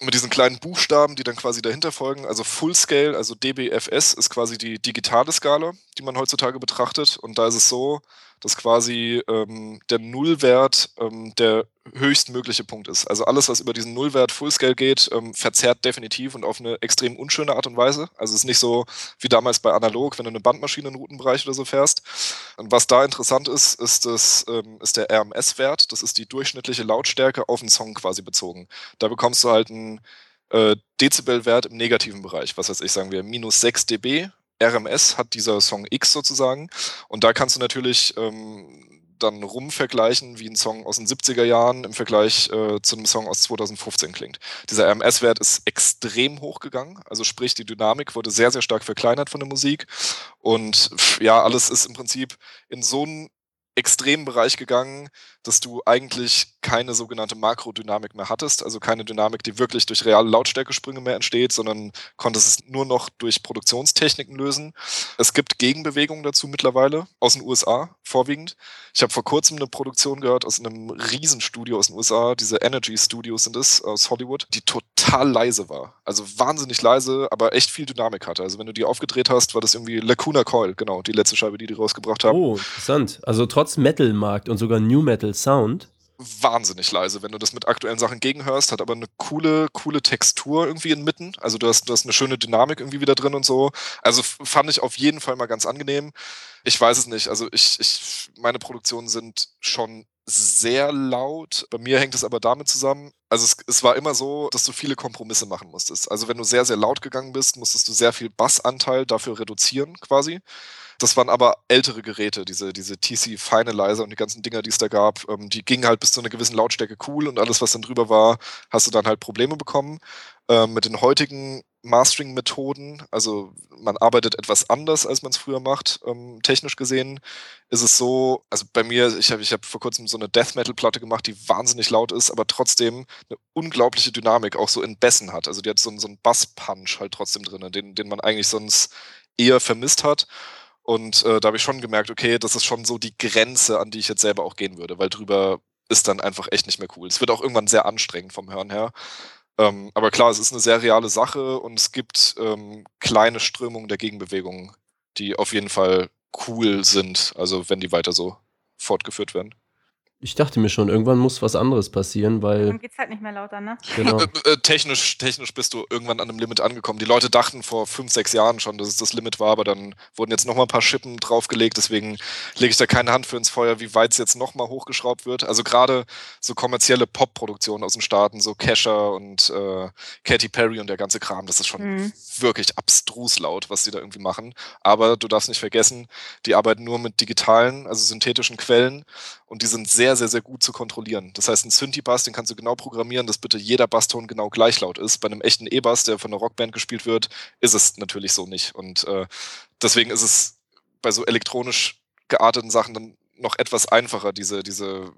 mit diesen kleinen Buchstaben, die dann quasi dahinter folgen. Also Full Scale, also dBFS ist quasi die digitale Skala, die man heutzutage betrachtet. Und da ist es so, dass quasi ähm, der Nullwert ähm, der höchstmögliche Punkt ist. Also alles, was über diesen Nullwert Fullscale geht, ähm, verzerrt definitiv und auf eine extrem unschöne Art und Weise. Also es ist nicht so wie damals bei Analog, wenn du eine Bandmaschine in Routenbereich oder so fährst. Und was da interessant ist, ist, das, ähm, ist der RMS-Wert. Das ist die durchschnittliche Lautstärke auf den Song quasi bezogen. Da bekommst du halt einen äh, Dezibelwert im negativen Bereich. Was heißt ich, sagen wir minus 6 dB RMS hat dieser Song X sozusagen. Und da kannst du natürlich ähm, dann rumvergleichen, wie ein Song aus den 70er Jahren im Vergleich äh, zu einem Song aus 2015 klingt. Dieser RMS-Wert ist extrem hoch gegangen, also sprich die Dynamik wurde sehr, sehr stark verkleinert von der Musik und ja, alles ist im Prinzip in so einem extremen Bereich gegangen, dass du eigentlich keine sogenannte Makrodynamik mehr hattest, also keine Dynamik, die wirklich durch reale Lautstärkesprünge mehr entsteht, sondern konntest es nur noch durch Produktionstechniken lösen. Es gibt Gegenbewegungen dazu mittlerweile, aus den USA vorwiegend. Ich habe vor kurzem eine Produktion gehört aus einem Riesenstudio aus den USA, diese Energy Studios sind es, aus Hollywood, die total leise war. Also wahnsinnig leise, aber echt viel Dynamik hatte. Also wenn du die aufgedreht hast, war das irgendwie Lacuna Coil, genau, die letzte Scheibe, die die rausgebracht haben. Oh, interessant. Also trotz Metal-Markt und sogar New Metal Sound wahnsinnig leise, wenn du das mit aktuellen Sachen gegenhörst, hat aber eine coole, coole Textur irgendwie inmitten. Also du hast, du hast eine schöne Dynamik irgendwie wieder drin und so. Also fand ich auf jeden Fall mal ganz angenehm. Ich weiß es nicht. Also ich, ich, meine Produktionen sind schon sehr laut. Bei mir hängt es aber damit zusammen. Also es, es war immer so, dass du viele Kompromisse machen musstest. Also wenn du sehr, sehr laut gegangen bist, musstest du sehr viel Bassanteil dafür reduzieren quasi. Das waren aber ältere Geräte, diese, diese TC Finalizer und die ganzen Dinger, die es da gab. Ähm, die gingen halt bis zu einer gewissen Lautstärke cool und alles, was dann drüber war, hast du dann halt Probleme bekommen. Ähm, mit den heutigen Mastering-Methoden, also man arbeitet etwas anders, als man es früher macht, ähm, technisch gesehen, ist es so, also bei mir, ich habe ich hab vor kurzem so eine Death Metal-Platte gemacht, die wahnsinnig laut ist, aber trotzdem eine unglaubliche Dynamik auch so in Bässen hat. Also die hat so, so einen Bass-Punch halt trotzdem drin, den, den man eigentlich sonst eher vermisst hat. Und äh, da habe ich schon gemerkt, okay, das ist schon so die Grenze, an die ich jetzt selber auch gehen würde, weil drüber ist dann einfach echt nicht mehr cool. Es wird auch irgendwann sehr anstrengend vom Hören her. Ähm, aber klar, es ist eine sehr reale Sache und es gibt ähm, kleine Strömungen der Gegenbewegung, die auf jeden Fall cool sind, also wenn die weiter so fortgeführt werden. Ich dachte mir schon, irgendwann muss was anderes passieren, weil. Dann geht's halt nicht mehr lauter, ne? Genau. Äh, äh, technisch, technisch bist du irgendwann an einem Limit angekommen. Die Leute dachten vor fünf, sechs Jahren schon, dass es das Limit war, aber dann wurden jetzt nochmal ein paar Schippen draufgelegt. Deswegen lege ich da keine Hand für ins Feuer, wie weit es jetzt nochmal hochgeschraubt wird. Also gerade so kommerzielle Pop-Produktionen aus den Staaten, so Kesha und äh, Katy Perry und der ganze Kram, das ist schon Mhm. wirklich abstrus laut, was die da irgendwie machen. Aber du darfst nicht vergessen, die arbeiten nur mit digitalen, also synthetischen Quellen und die sind sehr, sehr, sehr gut zu kontrollieren. Das heißt, ein Synthi-Bass, den kannst du genau programmieren, dass bitte jeder Basston genau gleich laut ist. Bei einem echten E-Bass, der von einer Rockband gespielt wird, ist es natürlich so nicht. Und äh, deswegen ist es bei so elektronisch gearteten Sachen dann noch etwas einfacher, diese, diese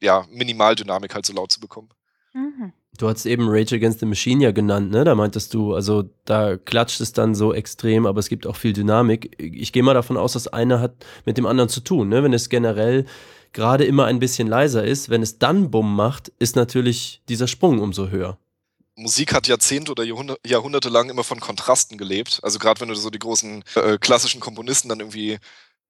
ja, Minimaldynamik halt so laut zu bekommen. Mhm. Du hast eben Rage Against the Machine ja genannt, ne? Da meintest du, also da klatscht es dann so extrem, aber es gibt auch viel Dynamik. Ich gehe mal davon aus, dass einer hat mit dem anderen zu tun, ne? Wenn es generell gerade immer ein bisschen leiser ist, wenn es dann Bumm macht, ist natürlich dieser Sprung umso höher. Musik hat Jahrzehnte oder Jahrhunderte, Jahrhunderte lang immer von Kontrasten gelebt. Also gerade wenn du so die großen äh, klassischen Komponisten dann irgendwie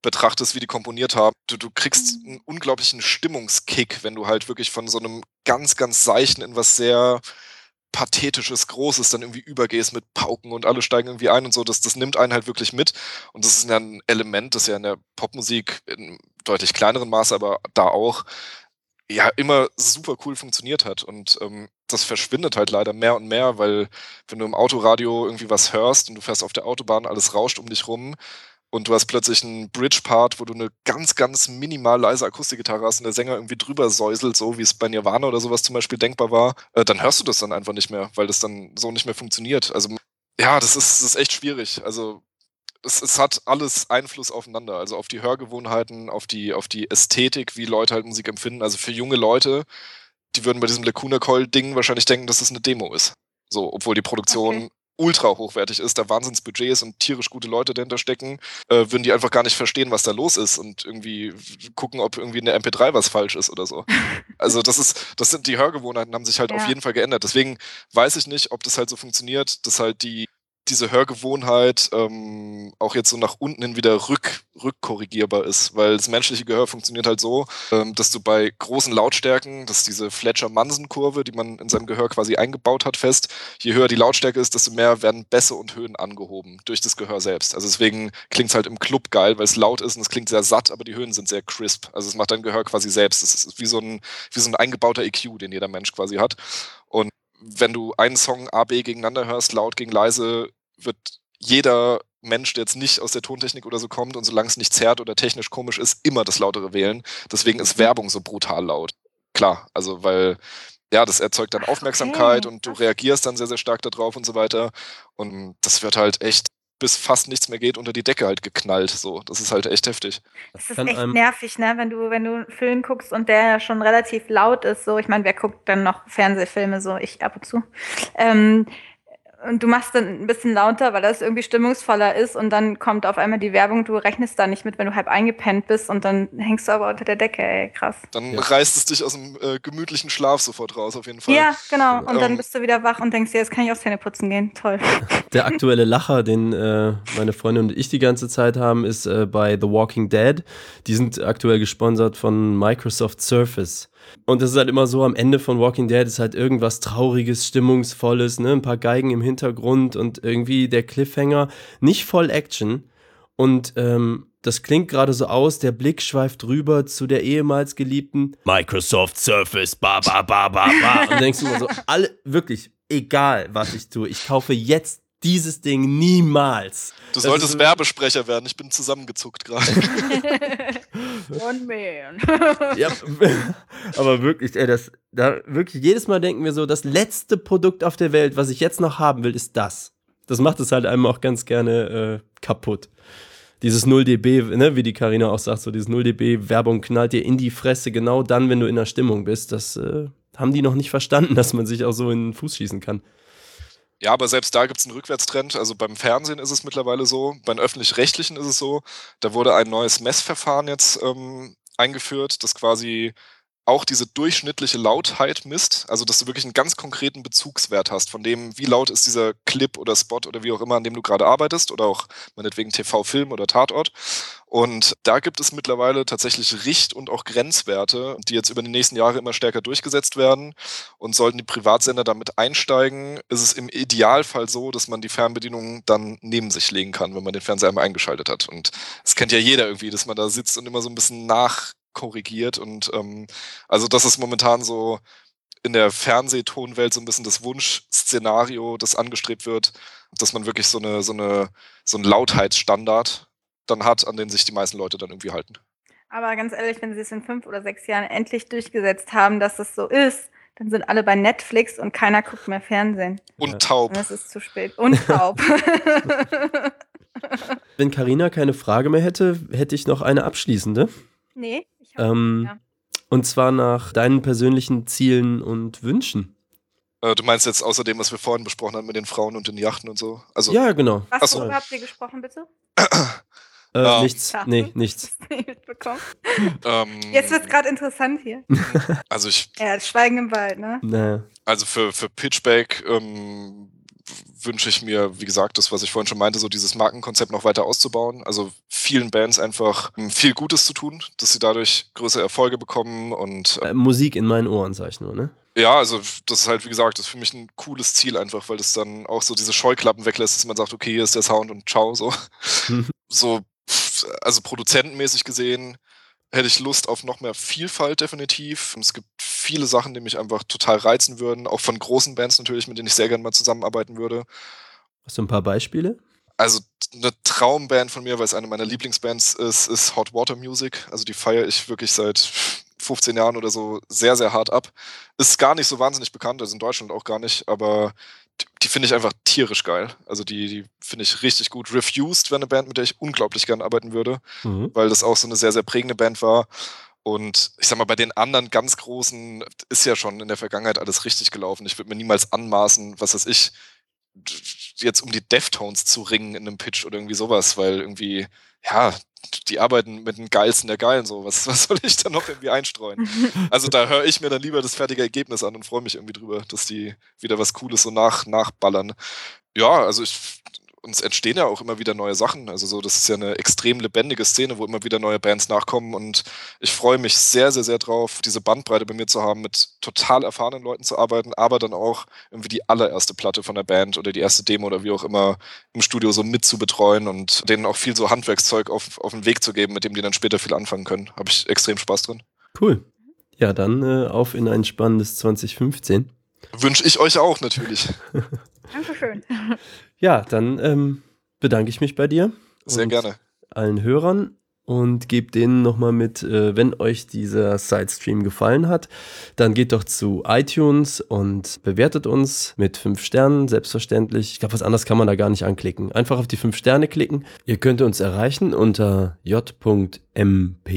betrachtest, wie die komponiert haben, du, du kriegst einen unglaublichen Stimmungskick, wenn du halt wirklich von so einem ganz, ganz seichten in was sehr pathetisches, großes dann irgendwie übergehst mit Pauken und alle steigen irgendwie ein und so. Das, das nimmt einen halt wirklich mit. Und das ist ja ein Element, das ja in der Popmusik in deutlich kleineren Maße, aber da auch ja immer super cool funktioniert hat. Und ähm, das verschwindet halt leider mehr und mehr, weil wenn du im Autoradio irgendwie was hörst und du fährst auf der Autobahn, alles rauscht um dich rum und du hast plötzlich einen Bridge-Part, wo du eine ganz, ganz minimal leise Akustikgitarre hast und der Sänger irgendwie drüber säuselt, so wie es bei Nirvana oder sowas zum Beispiel denkbar war, äh, dann hörst du das dann einfach nicht mehr, weil das dann so nicht mehr funktioniert. Also ja, das ist, das ist echt schwierig. Also es, es hat alles Einfluss aufeinander, also auf die Hörgewohnheiten, auf die, auf die Ästhetik, wie Leute halt Musik empfinden. Also für junge Leute, die würden bei diesem Lacuna Coil-Ding wahrscheinlich denken, dass es eine Demo ist. So, obwohl die Produktion Okay. Ultra hochwertig ist, da Wahnsinnsbudgets und tierisch gute Leute dahinter stecken, äh, würden die einfach gar nicht verstehen, was da los ist und irgendwie gucken, ob irgendwie in der MP3 was falsch ist oder so. *laughs* Also das ist, das sind die Hörgewohnheiten, haben sich halt auf Ja. jeden Fall geändert. Deswegen weiß ich nicht, ob das halt so funktioniert, dass halt die diese Hörgewohnheit ähm, auch jetzt so nach unten hin wieder rück, rückkorrigierbar ist, weil das menschliche Gehör funktioniert halt so, ähm, dass du bei großen Lautstärken, das ist diese Fletcher-Manson-Kurve, die man in seinem Gehör quasi eingebaut hat, fest, je höher die Lautstärke ist, desto mehr werden Bässe und Höhen angehoben durch das Gehör selbst. Also deswegen klingt es halt im Club geil, weil es laut ist und es klingt sehr satt, aber die Höhen sind sehr crisp. Also es macht dein Gehör quasi selbst. Es ist wie so ein, wie so ein eingebauter EQ, den jeder Mensch quasi hat. Und wenn du einen Song A, B gegeneinander hörst, laut gegen leise, wird jeder Mensch, der jetzt nicht aus der Tontechnik oder so kommt und solange es nicht zerrt oder technisch komisch ist, immer das Lautere wählen. Deswegen ist Werbung so brutal laut. Klar, also weil ja, das erzeugt dann Aufmerksamkeit okay, und du reagierst dann sehr, sehr stark darauf und so weiter. Und das wird halt echt, bis fast nichts mehr geht, unter die Decke halt geknallt. So, das ist halt echt heftig. Das ist echt einem- nervig, ne? Wenn du, wenn du einen Film guckst und der ja schon relativ laut ist, so, ich meine, wer guckt dann noch Fernsehfilme, so ich ab und zu. Ähm, und du machst dann ein bisschen lauter, weil das irgendwie stimmungsvoller ist und dann kommt auf einmal die Werbung, du rechnest da nicht mit, wenn du halb eingepennt bist und dann hängst du aber unter der Decke, ey, krass. Dann Ja. reißt es dich aus dem äh, gemütlichen Schlaf sofort raus, auf jeden Fall. Ja, genau. Und dann Ähm, bist du wieder wach und denkst dir, jetzt kann ich auch Zähne putzen gehen. Toll. *laughs* Der aktuelle Lacher, den äh, meine Freundin und ich die ganze Zeit haben, ist äh, bei The Walking Dead. Die sind aktuell gesponsert von Microsoft Surface. Und es ist halt immer so, am Ende von Walking Dead ist halt irgendwas Trauriges, Stimmungsvolles, ne? ein paar Geigen im Hintergrund und irgendwie der Cliffhanger. Nicht voll Action. Und ähm, das klingt gerade so aus, der Blick schweift rüber zu der ehemals geliebten Microsoft Surface, ba, ba, ba, ba, ba. Und denkst du immer so, alle, wirklich, egal was ich tue, ich kaufe jetzt dieses Ding niemals. Du solltest ist- Werbesprecher werden. Ich bin zusammengezuckt gerade. *laughs* One man. *laughs* Ja, *laughs* aber wirklich, ey, das, da wirklich, jedes Mal denken wir so, das letzte Produkt auf der Welt, was ich jetzt noch haben will, ist das. Das macht es halt einem auch ganz gerne äh, kaputt. Dieses 0 dB, ne, wie die Karina auch sagt, so dieses 0 dB Werbung knallt dir in die Fresse genau dann, wenn du in der Stimmung bist. Das äh, haben die noch nicht verstanden, dass man sich auch so in den Fuß schießen kann. Ja, aber selbst da gibt es einen Rückwärtstrend. Also beim Fernsehen ist es mittlerweile so, beim öffentlich-rechtlichen ist es so. Da wurde ein neues Messverfahren jetzt ähm, eingeführt, das quasi auch diese durchschnittliche Lautheit misst, also dass du wirklich einen ganz konkreten Bezugswert hast von dem, wie laut ist dieser Clip oder Spot oder wie auch immer, an dem du gerade arbeitest oder auch meinetwegen TV-Film oder Tatort. Und da gibt es mittlerweile tatsächlich Richt- und auch Grenzwerte, die jetzt über die nächsten Jahre immer stärker durchgesetzt werden. Und sollten die Privatsender damit einsteigen, ist es im Idealfall so, dass man die Fernbedienung dann neben sich legen kann, wenn man den Fernseher einmal eingeschaltet hat. Und das kennt ja jeder irgendwie, dass man da sitzt und immer so ein bisschen nach korrigiert. Und ähm, also das ist momentan so in der Fernsehtonwelt so ein bisschen das Wunschszenario, das angestrebt wird, dass man wirklich so eine, so eine, so einen Lautheitsstandard dann hat, an den sich die meisten Leute dann irgendwie halten. Aber ganz ehrlich, wenn sie es in fünf oder sechs Jahren endlich durchgesetzt haben, dass das so ist, dann sind alle bei Netflix und keiner guckt mehr Fernsehen. Und taub. Und es ist zu spät. Und taub. *laughs* Wenn Karina keine Frage mehr hätte, hätte ich noch eine abschließende. Nee. Ähm, ja. Und zwar nach deinen persönlichen Zielen und Wünschen. Äh, du meinst jetzt außerdem, was wir vorhin besprochen haben mit den Frauen und den Yachten und so? Also, ja, genau. Was Achso. worüber habt ihr gesprochen, bitte? Äh, ja. Nichts. Nee, *laughs* nichts. ähm, Jetzt wird es gerade interessant hier. Also ich. Ja, Schweigen im Wald, ne? Naja. Also für, für Pitchback ähm, wünsche ich mir, wie gesagt, das, was ich vorhin schon meinte, so dieses Markenkonzept noch weiter auszubauen. Also vielen Bands einfach ähm, viel Gutes zu tun, dass sie dadurch größere Erfolge bekommen und. Äh, Musik in meinen Ohren, sag ich nur, ne? Ja, also das ist halt, wie gesagt, das ist für mich ein cooles Ziel einfach, weil das dann auch so diese Scheuklappen weglässt, dass man sagt, okay, hier ist der Sound und ciao, so. so, also produzentenmäßig gesehen, hätte ich Lust auf noch mehr Vielfalt definitiv. Es gibt viele Sachen, die mich einfach total reizen würden, auch von großen Bands natürlich, mit denen ich sehr gerne mal zusammenarbeiten würde. Hast du ein paar Beispiele? Also eine Traumband von mir, weil es eine meiner Lieblingsbands ist, ist Hot Water Music. Also die feiere ich wirklich seit 15 Jahren oder so sehr, sehr hart ab. Ist gar nicht so wahnsinnig bekannt, also in Deutschland auch gar nicht, aber die, die finde ich einfach tierisch geil. Also die, die finde ich richtig gut. Refused wäre eine Band, mit der ich unglaublich gerne arbeiten würde, mhm. weil das auch so eine sehr, sehr prägende Band war. Und ich sag mal, bei den anderen ganz großen ist ja schon in der Vergangenheit alles richtig gelaufen. Ich würde mir niemals anmaßen, was weiß ich, jetzt um die Deftones zu ringen in einem Pitch oder irgendwie sowas, weil irgendwie, ja, die arbeiten mit den Geilsten der Geilen so. Was, was soll ich da noch irgendwie einstreuen? *laughs* Also da höre ich mir dann lieber das fertige Ergebnis an und freue mich irgendwie drüber, dass die wieder was Cooles so nach, nachballern. Ja, also ich uns entstehen ja auch immer wieder neue Sachen. Also so, das ist ja eine extrem lebendige Szene, wo immer wieder neue Bands nachkommen und ich freue mich sehr, sehr, sehr drauf, diese Bandbreite bei mir zu haben, mit total erfahrenen Leuten zu arbeiten, aber dann auch irgendwie die allererste Platte von der Band oder die erste Demo oder wie auch immer im Studio so mit zu betreuen und denen auch viel so Handwerkszeug auf, auf den Weg zu geben, mit dem die dann später viel anfangen können. Habe ich extrem Spaß drin. Cool. Ja, dann äh, auf in ein spannendes 2015. Wünsche ich euch auch natürlich. *laughs* Dankeschön. Ja, dann ähm, bedanke ich mich bei dir. Sehr gerne. Allen Hörern und gebt denen nochmal mit, äh, wenn euch dieser Sidestream gefallen hat, dann geht doch zu iTunes und bewertet uns mit fünf Sternen, selbstverständlich. Ich glaube, was anderes kann man da gar nicht anklicken. Einfach auf die fünf Sterne klicken. Ihr könnt uns erreichen unter j.mp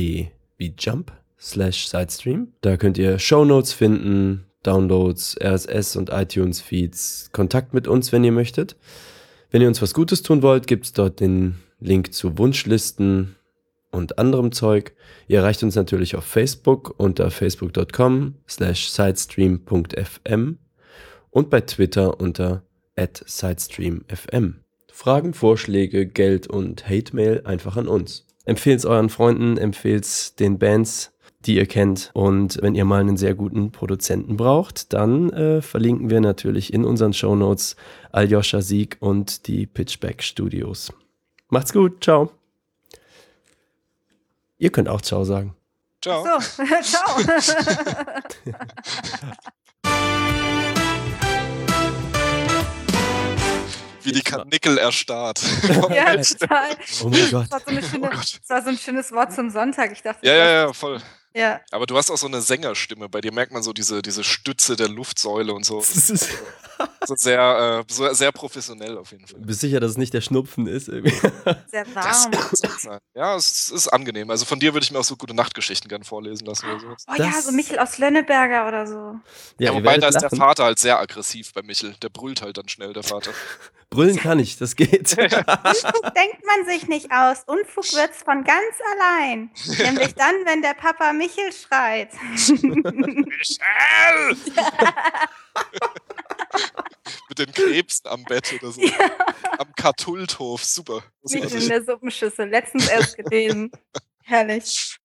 wie Jump slash Sidestream. Da könnt ihr Shownotes finden, Downloads, RSS und iTunes-Feeds, Kontakt mit uns, wenn ihr möchtet. Wenn ihr uns was Gutes tun wollt, gibt es dort den Link zu Wunschlisten und anderem Zeug. Ihr erreicht uns natürlich auf Facebook unter facebook.com slash sidestream.fm und bei Twitter unter sidestreamfm. Fragen, Vorschläge, Geld und Hate-Mail einfach an uns. Empfehlt es euren Freunden, empfehlt es den Bands, die ihr kennt. Und wenn ihr mal einen sehr guten Produzenten braucht, dann äh, verlinken wir natürlich in unseren Show Notes Aljoscha Sieg und die Pitchback Studios. Macht's gut, ciao. Ihr könnt auch Ciao sagen. Ciao. So, *laughs* ciao. *laughs* Wie die Karnickel erstarrt. *laughs* ja, total. Oh mein Gott. Das war, so schöne, oh das war so ein schönes Wort zum Sonntag. Ich dachte, ja, ja, ja, voll. Ja. Aber du hast auch so eine Sängerstimme. Bei dir merkt man so diese, diese Stütze der Luftsäule und so. *laughs* Das ist so sehr, äh, so sehr professionell auf jeden Fall. Bist sicher, dass es nicht der Schnupfen ist? Irgendwie? *laughs* Sehr warm. Ja, es ist angenehm. Also von dir würde ich mir auch so gute Nachtgeschichten gerne vorlesen lassen. Oder so. Oh das ja, so Michel aus Lönneberger oder so. Ja, ja wobei da ist der Vater halt sehr aggressiv bei Michel. Der brüllt halt dann schnell, der Vater. *laughs* Brüllen kann ich, das geht. *laughs* Unfug denkt man sich nicht aus. Unfug wird's von ganz allein. Nämlich dann, wenn der Papa Michel schreit. Michel! *laughs* Mit den Krebsen am Bett oder so. Am Katulthof, super. Michel in der Suppenschüssel. Letztens erst gelesen. *laughs* Herrlich.